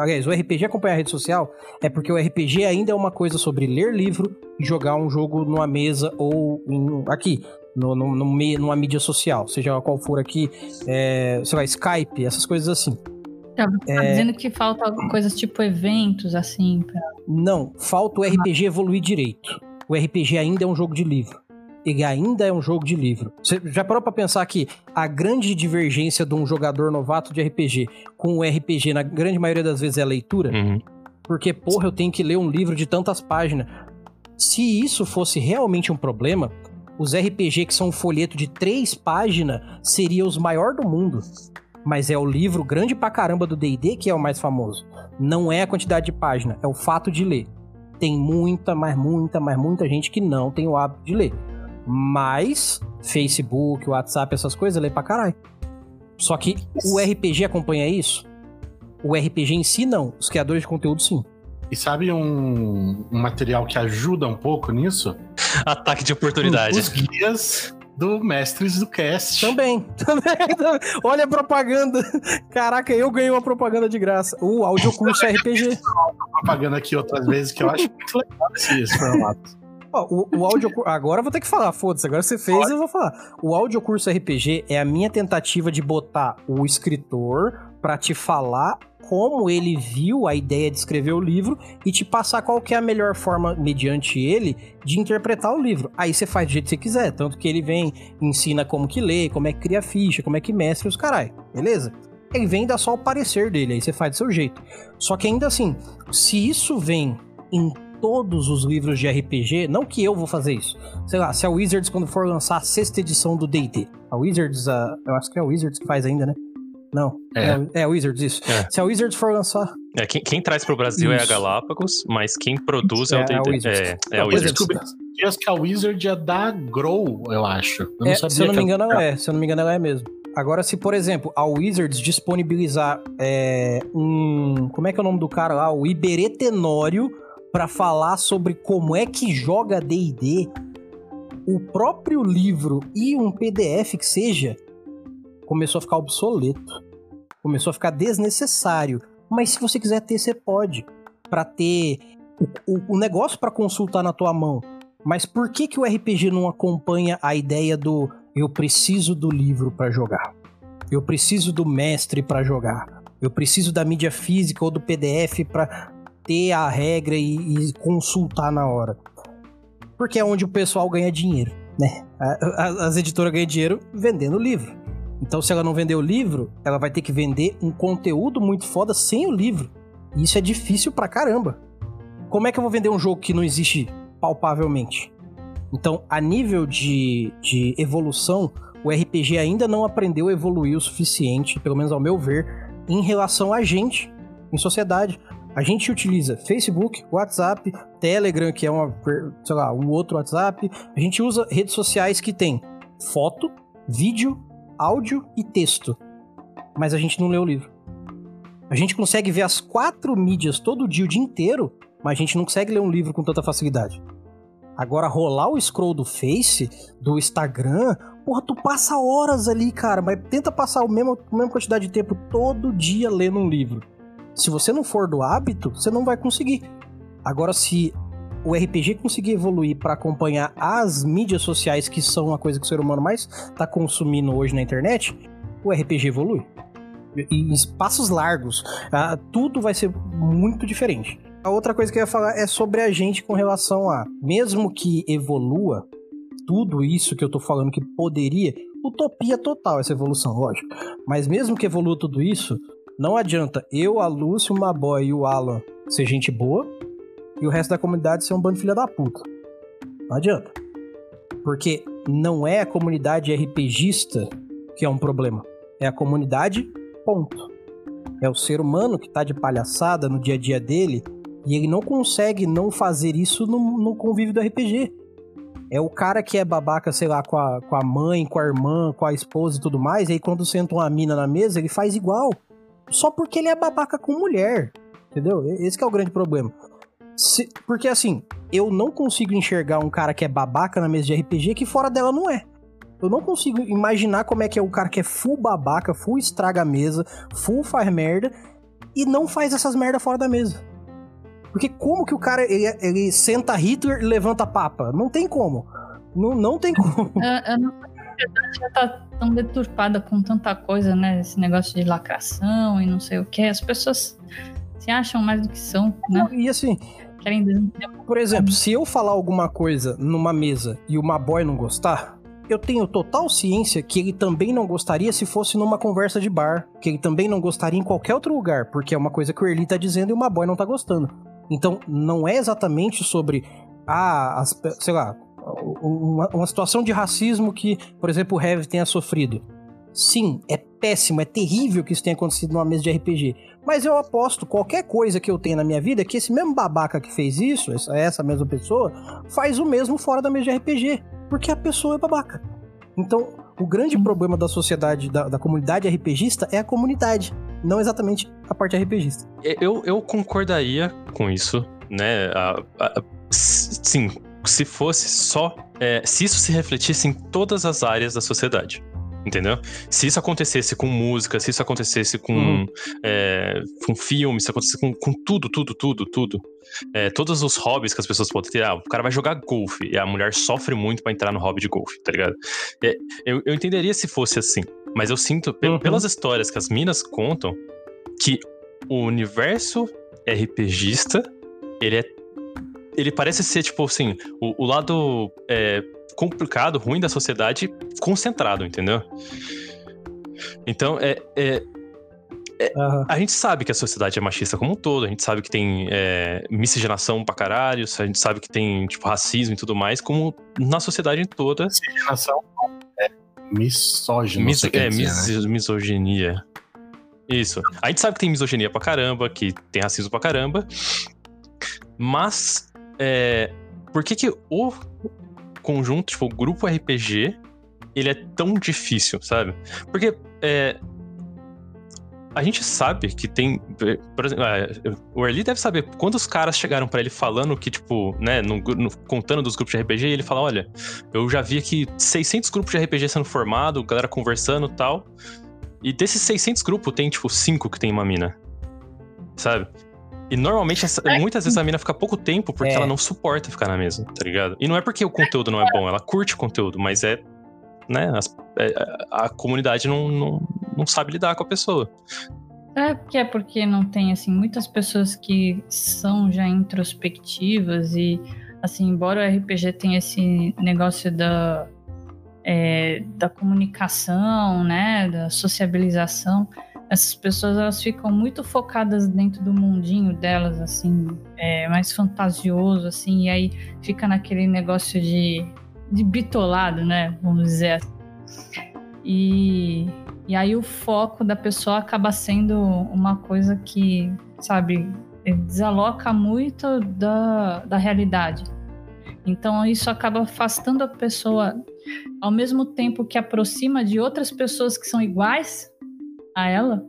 aliás, o RPG acompanhar a rede social, é porque o RPG ainda é uma coisa sobre ler livro e jogar um jogo numa mesa ou em, aqui, no, no, no, numa mídia social, seja qual for aqui, é, sei lá, Skype, essas coisas assim. Tá, tá é... dizendo que falta coisas tipo eventos, assim. Pra... Não, falta o RPG evoluir direito. o RPG ainda é um jogo de livro. Ele ainda é um jogo de livro. Você já parou para pensar que a grande divergência de um jogador novato de RPG com o RPG, na grande maioria das vezes, é a leitura? Uhum. Porque, porra, eu tenho que ler um livro de tantas páginas. Se isso fosse realmente um problema, os RPG que são um folheto de três páginas seriam os maiores do mundo. Mas é o livro grande pra caramba do D&D que é o mais famoso. Não é a quantidade de página, é o fato de ler. Tem muita, mas muita, mas muita gente que não tem o hábito de ler. Mas Facebook, WhatsApp, essas coisas, lê pra caralho. Só que o RPG acompanha isso? O RPG em si, não. Os criadores de conteúdo, sim. E sabe um, um material que ajuda um pouco nisso? Ataque de oportunidade. Os guias do Mestres do Cast. Também. Também. Olha a propaganda. Caraca, eu ganhei uma propaganda de graça. O audiocurso RPG. propaganda aqui outras vezes que eu acho muito legal esse formato. Ó, o, o áudio agora eu vou ter que falar, foda-se, agora você fez, Pode. eu vou falar. O audiocurso RPG é a minha tentativa de botar o escritor para te falar como ele viu a ideia de escrever o livro e te passar qual é a melhor forma, mediante ele, de interpretar o livro. Aí você faz do jeito que você quiser, tanto que ele vem, ensina como que lê, como é que cria ficha, como é que mestre os carai, beleza? Ele vem dar só o parecer dele, aí você faz do seu jeito. Só que ainda assim, se isso vem em todos os livros de RPG, não que eu vou fazer isso. Sei lá, se a Wizards, quando for lançar a sexta edição do D&D, a Wizards, a, eu acho que é a Wizards que faz ainda, né? Não, é, é, é a Wizards, isso. É. Se a Wizards for lançar... É, quem, quem traz pro Brasil isso. é a Galápagos, mas quem produz é, é o D&D. É, é, a Wizards. Eu acho que a Wizard é da Grow, eu acho. Eu não é, se eu não me engano, ela é. Se eu não me engano, ela é mesmo. Agora, se, por exemplo, a Wizards disponibilizar é, um. Como é que é o nome do cara lá? O Iberê Tenório para falar sobre como é que joga D&D, o próprio livro e um PDF que seja começou a ficar obsoleto, começou a ficar desnecessário. Mas se você quiser ter, você pode, para ter o, o, o negócio para consultar na tua mão. Mas por que que o RPG não acompanha a ideia do eu preciso do livro para jogar? Eu preciso do mestre para jogar. Eu preciso da mídia física ou do PDF para ter a regra e, e, consultar na hora. Porque é onde o pessoal ganha dinheiro, né? as editoras ganham dinheiro vendendo livro. Então, se ela não vender o livro, ela vai ter que vender um conteúdo muito foda sem o livro. E isso é difícil pra caramba. Como é que eu vou vender um jogo que não existe palpavelmente? Então, a nível de, de evolução, o RPG ainda não aprendeu a evoluir o suficiente, pelo menos ao meu ver, em relação a gente, em sociedade. A gente utiliza Facebook, WhatsApp, Telegram, que é uma, sei lá, um outro WhatsApp. A gente usa redes sociais que tem foto, vídeo, áudio e texto. Mas a gente não lê o livro. A gente consegue ver as quatro mídias todo dia, o dia inteiro, mas a gente não consegue ler um livro com tanta facilidade. Agora, rolar o scroll do Face, do Instagram, porra, tu passa horas ali, cara, mas tenta passar o mesmo, a mesma quantidade de tempo todo dia lendo um livro. Se você não for do hábito, você não vai conseguir. Agora, se o RPG conseguir evoluir para acompanhar as mídias sociais, que são a coisa que o ser humano mais está consumindo hoje na internet, o RPG evolui. Em passos largos. Ah, tudo vai ser muito diferente. A outra coisa que eu ia falar é sobre a gente com relação a, mesmo que evolua, tudo isso que eu tô falando que poderia, utopia total essa evolução, lógico. Mas mesmo que evolua tudo isso, não adianta eu, a Lúcia, o Maboy e o Alan ser gente boa e o resto da comunidade ser um bando de filha da puta. Não adianta. Porque não é a comunidade RPGista que é um problema. É a comunidade, ponto. É o ser humano que tá de palhaçada no dia a dia dele e ele não consegue não fazer isso no, no convívio do RPG. É o cara que é babaca, sei lá, com a, com a mãe, com a irmã, com a esposa e tudo mais, e aí quando senta uma mina na mesa, ele faz igual só porque ele é babaca com mulher. Entendeu? Esse é o grande problema. Se, porque assim, eu não consigo enxergar um cara que é babaca na mesa de RPG que fora dela não é. Eu não consigo imaginar como é que é um cara que é full babaca, full estraga a mesa, full faz merda e não faz essas merda fora da mesa. Porque como que o cara ele, ele senta Hitler e levanta papa? Não tem como. Não, não tem como. Eu, eu não já tá tão deturpada com tanta coisa, né? Esse negócio de lacração e não sei o que. As pessoas se acham mais do que são, né? E assim, querem. Por exemplo, se eu falar alguma coisa numa mesa e o Maboy não gostar, eu tenho total ciência que ele também não gostaria se fosse numa conversa de bar, que ele também não gostaria em qualquer outro lugar, porque é uma coisa que o Erli tá dizendo e o Maboy não tá gostando. Então, não é exatamente sobre, ah, as, sei lá, uma, uma situação de racismo que, por exemplo, o Heavy tenha sofrido. Sim, é péssimo, é terrível que isso tenha acontecido numa mesa de RPG. Mas eu aposto qualquer coisa que eu tenha na minha vida que esse mesmo babaca que fez isso, essa, essa mesma pessoa, faz o mesmo fora da mesa de RPG. Porque a pessoa é babaca. Então, o grande problema da sociedade, da, da comunidade RPGista é a comunidade, não exatamente a parte RPGista. Eu, eu concordaria com isso, né? A, a, sim, se fosse só. É, se isso se refletisse em todas as áreas da sociedade. Entendeu? Se isso acontecesse com música, se isso acontecesse com, uhum. é, com filme, se acontecesse com, com tudo, tudo, tudo, tudo. É, todos os hobbies que as pessoas podem ter. Ah, o cara vai jogar golfe e a mulher sofre muito para entrar no hobby de golfe, tá ligado? É, eu, eu entenderia se fosse assim. Mas eu sinto, uhum. pelas histórias que as minas contam, que o universo RPGista, ele é. Ele parece ser, tipo assim, o, o lado é, complicado, ruim da sociedade concentrado, entendeu? Então, é. é, é uhum. A gente sabe que a sociedade é machista como um todo, a gente sabe que tem é, miscigenação pra caralho, a gente sabe que tem, tipo, racismo e tudo mais, como na sociedade toda. Miscigenação é misógino. Mis, é, mis, né? misoginia. Isso. A gente sabe que tem misoginia pra caramba, que tem racismo pra caramba. Mas, é, por que que o conjunto, tipo, o grupo RPG, ele é tão difícil, sabe? Porque é, a gente sabe que tem. Por exemplo, é, o Early deve saber quantos caras chegaram para ele falando que, tipo, né, no, no, contando dos grupos de RPG, ele fala: olha, eu já vi aqui 600 grupos de RPG sendo formados, galera conversando tal. E desses 600 grupos, tem, tipo, 5 que tem uma mina. Sabe? E normalmente, essa, muitas vezes a mina fica pouco tempo porque é. ela não suporta ficar na mesa, tá ligado? E não é porque o conteúdo não é bom, ela curte o conteúdo, mas é. Né, as, é, a comunidade não, não, não sabe lidar com a pessoa. É porque é porque não tem assim muitas pessoas que são já introspectivas e assim embora o RPG tenha esse negócio da é, da comunicação, né, da sociabilização, essas pessoas elas ficam muito focadas dentro do mundinho delas, assim, é, mais fantasioso, assim, e aí fica naquele negócio de, de bitolado, né, vamos dizer assim. E, e aí o foco da pessoa acaba sendo uma coisa que, sabe, desaloca muito da, da realidade. Então isso acaba afastando a pessoa ao mesmo tempo que aproxima de outras pessoas que são iguais a ela,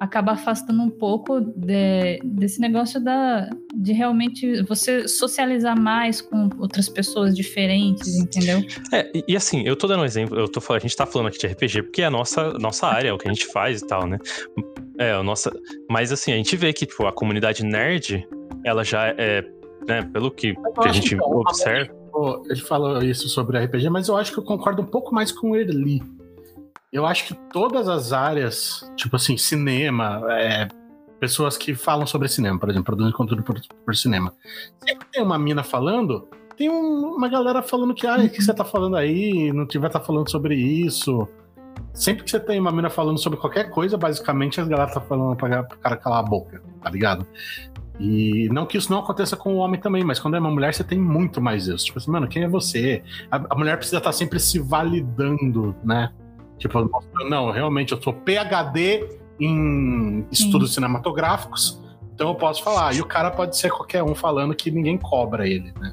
acaba afastando um pouco de, desse negócio da, de realmente você socializar mais com outras pessoas diferentes, entendeu? É, e, e, assim, eu tô dando um exemplo, eu tô, a gente tá falando aqui de RPG porque é a nossa, nossa área, é o que a gente faz e tal, né? É, a nossa. Mas assim, a gente vê que, tipo, a comunidade nerd, ela já é, né, pelo que, que a gente observa. Ele falou isso sobre RPG, mas eu acho que eu concordo um pouco mais com o Erli eu acho que todas as áreas, tipo assim, cinema, é, pessoas que falam sobre cinema, por exemplo, produzindo conteúdo por, por cinema. Sempre tem uma mina falando, tem um, uma galera falando que, ah, o que você tá falando aí? Não tiver tá falando sobre isso. Sempre que você tem uma mina falando sobre qualquer coisa, basicamente as galera tá falando pra, pro cara calar a boca, tá ligado? E não que isso não aconteça com o homem também, mas quando é uma mulher, você tem muito mais isso. Tipo assim, mano, quem é você? A, a mulher precisa estar tá sempre se validando, né? Tipo, não, realmente eu sou PhD em estudos Sim. cinematográficos, então eu posso falar. E o cara pode ser qualquer um falando que ninguém cobra ele, né?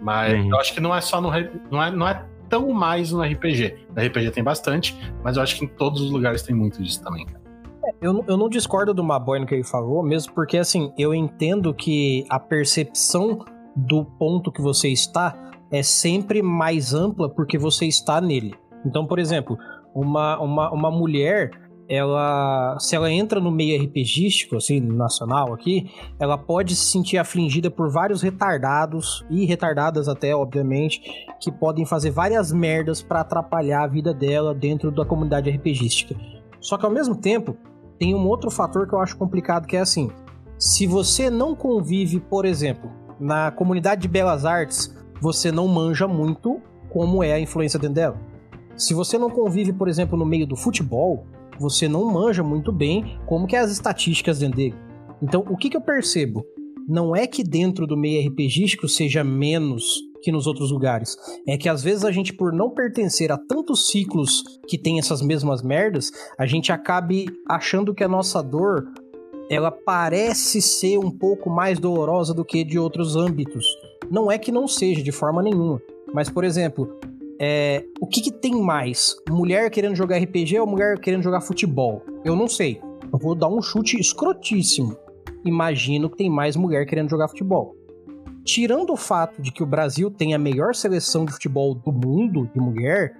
Mas uhum. eu acho que não é só no. Não é, não é tão mais no RPG. No RPG tem bastante, mas eu acho que em todos os lugares tem muito disso também, cara. É, eu, eu não discordo do Maboy no que ele falou, mesmo porque, assim, eu entendo que a percepção do ponto que você está é sempre mais ampla porque você está nele. Então, por exemplo, uma, uma, uma mulher, ela, se ela entra no meio RPGístico, assim, nacional aqui, ela pode se sentir afligida por vários retardados, e retardadas até, obviamente, que podem fazer várias merdas para atrapalhar a vida dela dentro da comunidade RPGística. Só que ao mesmo tempo, tem um outro fator que eu acho complicado, que é assim, Se você não convive, por exemplo, na comunidade de belas artes, você não manja muito como é a influência dentro dela. Se você não convive, por exemplo, no meio do futebol, você não manja muito bem como que é as estatísticas dentro dele. Então, o que, que eu percebo? Não é que dentro do meio RPGístico seja menos que nos outros lugares. É que às vezes a gente, por não pertencer a tantos ciclos que tem essas mesmas merdas, a gente acabe achando que a nossa dor ela parece ser um pouco mais dolorosa do que de outros âmbitos. Não é que não seja de forma nenhuma. Mas, por exemplo, é, o que, que, tem mais? Mulher querendo jogar RPG ou mulher querendo jogar futebol? Eu não sei. Eu vou dar um chute escrotíssimo. Imagino que tem mais mulher querendo jogar futebol. Tirando o fato de que o Brasil tem a melhor seleção de futebol do mundo de mulher,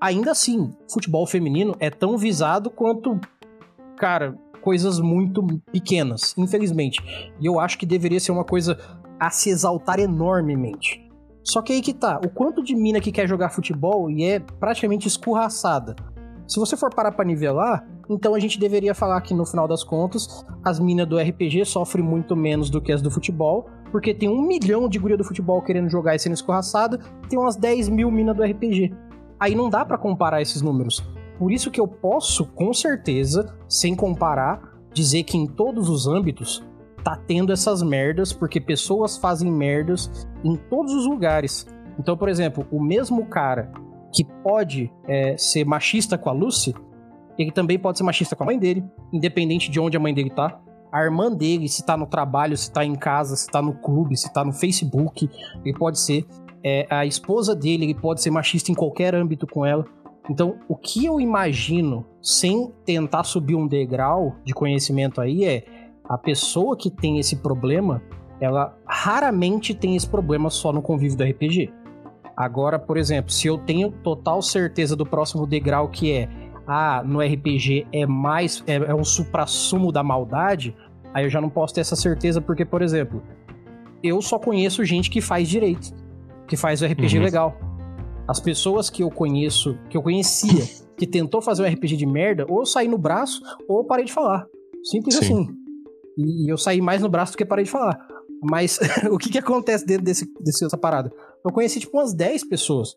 ainda assim, futebol feminino é tão visado quanto, cara, coisas muito pequenas, infelizmente. E eu acho que deveria ser uma coisa a se exaltar enormemente. Só que aí que tá, o quanto de mina que quer jogar futebol e é praticamente escurraçada. Se você for parar pra nivelar, então a gente deveria falar que no final das contas, as minas do RPG sofrem muito menos do que as do futebol, porque tem um milhão de guria do futebol querendo jogar e sendo escorraçada, tem umas 10 mil minas do RPG. Aí não dá para comparar esses números. Por isso que eu posso, com certeza, sem comparar, dizer que em todos os âmbitos tá tendo essas merdas, porque pessoas fazem merdas em todos os lugares. Então, por exemplo, o mesmo cara que pode é, ser machista com a Lucy, ele também pode ser machista com a mãe dele, independente de onde a mãe dele tá. A irmã dele, se tá no trabalho, se tá em casa, se tá no clube, se tá no Facebook, ele pode ser. É, a esposa dele, ele pode ser machista em qualquer âmbito com ela. Então, o que eu imagino, sem tentar subir um degrau de conhecimento aí, é a pessoa que tem esse problema, ela raramente tem esse problema só no convívio do RPG. Agora, por exemplo, se eu tenho total certeza do próximo degrau que é ah, no RPG é mais é, é um supra-sumo da maldade, aí eu já não posso ter essa certeza porque, por exemplo, eu só conheço gente que faz direito, que faz o RPG uhum. legal. As pessoas que eu conheço, que eu conhecia, que tentou fazer um RPG de merda, ou eu saí no braço, ou eu parei de falar. Simples Sim. assim. E, eu saí mais no braço do que parei de falar. Mas o que, que acontece dentro desse, dessa parada? Eu conheci tipo umas 10 pessoas.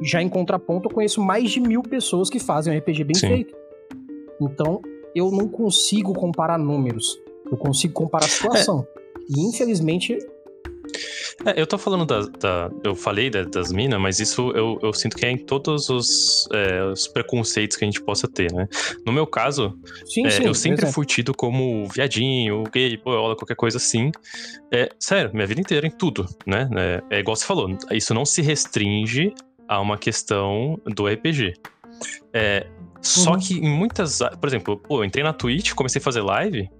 Já em contraponto, eu conheço mais de mil pessoas que fazem um RPG bem Sim. feito. Então, eu não consigo comparar números. Eu consigo comparar a situação. É. E infelizmente, é, eu tô falando da, da eu falei da, das minas, mas isso eu, eu, sinto que é em todos os, é, os, preconceitos que a gente possa ter, né? No meu caso, sim, é, sim, eu sempre fui tido como viadinho, gay, boiola, qualquer coisa assim. É, sério, minha vida inteira, em tudo, né? É, é igual você falou, isso não se restringe a uma questão do RPG. É, só uhum. que em muitas. Por exemplo, pô, eu entrei na Twitch, comecei a fazer live.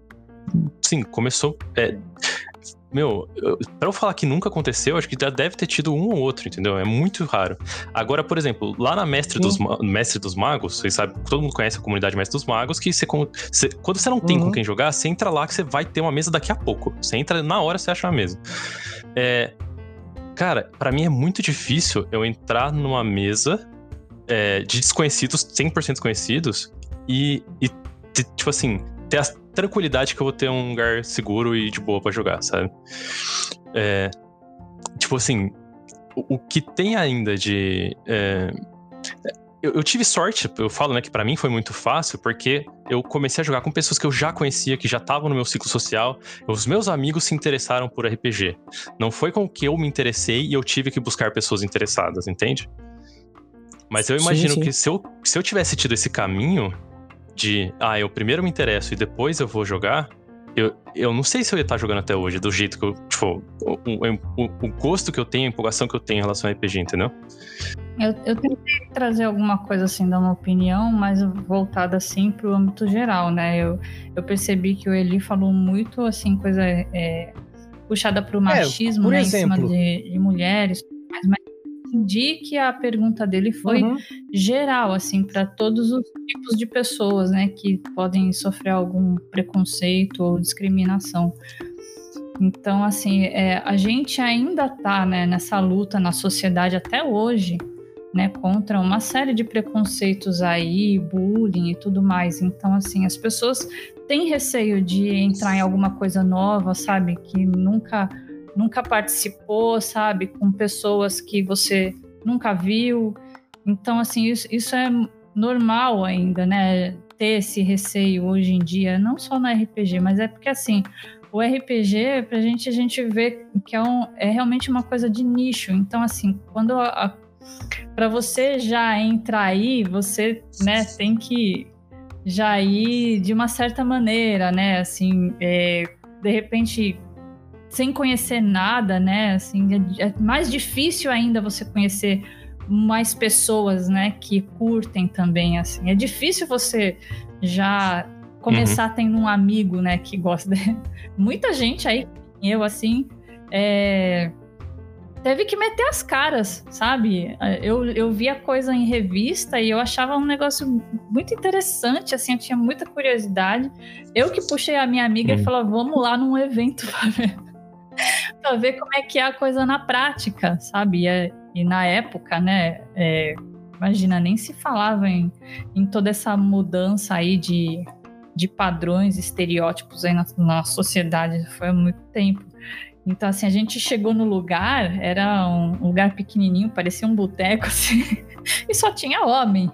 Sim, começou. É, meu, eu, pra eu falar que nunca aconteceu, acho que já deve ter tido um ou outro, entendeu? É muito raro. Agora, por exemplo, lá na Mestre, dos, Mestre dos Magos, vocês sabem, todo mundo conhece a comunidade Mestre dos Magos, que você, você quando você não tem uhum. com quem jogar, você entra lá que você vai ter uma mesa daqui a pouco. Você entra na hora, você acha uma mesa. É, cara, para mim é muito difícil eu entrar numa mesa é, de desconhecidos, 100% desconhecidos, e, e, tipo assim, ter a tranquilidade que eu vou ter um lugar seguro e de boa para jogar, sabe? É, tipo assim, o, o, que tem ainda de. É, eu, eu, tive sorte, eu falo, né, que para mim foi muito fácil, porque eu comecei a jogar com pessoas que eu já conhecia, que já estavam no meu ciclo social. Os meus amigos se interessaram por RPG. Não foi com que eu me interessei e eu tive que buscar pessoas interessadas, entende? Mas eu imagino sim, sim. que se eu, se eu tivesse tido esse caminho, de, ah, eu primeiro me interesso e depois eu vou jogar, eu, eu não sei se eu ia estar jogando até hoje, do jeito que eu, tipo, o, o, o gosto que eu tenho, a empolgação que eu tenho em relação ao RPG, entendeu? Eu, eu tentei trazer alguma coisa assim, dar uma opinião, mas voltada assim para o âmbito geral, né? Eu, eu percebi que o Eli falou muito assim, coisa é, puxada para o é, machismo, é, né? Exemplo, em cima de, de mulheres, mas, mas entendi que a pergunta dele foi uhum. geral, assim, para todos os tipos de pessoas, né, que podem sofrer algum preconceito ou discriminação. Então, assim, é, a gente ainda tá né, nessa luta na sociedade até hoje né, contra uma série de preconceitos aí, bullying e tudo mais. Então, assim, as pessoas têm receio de entrar em alguma coisa nova, sabe, que nunca nunca participou, sabe, com pessoas que você nunca viu. Então, assim, isso, isso é normal ainda, né? Ter esse receio hoje em dia, não só no RPG, mas é porque, assim, o RPG, pra gente, a gente vê que é, um, é realmente uma coisa de nicho. Então, assim, quando para você já entrar aí, você, né, tem que já ir de uma certa maneira, né? Assim, é, de repente, sem conhecer nada, né? Assim, é, é mais difícil ainda você conhecer mais pessoas, né, que curtem também, assim. É difícil você já começar uhum. tendo um amigo, né, que gosta. De... Muita gente aí, eu assim, é... teve que meter as caras, sabe? Eu, eu via coisa em revista e eu achava um negócio muito interessante, assim, eu tinha muita curiosidade. Eu que puxei a minha amiga uhum. e falei, vamos lá num evento pra ver. Pra ver como é que é a coisa na prática, sabe? E, e na época, né, é... imagina, nem se falava em, em toda essa mudança aí de de padrões, estereótipos aí na, na sociedade. Foi há muito tempo. Então, assim, a gente chegou no lugar, era um lugar pequenininho, parecia um boteco, assim, e só tinha homem.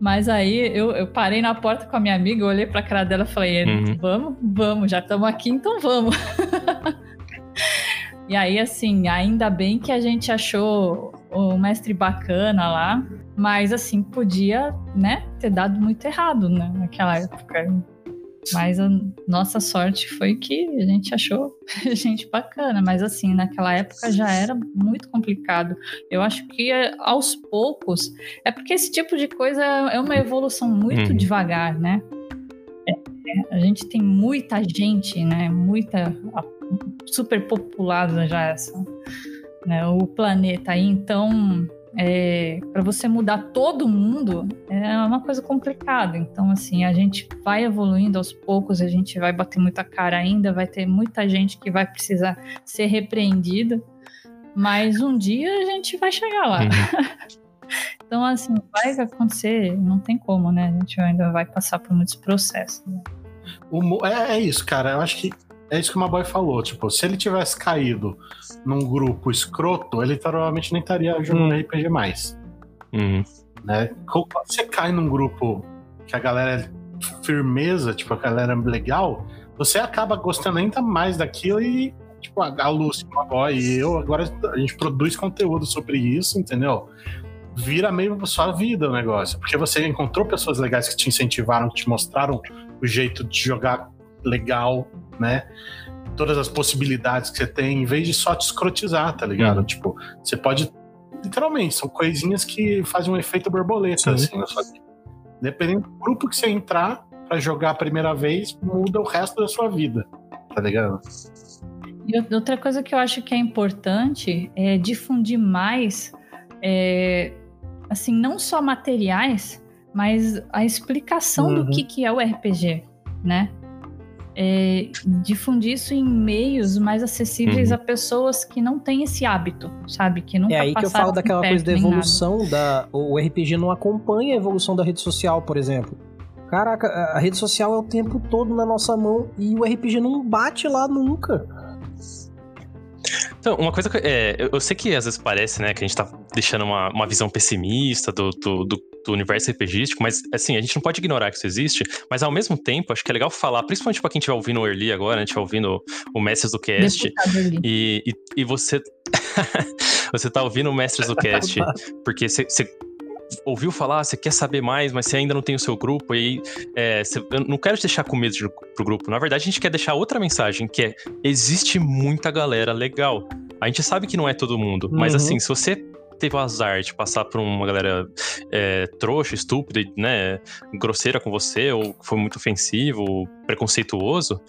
Mas aí eu, eu, parei na porta com a minha amiga, olhei pra cara dela e falei: uhum. vamos, vamos, já estamos aqui, então vamos. e aí, assim, ainda bem que a gente achou o mestre bacana lá. Mas, assim, podia, né, ter dado muito errado né, naquela época. Mas a nossa sorte foi que a gente achou gente bacana. Mas, assim, naquela época já era muito complicado. Eu acho que eh, aos poucos. É porque esse tipo de coisa é uma evolução muito hum. devagar, né? É, é, a gente tem muita gente, né? Muita. Super populada já essa. Né, o planeta aí. Então é, para você mudar todo mundo é uma coisa complicada. Então, assim, a gente vai evoluindo aos poucos, a gente vai bater muita cara ainda, vai ter muita gente que vai precisar ser repreendida, mas um dia a gente vai chegar lá. então, assim, vai acontecer, não tem como, né? A gente ainda vai passar por muitos processos. Né? É, é isso, cara. Eu acho que é isso que o Maboy falou. Tipo, se ele tivesse caído num grupo escroto, ele provavelmente nem estaria jogando hum. RPG mais. Uhum. Né? Quando você cai num grupo que a galera é firmeza, tipo, a galera é legal, você acaba gostando ainda mais daquilo e, tipo, a Lúcia, o Maboy e eu, agora a gente produz conteúdo sobre isso, entendeu? Vira meio sua vida o negócio. Porque você encontrou pessoas legais que te incentivaram, que te mostraram o jeito de jogar legal, né? Todas as possibilidades que você tem, em vez de só te escrotizar, tá ligado? Uhum. Tipo, você pode. Literalmente, são coisinhas que fazem um efeito borboleta, Sim. assim, na sua vida. Dependendo do grupo que você entrar para jogar a primeira vez, muda o resto da sua vida, tá ligado? E outra coisa que eu acho que é importante é difundir mais, é, assim, não só materiais, mas a explicação uhum. do que, que é o RPG, né? É, difundir isso em meios mais acessíveis uhum. a pessoas que não têm esse hábito, sabe? Que nunca É aí que eu falo daquela coisa da evolução da. O RPG não acompanha a evolução da rede social, por exemplo. Caraca, a rede social é o tempo todo na nossa mão e o RPG não bate lá nunca. Então, uma coisa que. É, eu sei que às vezes parece, né, que a gente tá deixando uma, uma visão pessimista do, do, do, do universo RPGístico, mas assim, a gente não pode ignorar que isso existe, mas ao mesmo tempo, acho que é legal falar, principalmente pra quem estiver ouvindo o Early agora, né, estiver ouvindo o Mestres do Cast, e, e, e, você. você tá ouvindo o Mestres do Cast, porque você ouviu falar, você quer saber mais, mas você ainda não tem o seu grupo, e aí é, você, eu não quero te deixar com medo de, pro grupo. Na verdade, a gente quer deixar outra mensagem, que é: existe muita galera legal. A gente sabe que não é todo mundo, uhum. mas assim, se você teve o azar de passar por uma galera é, trouxa, estúpida, né, grosseira com você, ou foi muito ofensivo, preconceituoso,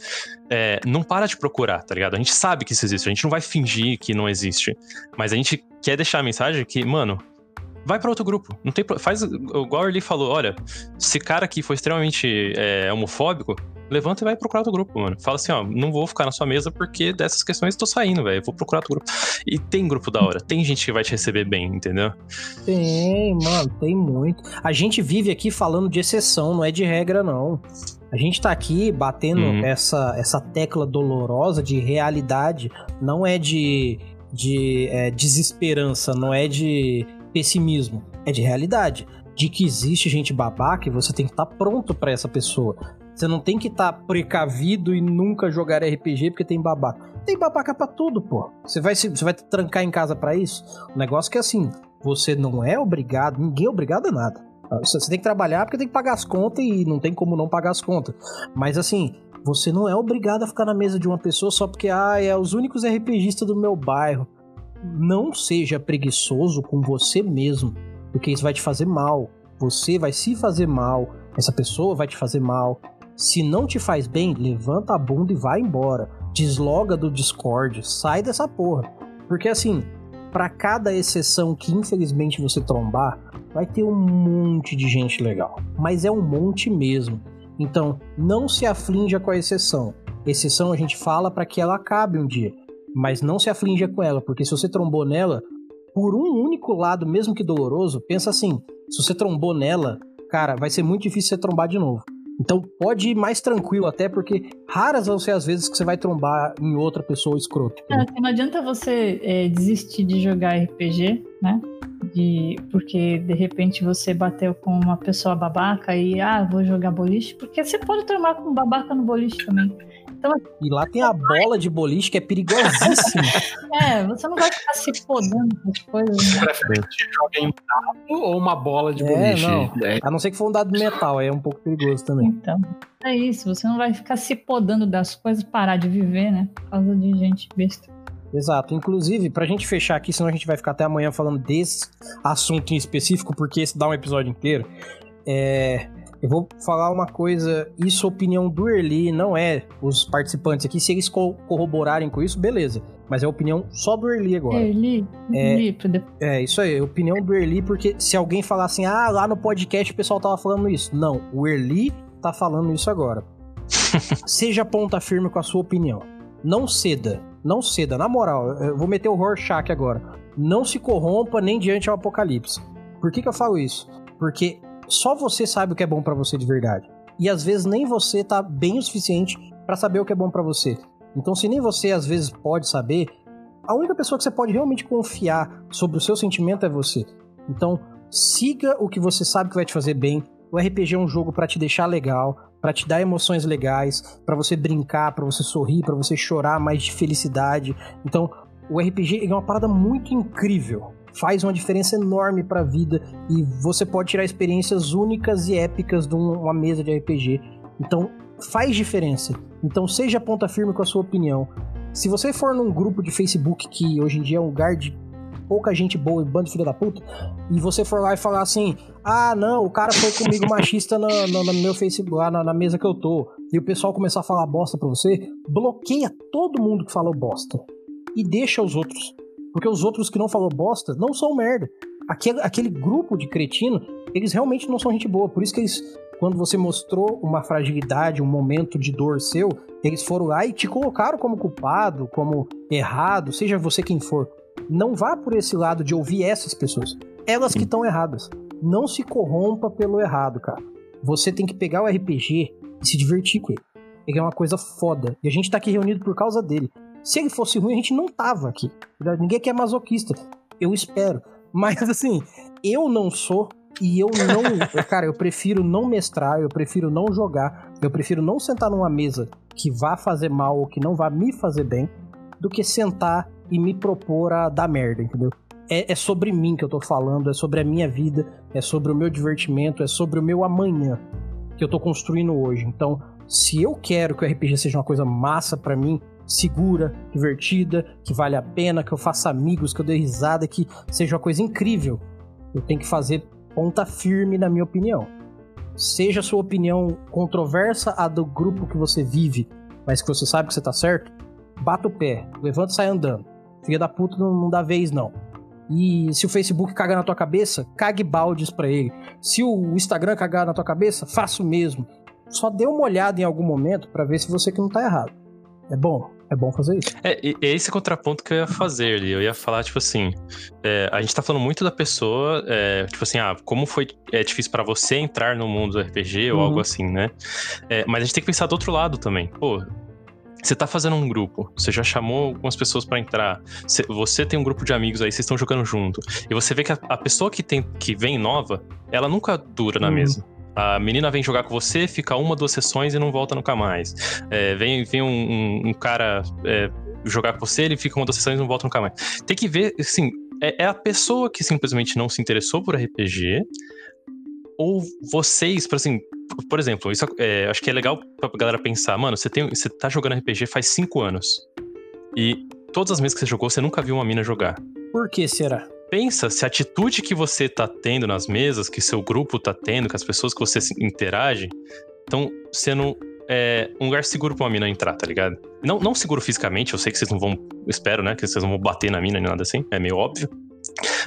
é, não para de procurar, tá ligado? A gente sabe que isso existe, a gente não vai fingir que não existe, mas a gente quer deixar a mensagem que, mano, vai para outro grupo. Não tem, faz igual ele falou, olha, esse cara aqui foi extremamente é, homofóbico, levanta e vai procurar outro grupo, mano. Fala assim, ó, não vou ficar na sua mesa porque dessas questões tô saindo, velho. Vou procurar outro grupo. E tem grupo da hora, tem gente que vai te receber bem, entendeu? Tem, mano, tem muito. A gente vive aqui falando de exceção, não é de regra, não. A gente tá aqui batendo uhum. essa, essa tecla dolorosa de realidade, não é de, de é, desesperança, não é de pessimismo, é de realidade. De que existe gente babaca e você tem que estar tá pronto para essa pessoa. Você não tem que estar tá precavido e nunca jogar RPG porque tem babaca. Tem babaca pra tudo, pô. Você vai, você vai trancar em casa para isso? O negócio é que assim, você não é obrigado, ninguém é obrigado a nada. Você tem que trabalhar porque tem que pagar as contas e não tem como não pagar as contas. Mas assim, você não é obrigado a ficar na mesa de uma pessoa só porque, ah, é os únicos RPGistas do meu bairro. Não seja preguiçoso com você mesmo, porque isso vai te fazer mal. Você vai se fazer mal, essa pessoa vai te fazer mal. Se não te faz bem, levanta a bunda e vai embora. Desloga do Discord, sai dessa porra. Porque assim, para cada exceção que infelizmente você trombar, vai ter um monte de gente legal. Mas é um monte mesmo. Então, não se aflinja com a exceção. Exceção a gente fala para que ela acabe um dia, mas não se aflinja com ela, porque se você trombou nela, por um único lado, mesmo que doloroso, pensa assim: se você trombou nela, cara, vai ser muito difícil você trombar de novo. Então pode ir mais tranquilo, até porque raras vão ser as vezes que você vai trombar em outra pessoa escrota. É, assim, não adianta você é, desistir de jogar RPG, né? De, porque de repente você bateu com uma pessoa babaca e ah, vou jogar boliche, porque você pode trombar com babaca no boliche também. Então, e lá tem a bola de boliche que é perigosíssima. é, você não vai ficar se podando com as coisas. Né? Preferente joga em um dado ou uma bola de é, boliche. Não. É. A não ser que for um dado de metal, aí é um pouco perigoso também. Então, é isso. Você não vai ficar se podando das coisas, parar de viver, né? Por causa de gente besta. Exato. Inclusive, pra gente fechar aqui, senão a gente vai ficar até amanhã falando desse assunto em específico, porque esse dá um episódio inteiro. É, eu vou falar uma coisa, isso é opinião do Erli, não é os participantes aqui. Se eles co corroborarem com isso, beleza. Mas é opinião só do Erli agora. Erli? É, é isso aí, opinião do Erli, porque se alguém falar assim, ah, lá no podcast o pessoal tava falando isso. Não, o Erli tá falando isso agora. Seja ponta firme com a sua opinião. Não ceda, não ceda. Na moral, eu vou meter o Rorschach agora. Não se corrompa nem diante ao apocalipse. Por que, que eu falo isso? Porque só você sabe o que é bom para você de verdade. E às vezes nem você tá bem o suficiente para saber o que é bom para você. Então, se nem você às vezes pode saber, a única pessoa que você pode realmente confiar sobre o seu sentimento é você. Então, siga o que você sabe que vai te fazer bem. O RPG é um jogo para te deixar legal, para te dar emoções legais, para você brincar, para você sorrir, para você chorar mais de felicidade. Então, o RPG é uma parada muito incrível faz uma diferença enorme para a vida e você pode tirar experiências únicas e épicas de uma mesa de RPG. Então, faz diferença. Então, seja ponta firme com a sua opinião. Se você for num grupo de Facebook que hoje em dia é um lugar de pouca gente boa e bando de filha da puta, e você for lá e falar assim: ah, não, o cara foi comigo machista no, no, no meu Facebook, lá na, na, mesa que eu tô, e o pessoal começar a falar bosta pra você, bloqueia todo mundo que falou bosta e deixa os outros. Porque os outros que não falou bosta não são merda. Aquele, aquele grupo de cretino, eles realmente não são gente boa. Por isso que eles, quando você mostrou uma fragilidade, um momento de dor seu, eles foram lá e te colocaram como culpado, como errado, seja você quem for. Não vá por esse lado de ouvir essas pessoas. Elas que estão erradas. Não se corrompa pelo errado, cara. Você tem que pegar o RPG e se divertir com ele. Ele é uma coisa foda. E a gente tá aqui reunido por causa dele. Se ele fosse ruim, a gente não tava aqui. Ninguém aqui é masoquista. Eu espero. Mas assim, eu não sou e eu não. cara, eu prefiro não mestrar, eu prefiro não jogar, eu prefiro não sentar numa mesa que vá fazer mal ou que não vá me fazer bem, do que sentar e me propor a dar merda, entendeu? É, é sobre mim que eu tô falando, é sobre a minha vida, é sobre o meu divertimento, é sobre o meu amanhã que eu tô construindo hoje. Então, se eu quero que o RPG seja uma coisa massa para mim, segura, divertida, que vale a pena, que eu faça amigos, que eu dê risada, que seja uma coisa incrível. Eu tenho que fazer ponta firme na minha opinião. Seja a sua opinião controversa a do grupo que você vive, mas que você sabe que você tá certo, bata o pé, levanta e sai andando. Filha da puta não, não dá vez, não. E se o Facebook cagar na tua cabeça, cague baldes para ele. Se o Instagram cagar na tua cabeça, faça o mesmo. só dê uma olhada em algum momento para ver se você que não tá errado. É bom, é bom fazer isso. É, é esse contraponto que eu ia fazer ali. Eu ia falar, tipo assim, é, a gente tá falando muito da pessoa, é, tipo assim, ah, como foi é, difícil para você entrar no mundo do RPG ou uhum. algo assim, né? É, mas a gente tem que pensar do outro lado também. Pô, você tá fazendo um grupo, você já chamou algumas pessoas para entrar, você tem um grupo de amigos aí, vocês estão jogando junto, e você vê que a, a, pessoa que, tem, que vem nova, ela nunca dura na uhum. mesa. A menina vem jogar com você, fica uma, duas sessões e não volta nunca mais. É, vem vem um, um, um cara é, jogar com você, ele fica uma, duas sessões e não volta nunca mais. Tem que ver, assim, é, é a pessoa que simplesmente não se interessou por RPG, ou vocês, por assim, por exemplo, isso é, acho que é legal pra galera pensar, mano, você, tem, você tá jogando RPG faz cinco anos. E todas as mesas que você jogou, você nunca viu uma mina jogar. Por que será? Pensa se a atitude que você tá tendo nas mesas, que seu grupo tá tendo, com as pessoas que você interage, estão sendo é, um lugar seguro pra uma mina entrar, tá ligado? Não, não seguro fisicamente, eu sei que vocês não vão. Espero, né? Que vocês não vão bater na mina nem nada assim, é meio óbvio.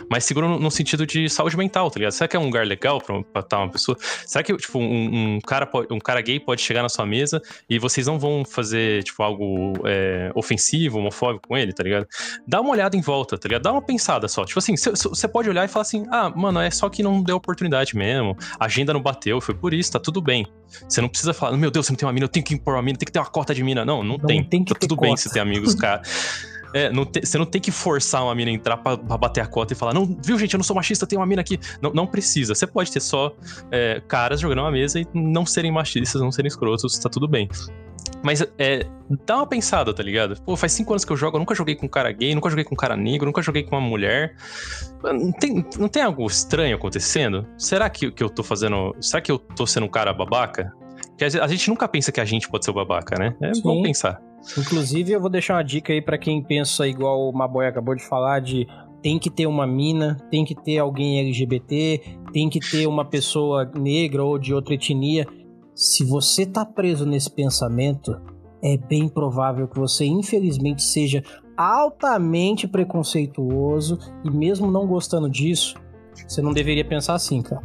Mas seguro no, no, sentido de saúde mental, tá ligado? Será que é um lugar legal pra, pra estar uma pessoa? Será que, tipo, um, um, cara pode, um cara gay pode chegar na sua mesa e vocês não vão fazer, tipo, algo é, ofensivo, homofóbico com ele, tá ligado? Dá uma olhada em volta, tá ligado? Dá uma pensada só. Tipo assim, você pode olhar e falar assim: ah, mano, é só que não deu oportunidade mesmo, a agenda não bateu, foi por isso, tá tudo bem. Você não precisa falar, meu Deus, você não tem uma mina, eu tenho que impor uma mina, tem que ter uma cota de mina. Não, não, não tem. tem tá tudo cota. bem se tem amigos, cara. É, não te, você não tem que forçar uma mina a entrar pra, pra, bater a cota e falar, não, viu, gente, eu não sou machista, tem uma mina aqui. Não, não precisa. Você pode ter só é, caras jogando uma mesa e não serem machistas, não serem escrotos, tá tudo bem. Mas é, dá uma pensada, tá ligado? Pô, faz cinco anos que eu jogo, eu nunca joguei com um cara gay, nunca joguei com um cara negro, nunca joguei com uma mulher. Não tem, não tem algo estranho acontecendo? Será que, que eu tô fazendo. Será que eu tô sendo um cara babaca? Porque a gente nunca pensa que a gente pode ser o babaca, né? É bom pensar. Inclusive, eu vou deixar uma dica aí para quem pensa igual o Maboy acabou de falar de tem que ter uma mina, tem que ter alguém LGBT, tem que ter uma pessoa negra ou de outra etnia. Se você tá preso nesse pensamento, é bem provável que você, infelizmente, seja altamente preconceituoso e mesmo não gostando disso, você não deveria pensar assim, cara.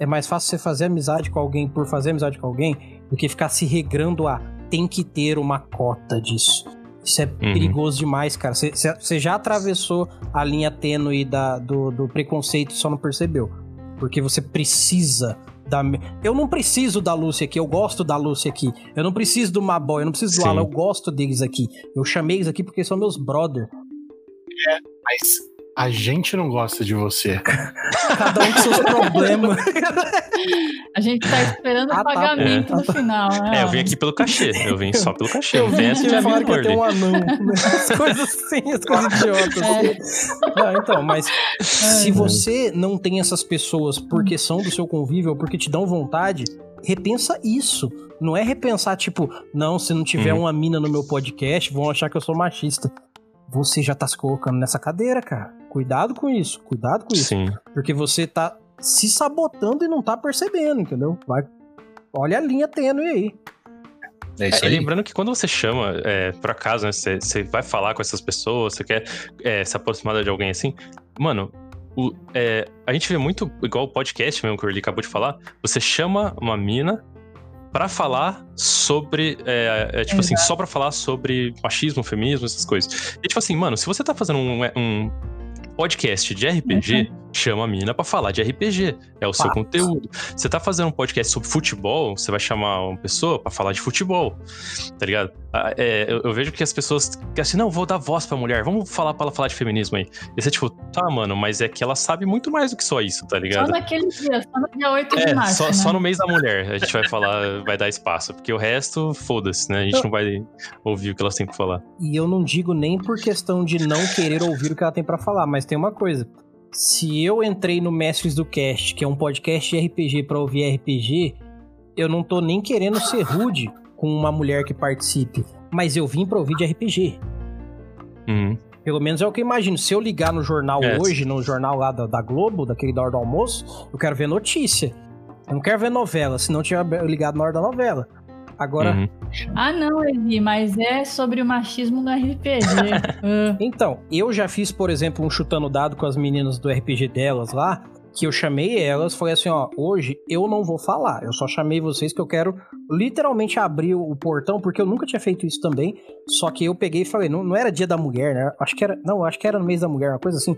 É mais fácil você fazer amizade com alguém por fazer amizade com alguém do que ficar se regrando a tem que ter uma cota disso. Isso é uhum. perigoso demais, cara. Você já atravessou a linha tênue da, do, do preconceito e só não percebeu. Porque você precisa da. Eu não preciso da Lucy aqui, eu gosto da Lucy aqui. Eu não preciso do Maboy, eu não preciso do Alan, eu gosto deles aqui. Eu chamei eles aqui porque são meus brother. É, mas a gente não gosta de você. Cada um com seus problemas. A gente tá esperando ah, o tá. pagamento tá, é. no final. Né? É, eu vim aqui pelo cachê. Eu vim só pelo cachê. Eu vim aqui falar que ter um anão. Né? As coisas assim, as coisas idiotas. É. Não, então, mas se você não tem essas pessoas porque são do seu convívio ou porque te dão vontade, repensa isso. Não é repensar, tipo, não, se não tiver hum. uma mina no meu podcast, vão achar que eu sou machista você já tá se colocando nessa cadeira, cara. Cuidado com isso, cuidado com isso. Sim. Porque você tá se sabotando e não tá percebendo, entendeu? Vai, olha a linha tênue aí. É isso é, aí. lembrando que quando você chama, é, por acaso, né, você, você, vai falar com essas pessoas, você quer é, se aproximar de alguém assim, mano, o, é, a gente vê muito, igual o podcast mesmo que ele acabou de falar, você chama uma mina para falar sobre. É, é, tipo assim, só para falar sobre machismo, feminismo, essas coisas. E tipo assim, mano, se você tá fazendo um, um podcast de RPG, uhum chama a mina para falar de RPG. É o seu conteúdo. Você tá fazendo um podcast sobre futebol, você vai chamar uma pessoa para falar de futebol. Tá ligado? Ah, é, eu, eu, vejo que as pessoas que assim, não, vou dar voz pra mulher, vamos falar pra ela falar de feminismo aí. E você, tipo, tá, mano, mas é que ela sabe muito mais do que só isso, tá ligado? Só naquele dia, só no dia 8 é, de março. Só, né? só no mês da mulher a gente vai falar, vai dar espaço. Porque o resto, foda-se, né? A gente não vai ouvir o que elas têm pra falar. E eu não digo nem por questão de não querer ouvir o que ela tem para falar, mas tem uma coisa se eu entrei no Mestres do Cast, que é um podcast de RPG para ouvir RPG, eu não tô nem querendo ser rude com uma mulher que participe, mas eu vim para ouvir de RPG. Uhum. Pelo menos é o que eu imagino. Se eu ligar no jornal é. hoje, no jornal lá da, da, Globo, daquele da hora do almoço, eu quero ver notícia. Eu não quero ver novela, se não tiver ligado na hora da novela. Agora. Uhum. Ah, não, Evi, mas é sobre o machismo no RPG. uh. Então, eu já fiz, por exemplo, um chutando dado com as meninas do RPG delas lá, que eu chamei elas, falei assim, ó, hoje eu não vou falar, eu só chamei vocês que eu quero literalmente abri o portão, porque eu nunca tinha feito isso também. Só que eu peguei e falei, não, não era dia da mulher, né? Acho que era. Não, acho que era no mês da mulher, uma coisa assim.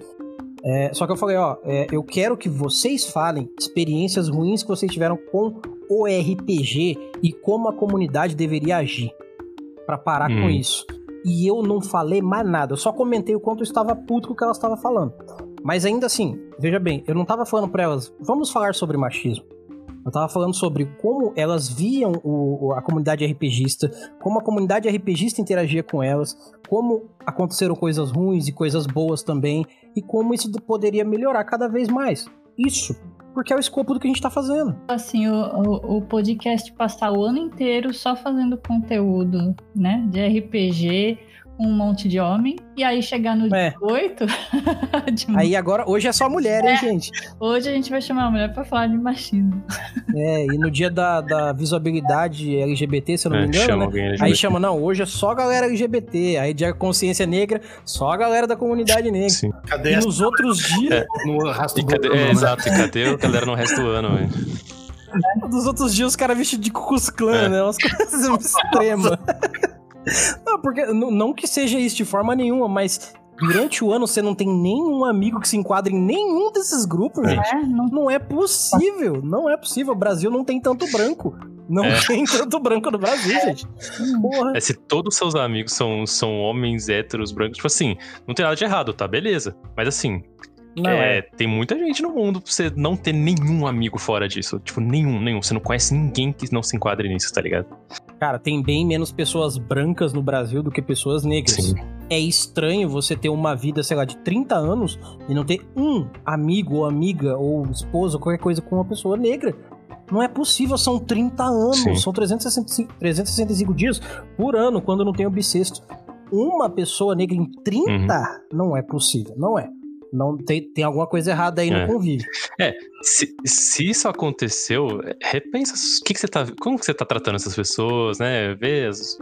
É, só que eu falei, ó, é, eu quero que vocês falem experiências ruins que vocês tiveram com o RPG e como a comunidade deveria agir para parar hum. com isso. E eu não falei mais nada, eu só comentei o quanto eu estava puto com o que elas estavam falando. Mas ainda assim, veja bem, eu não tava falando pra elas, vamos falar sobre machismo. Eu tava falando sobre como elas viam o, a comunidade RPGista, como a comunidade RPGista interagia com elas, como aconteceram coisas ruins e coisas boas também, e como isso poderia melhorar cada vez mais. Isso porque é o escopo do que a gente tá fazendo. Assim, o, o, o, podcast passar o ano inteiro só fazendo conteúdo, né, de RPG, um monte de homem. E aí chegar no é. 18. de... Aí agora, hoje é só mulher, hein, é. gente? Hoje a gente vai chamar a mulher pra falar de machismo. É, e no dia da, da visibilidade LGBT, se eu não é, me engano, né? Aí chama, não, hoje é só a galera LGBT. Aí dia consciência negra, só a galera da comunidade negra. Sim. Cadê e nos outros dias. É. No resto do cadê, ano, é, né? Exato, e cadê a galera no resto do ano, velho? Dos outros dias os caras vestidos de Cucus Clã, é. né? Umas coisas extremas. Não, porque não que seja isso de forma nenhuma, mas durante o ano você não tem nenhum amigo que se enquadre em nenhum desses grupos, gente. É, não... não... é possível. Não é possível. O Brasil não tem tanto branco. Não é. tem tanto branco no Brasil, gente. Porra. É, se todos os seus amigos são, são homens héteros brancos, tipo assim, não tem nada de errado, tá? Beleza. Mas assim, não, é, é, tem muita gente no mundo pra você não ter nenhum amigo fora disso. Tipo, nenhum, nenhum. Você não conhece ninguém que não se enquadre nisso, tá ligado? Cara, tem bem menos pessoas brancas no Brasil do que pessoas negras. Sim. É estranho você ter uma vida, sei lá, de 30 anos e não ter um amigo ou amiga ou esposa, qualquer coisa com uma pessoa negra. Não é possível, são 30 anos, Sim. são 365, 365 dias por ano quando não tem o bissexto. Uma pessoa negra em 30 uhum. não é possível, não é. Não tem, tem alguma coisa errada aí é. no convívio. É, se, se isso aconteceu, repensa o que, que você tá. Como que você tá tratando essas pessoas, né? Vê as,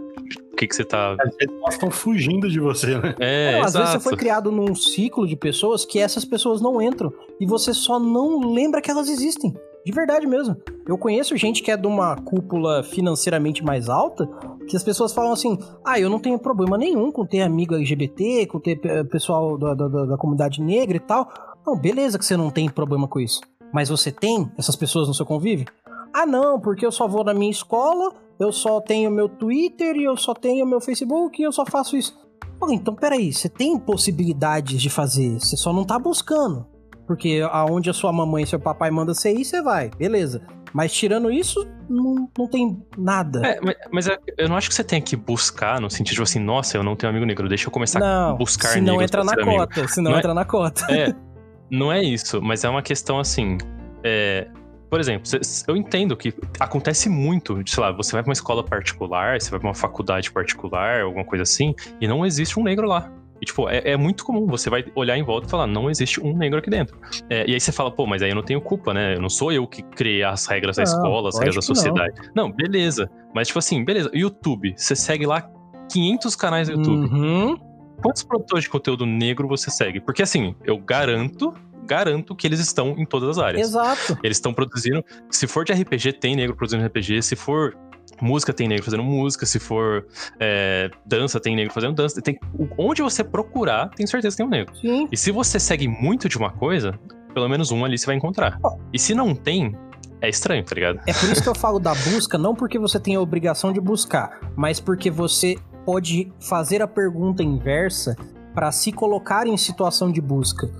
o que, que você tá. Às vezes elas estão fugindo de você, né? É, não, às vezes você foi criado num ciclo de pessoas que essas pessoas não entram. E você só não lembra que elas existem. De verdade mesmo. Eu conheço gente que é de uma cúpula financeiramente mais alta, que as pessoas falam assim: ah, eu não tenho problema nenhum com ter amigo LGBT, com ter pessoal da, da, da comunidade negra e tal. Não, beleza que você não tem problema com isso. Mas você tem essas pessoas no seu convívio? Ah, não, porque eu só vou na minha escola, eu só tenho meu Twitter e eu só tenho meu Facebook e eu só faço isso. Pô, então peraí, você tem possibilidades de fazer, você só não tá buscando. Porque aonde a sua mamãe e seu papai mandam você ir, você vai, beleza. Mas tirando isso, não, não tem nada. É, mas, mas, eu não acho que você tem que buscar no sentido de assim, nossa, eu não tenho amigo negro, deixa eu começar não, a buscar se não entra na cota, se não, não é entra é, na cota. É, não é isso, mas é uma questão assim, é, por exemplo, eu entendo que acontece muito, sei lá, você vai pra uma escola particular, você vai pra uma faculdade particular, alguma coisa assim, e não existe um negro lá. E, tipo, é, é, muito comum. Você vai olhar em volta e falar, não existe um negro aqui dentro. É, e aí você fala, pô, mas aí eu não tenho culpa, né? Eu não sou eu que criei as regras não, da escola, as regras da sociedade. Não. não. beleza. Mas, tipo assim, beleza. YouTube, você segue lá 500 canais do YouTube. Uhum. Quantos produtores de conteúdo negro você segue? Porque, assim, eu garanto garanto que eles estão em todas as áreas. Exato. Eles estão produzindo. Se for de RPG, tem negro produzindo RPG. Se for música tem negro fazendo música, se for é, dança tem negro fazendo dança, tem, onde você procurar, tem certeza que tem um negro. Sim. E se você segue muito de uma coisa, pelo menos um ali você vai encontrar. E se não tem, é estranho, tá ligado? É por isso que eu falo da busca, não porque você tem a obrigação de buscar, mas porque você pode fazer a pergunta inversa para se colocar em situação de busca.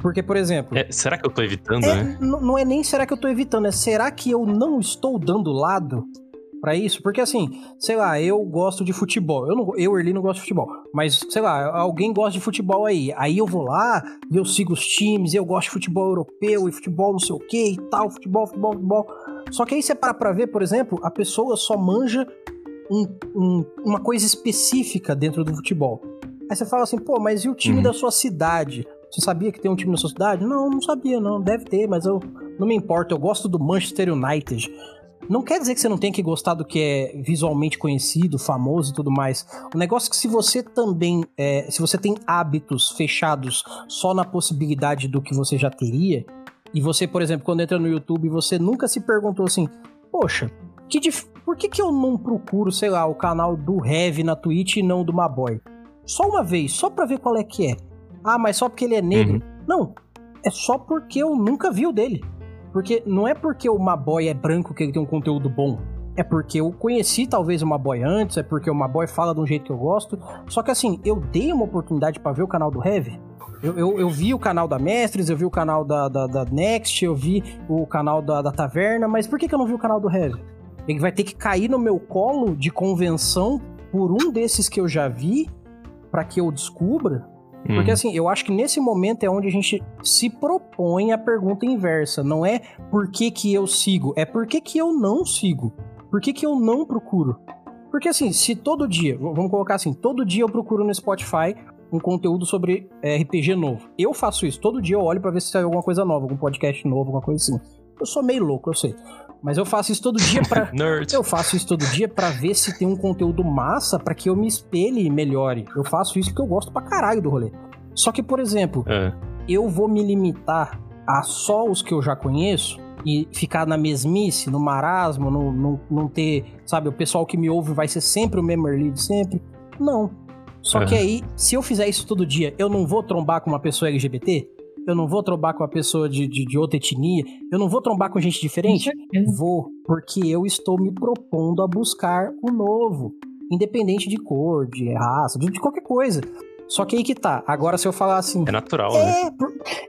Porque, por exemplo. É, será que eu tô evitando, é, né? Não é nem será que eu tô evitando, é será que eu não estou dando lado para isso? Porque assim, sei lá, eu gosto de futebol. Eu, não, eu Erli, não gosto de futebol. Mas, sei lá, alguém gosta de futebol aí. Aí eu vou lá e eu sigo os times, eu gosto de futebol europeu e futebol não sei o que e tal, futebol, futebol, futebol. Só que aí você para pra ver, por exemplo, a pessoa só manja um, um, uma coisa específica dentro do futebol. Aí você fala assim, pô, mas e o time uhum. da sua cidade? Você sabia que tem um time na sua cidade? Não, não sabia, não. Deve ter, mas eu não me importa. Eu gosto do Manchester United. Não quer dizer que você não tenha que gostar do que é visualmente conhecido, famoso e tudo mais. O negócio é que se você também, é, se você tem hábitos fechados só na possibilidade do que você já teria, e você, por exemplo, quando entra no YouTube, você nunca se perguntou assim, poxa, Que dif... Por que, que eu não procuro, sei lá, o canal do Heavy na Twitch e não do Maboy? Só uma vez, só pra ver qual é que é. Ah, mas só porque ele é negro. Uhum. Não, é só porque eu nunca vi o dele. Porque não é porque o Maboy é branco que ele tem um conteúdo bom. É porque eu conheci talvez o Maboy antes, é porque o Maboy fala de um jeito que eu gosto. Só que assim, eu dei uma oportunidade para ver o canal do Heavy. Eu, eu, eu, vi o canal da Mestres, eu vi o canal da, da, da Next, eu vi o canal da, da Taverna, mas por que, que eu não vi o canal do Heavy? Ele vai ter que cair no meu colo de convenção por um desses que eu já vi para que eu descubra. Porque hum. assim, eu acho que nesse momento é onde a gente se propõe a pergunta inversa. Não é por que, que eu sigo, é por que, que eu não sigo. Por que, que eu não procuro? Porque assim, se todo dia, vamos colocar assim, todo dia eu procuro no Spotify um conteúdo sobre é, RPG novo. Eu faço isso, todo dia eu olho para ver se sai alguma coisa nova, algum podcast novo, alguma coisa assim. Eu sou meio louco, eu sei. Mas eu faço isso todo dia para Eu faço isso todo dia para ver se tem um conteúdo massa para que eu me espelhe e melhore. Eu faço isso porque eu gosto pra caralho do rolê. Só que, por exemplo, é. eu vou me limitar a só os que eu já conheço e ficar na mesmice, no marasmo, não, não, não ter, sabe, o pessoal que me ouve vai ser sempre o mesmo lead sempre. Não. Só é. que aí, se eu fizer isso todo dia, eu não vou trombar com uma pessoa LGBT? Eu não vou trombar com uma pessoa de, de, de, outra etnia? Eu não vou trombar com gente diferente? Vou, porque eu estou me propondo a buscar o novo. Independente de cor, de raça, de, de qualquer coisa. Só que aí que tá. Agora, se eu falar assim. É natural, é, né?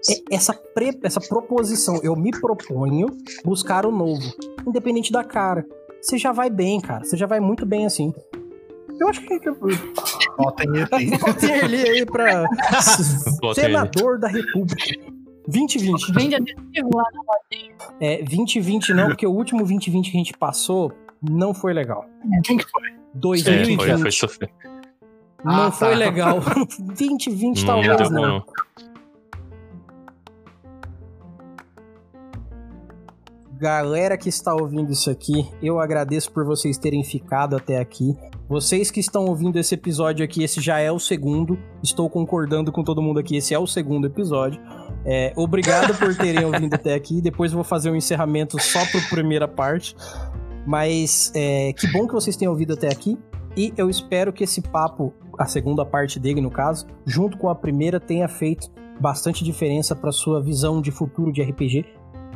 É, essa, pre, essa proposição, eu me proponho buscar o novo. Independente da cara. Você já vai bem, cara. Você já vai muito bem assim. Eu acho que. Botem ele aí. Botem ele aí pra. Senador da República. 2020. Vende adesivo lá na rodinha. É, 2020 não, porque o último 2020 que a gente passou não foi legal. Quem que foi? 2020. É, foi, foi sofrer. Não ah, foi tá. legal. 2020 não, talvez não. não. Galera que está ouvindo isso aqui, eu agradeço por vocês terem ficado até aqui. Vocês que estão ouvindo esse episódio aqui, esse já é o segundo. Estou concordando com todo mundo aqui, esse é o segundo episódio. É, obrigado por terem ouvido até aqui. Depois eu vou fazer um encerramento só para a primeira parte. Mas é, que bom que vocês tenham ouvido até aqui. E eu espero que esse papo, a segunda parte dele no caso, junto com a primeira, tenha feito bastante diferença para sua visão de futuro de RPG.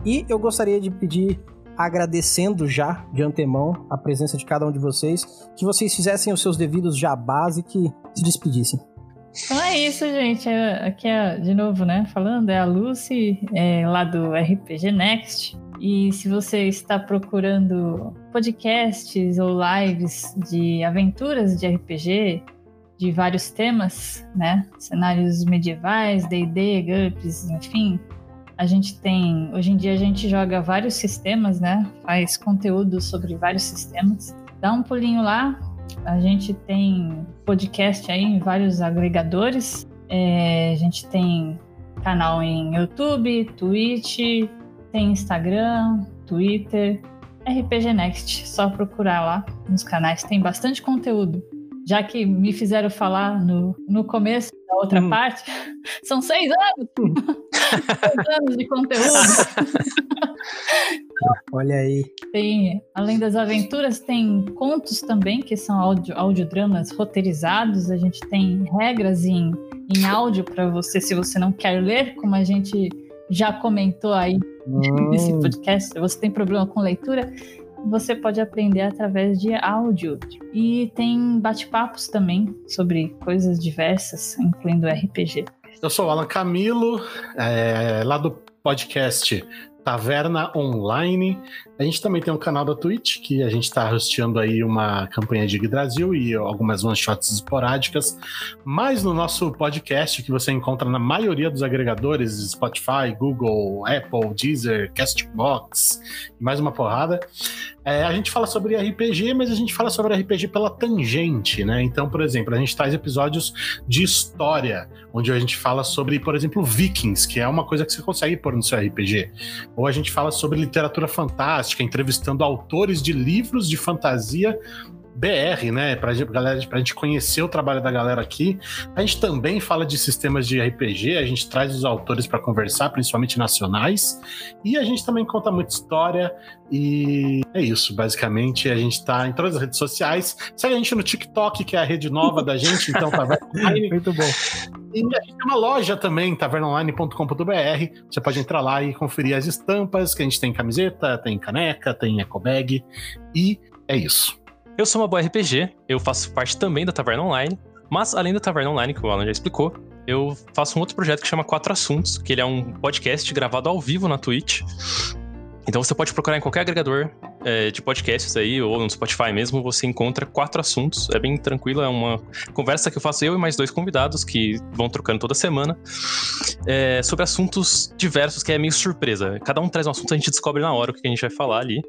E eu gostaria de pedir agradecendo já de antemão a presença de cada um de vocês, que vocês fizessem os seus devidos jabás e que se despedissem. Então é isso, gente. É, aqui é, de novo, né? Falando, é a Lucy, é, lá do RPG Next. E se você está procurando podcasts ou lives de aventuras de RPG, de vários temas, né? Cenários medievais, D&D, GURPS, enfim, a gente tem, hoje em dia a gente joga vários sistemas, né? Faz conteúdo sobre vários sistemas. Dá um pulinho lá. A gente tem podcast aí em vários agregadores. É, a gente tem canal em YouTube, Twitch, tem Instagram, Twitter, RPG Next. Só procurar lá nos canais. Tem bastante conteúdo já que me fizeram falar no, no começo da outra hum. parte, são seis anos! Hum. seis anos de conteúdo. Olha aí. Tem, além das aventuras, tem contos também, que são audio, audiodramas roteirizados. A gente tem regras em, em áudio para você, se você não quer ler, como a gente já comentou aí hum. nesse podcast. Se você tem problema com leitura, você pode aprender através de áudio. E tem bate-papos também sobre coisas diversas, incluindo RPG. Eu sou o Alan Camilo, é, lá do podcast Taverna Online. A gente também tem um canal da Twitch, que a gente está hosteando aí uma campanha de Brasil e algumas one-shots esporádicas. Mas no nosso podcast, que você encontra na maioria dos agregadores, Spotify, Google, Apple, Deezer, Castbox e mais uma porrada, é, a gente fala sobre RPG, mas a gente fala sobre RPG pela tangente, né? Então, por exemplo, a gente traz episódios de história, onde a gente fala sobre, por exemplo, Vikings, que é uma coisa que você consegue pôr no seu RPG. Ou a gente fala sobre literatura fantástica Fantástica, entrevistando autores de livros de fantasia BR, né? Pra, galera, pra gente conhecer o trabalho da galera aqui. A gente também fala de sistemas de RPG, a gente traz os autores para conversar, principalmente nacionais. E a gente também conta muita história. E é isso, basicamente. A gente tá em todas as redes sociais. Segue a gente no TikTok, que é a rede nova da gente, então tá Muito bom. E a gente tem uma loja também, tavernaonline.com.br. Você pode entrar lá e conferir as estampas, que a gente tem camiseta, tem caneca, tem ecobag. E é isso. Eu sou uma boa RPG, eu faço parte também da Taverna Online, mas além da Taverna Online, que o Alan já explicou, eu faço um outro projeto que chama Quatro Assuntos, que ele é um podcast gravado ao vivo na Twitch. Então você pode procurar em qualquer agregador é, de podcasts aí, ou no Spotify mesmo, você encontra quatro assuntos. É bem tranquilo, é uma conversa que eu faço eu e mais dois convidados que vão trocando toda semana é, sobre assuntos diversos, que é meio surpresa. Cada um traz um assunto, a gente descobre na hora o que a gente vai falar ali.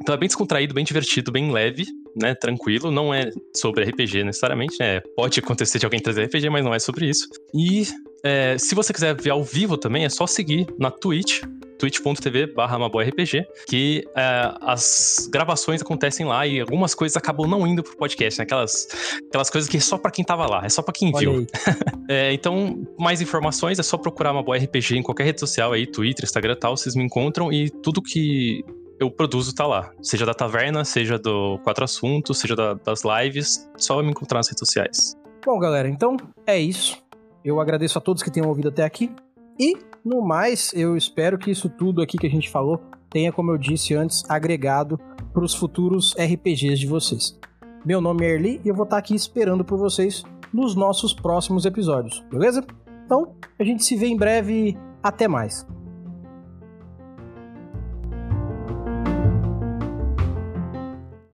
Então é bem descontraído, bem divertido, bem leve, né? Tranquilo. Não é sobre RPG necessariamente, né? Pode acontecer de alguém trazer RPG, mas não é sobre isso. E é, se você quiser ver ao vivo também, é só seguir na Twitch, twitch.tv barra RPG, que é, as gravações acontecem lá e algumas coisas acabam não indo pro podcast, né? Aquelas, aquelas coisas que é só para quem tava lá, é só para quem viu. é, então, mais informações é só procurar uma boa RPG em qualquer rede social aí, Twitter, Instagram e tal, vocês me encontram e tudo que eu produzo tá lá. Seja da taverna, seja do Quatro Assuntos, seja da, das lives, só me encontrar nas redes sociais. Bom, galera, então é isso. Eu agradeço a todos que tenham ouvido até aqui. E, no mais, eu espero que isso tudo aqui que a gente falou tenha, como eu disse antes, agregado para os futuros RPGs de vocês. Meu nome é Erli e eu vou estar aqui esperando por vocês nos nossos próximos episódios, beleza? Então, a gente se vê em breve. Até mais.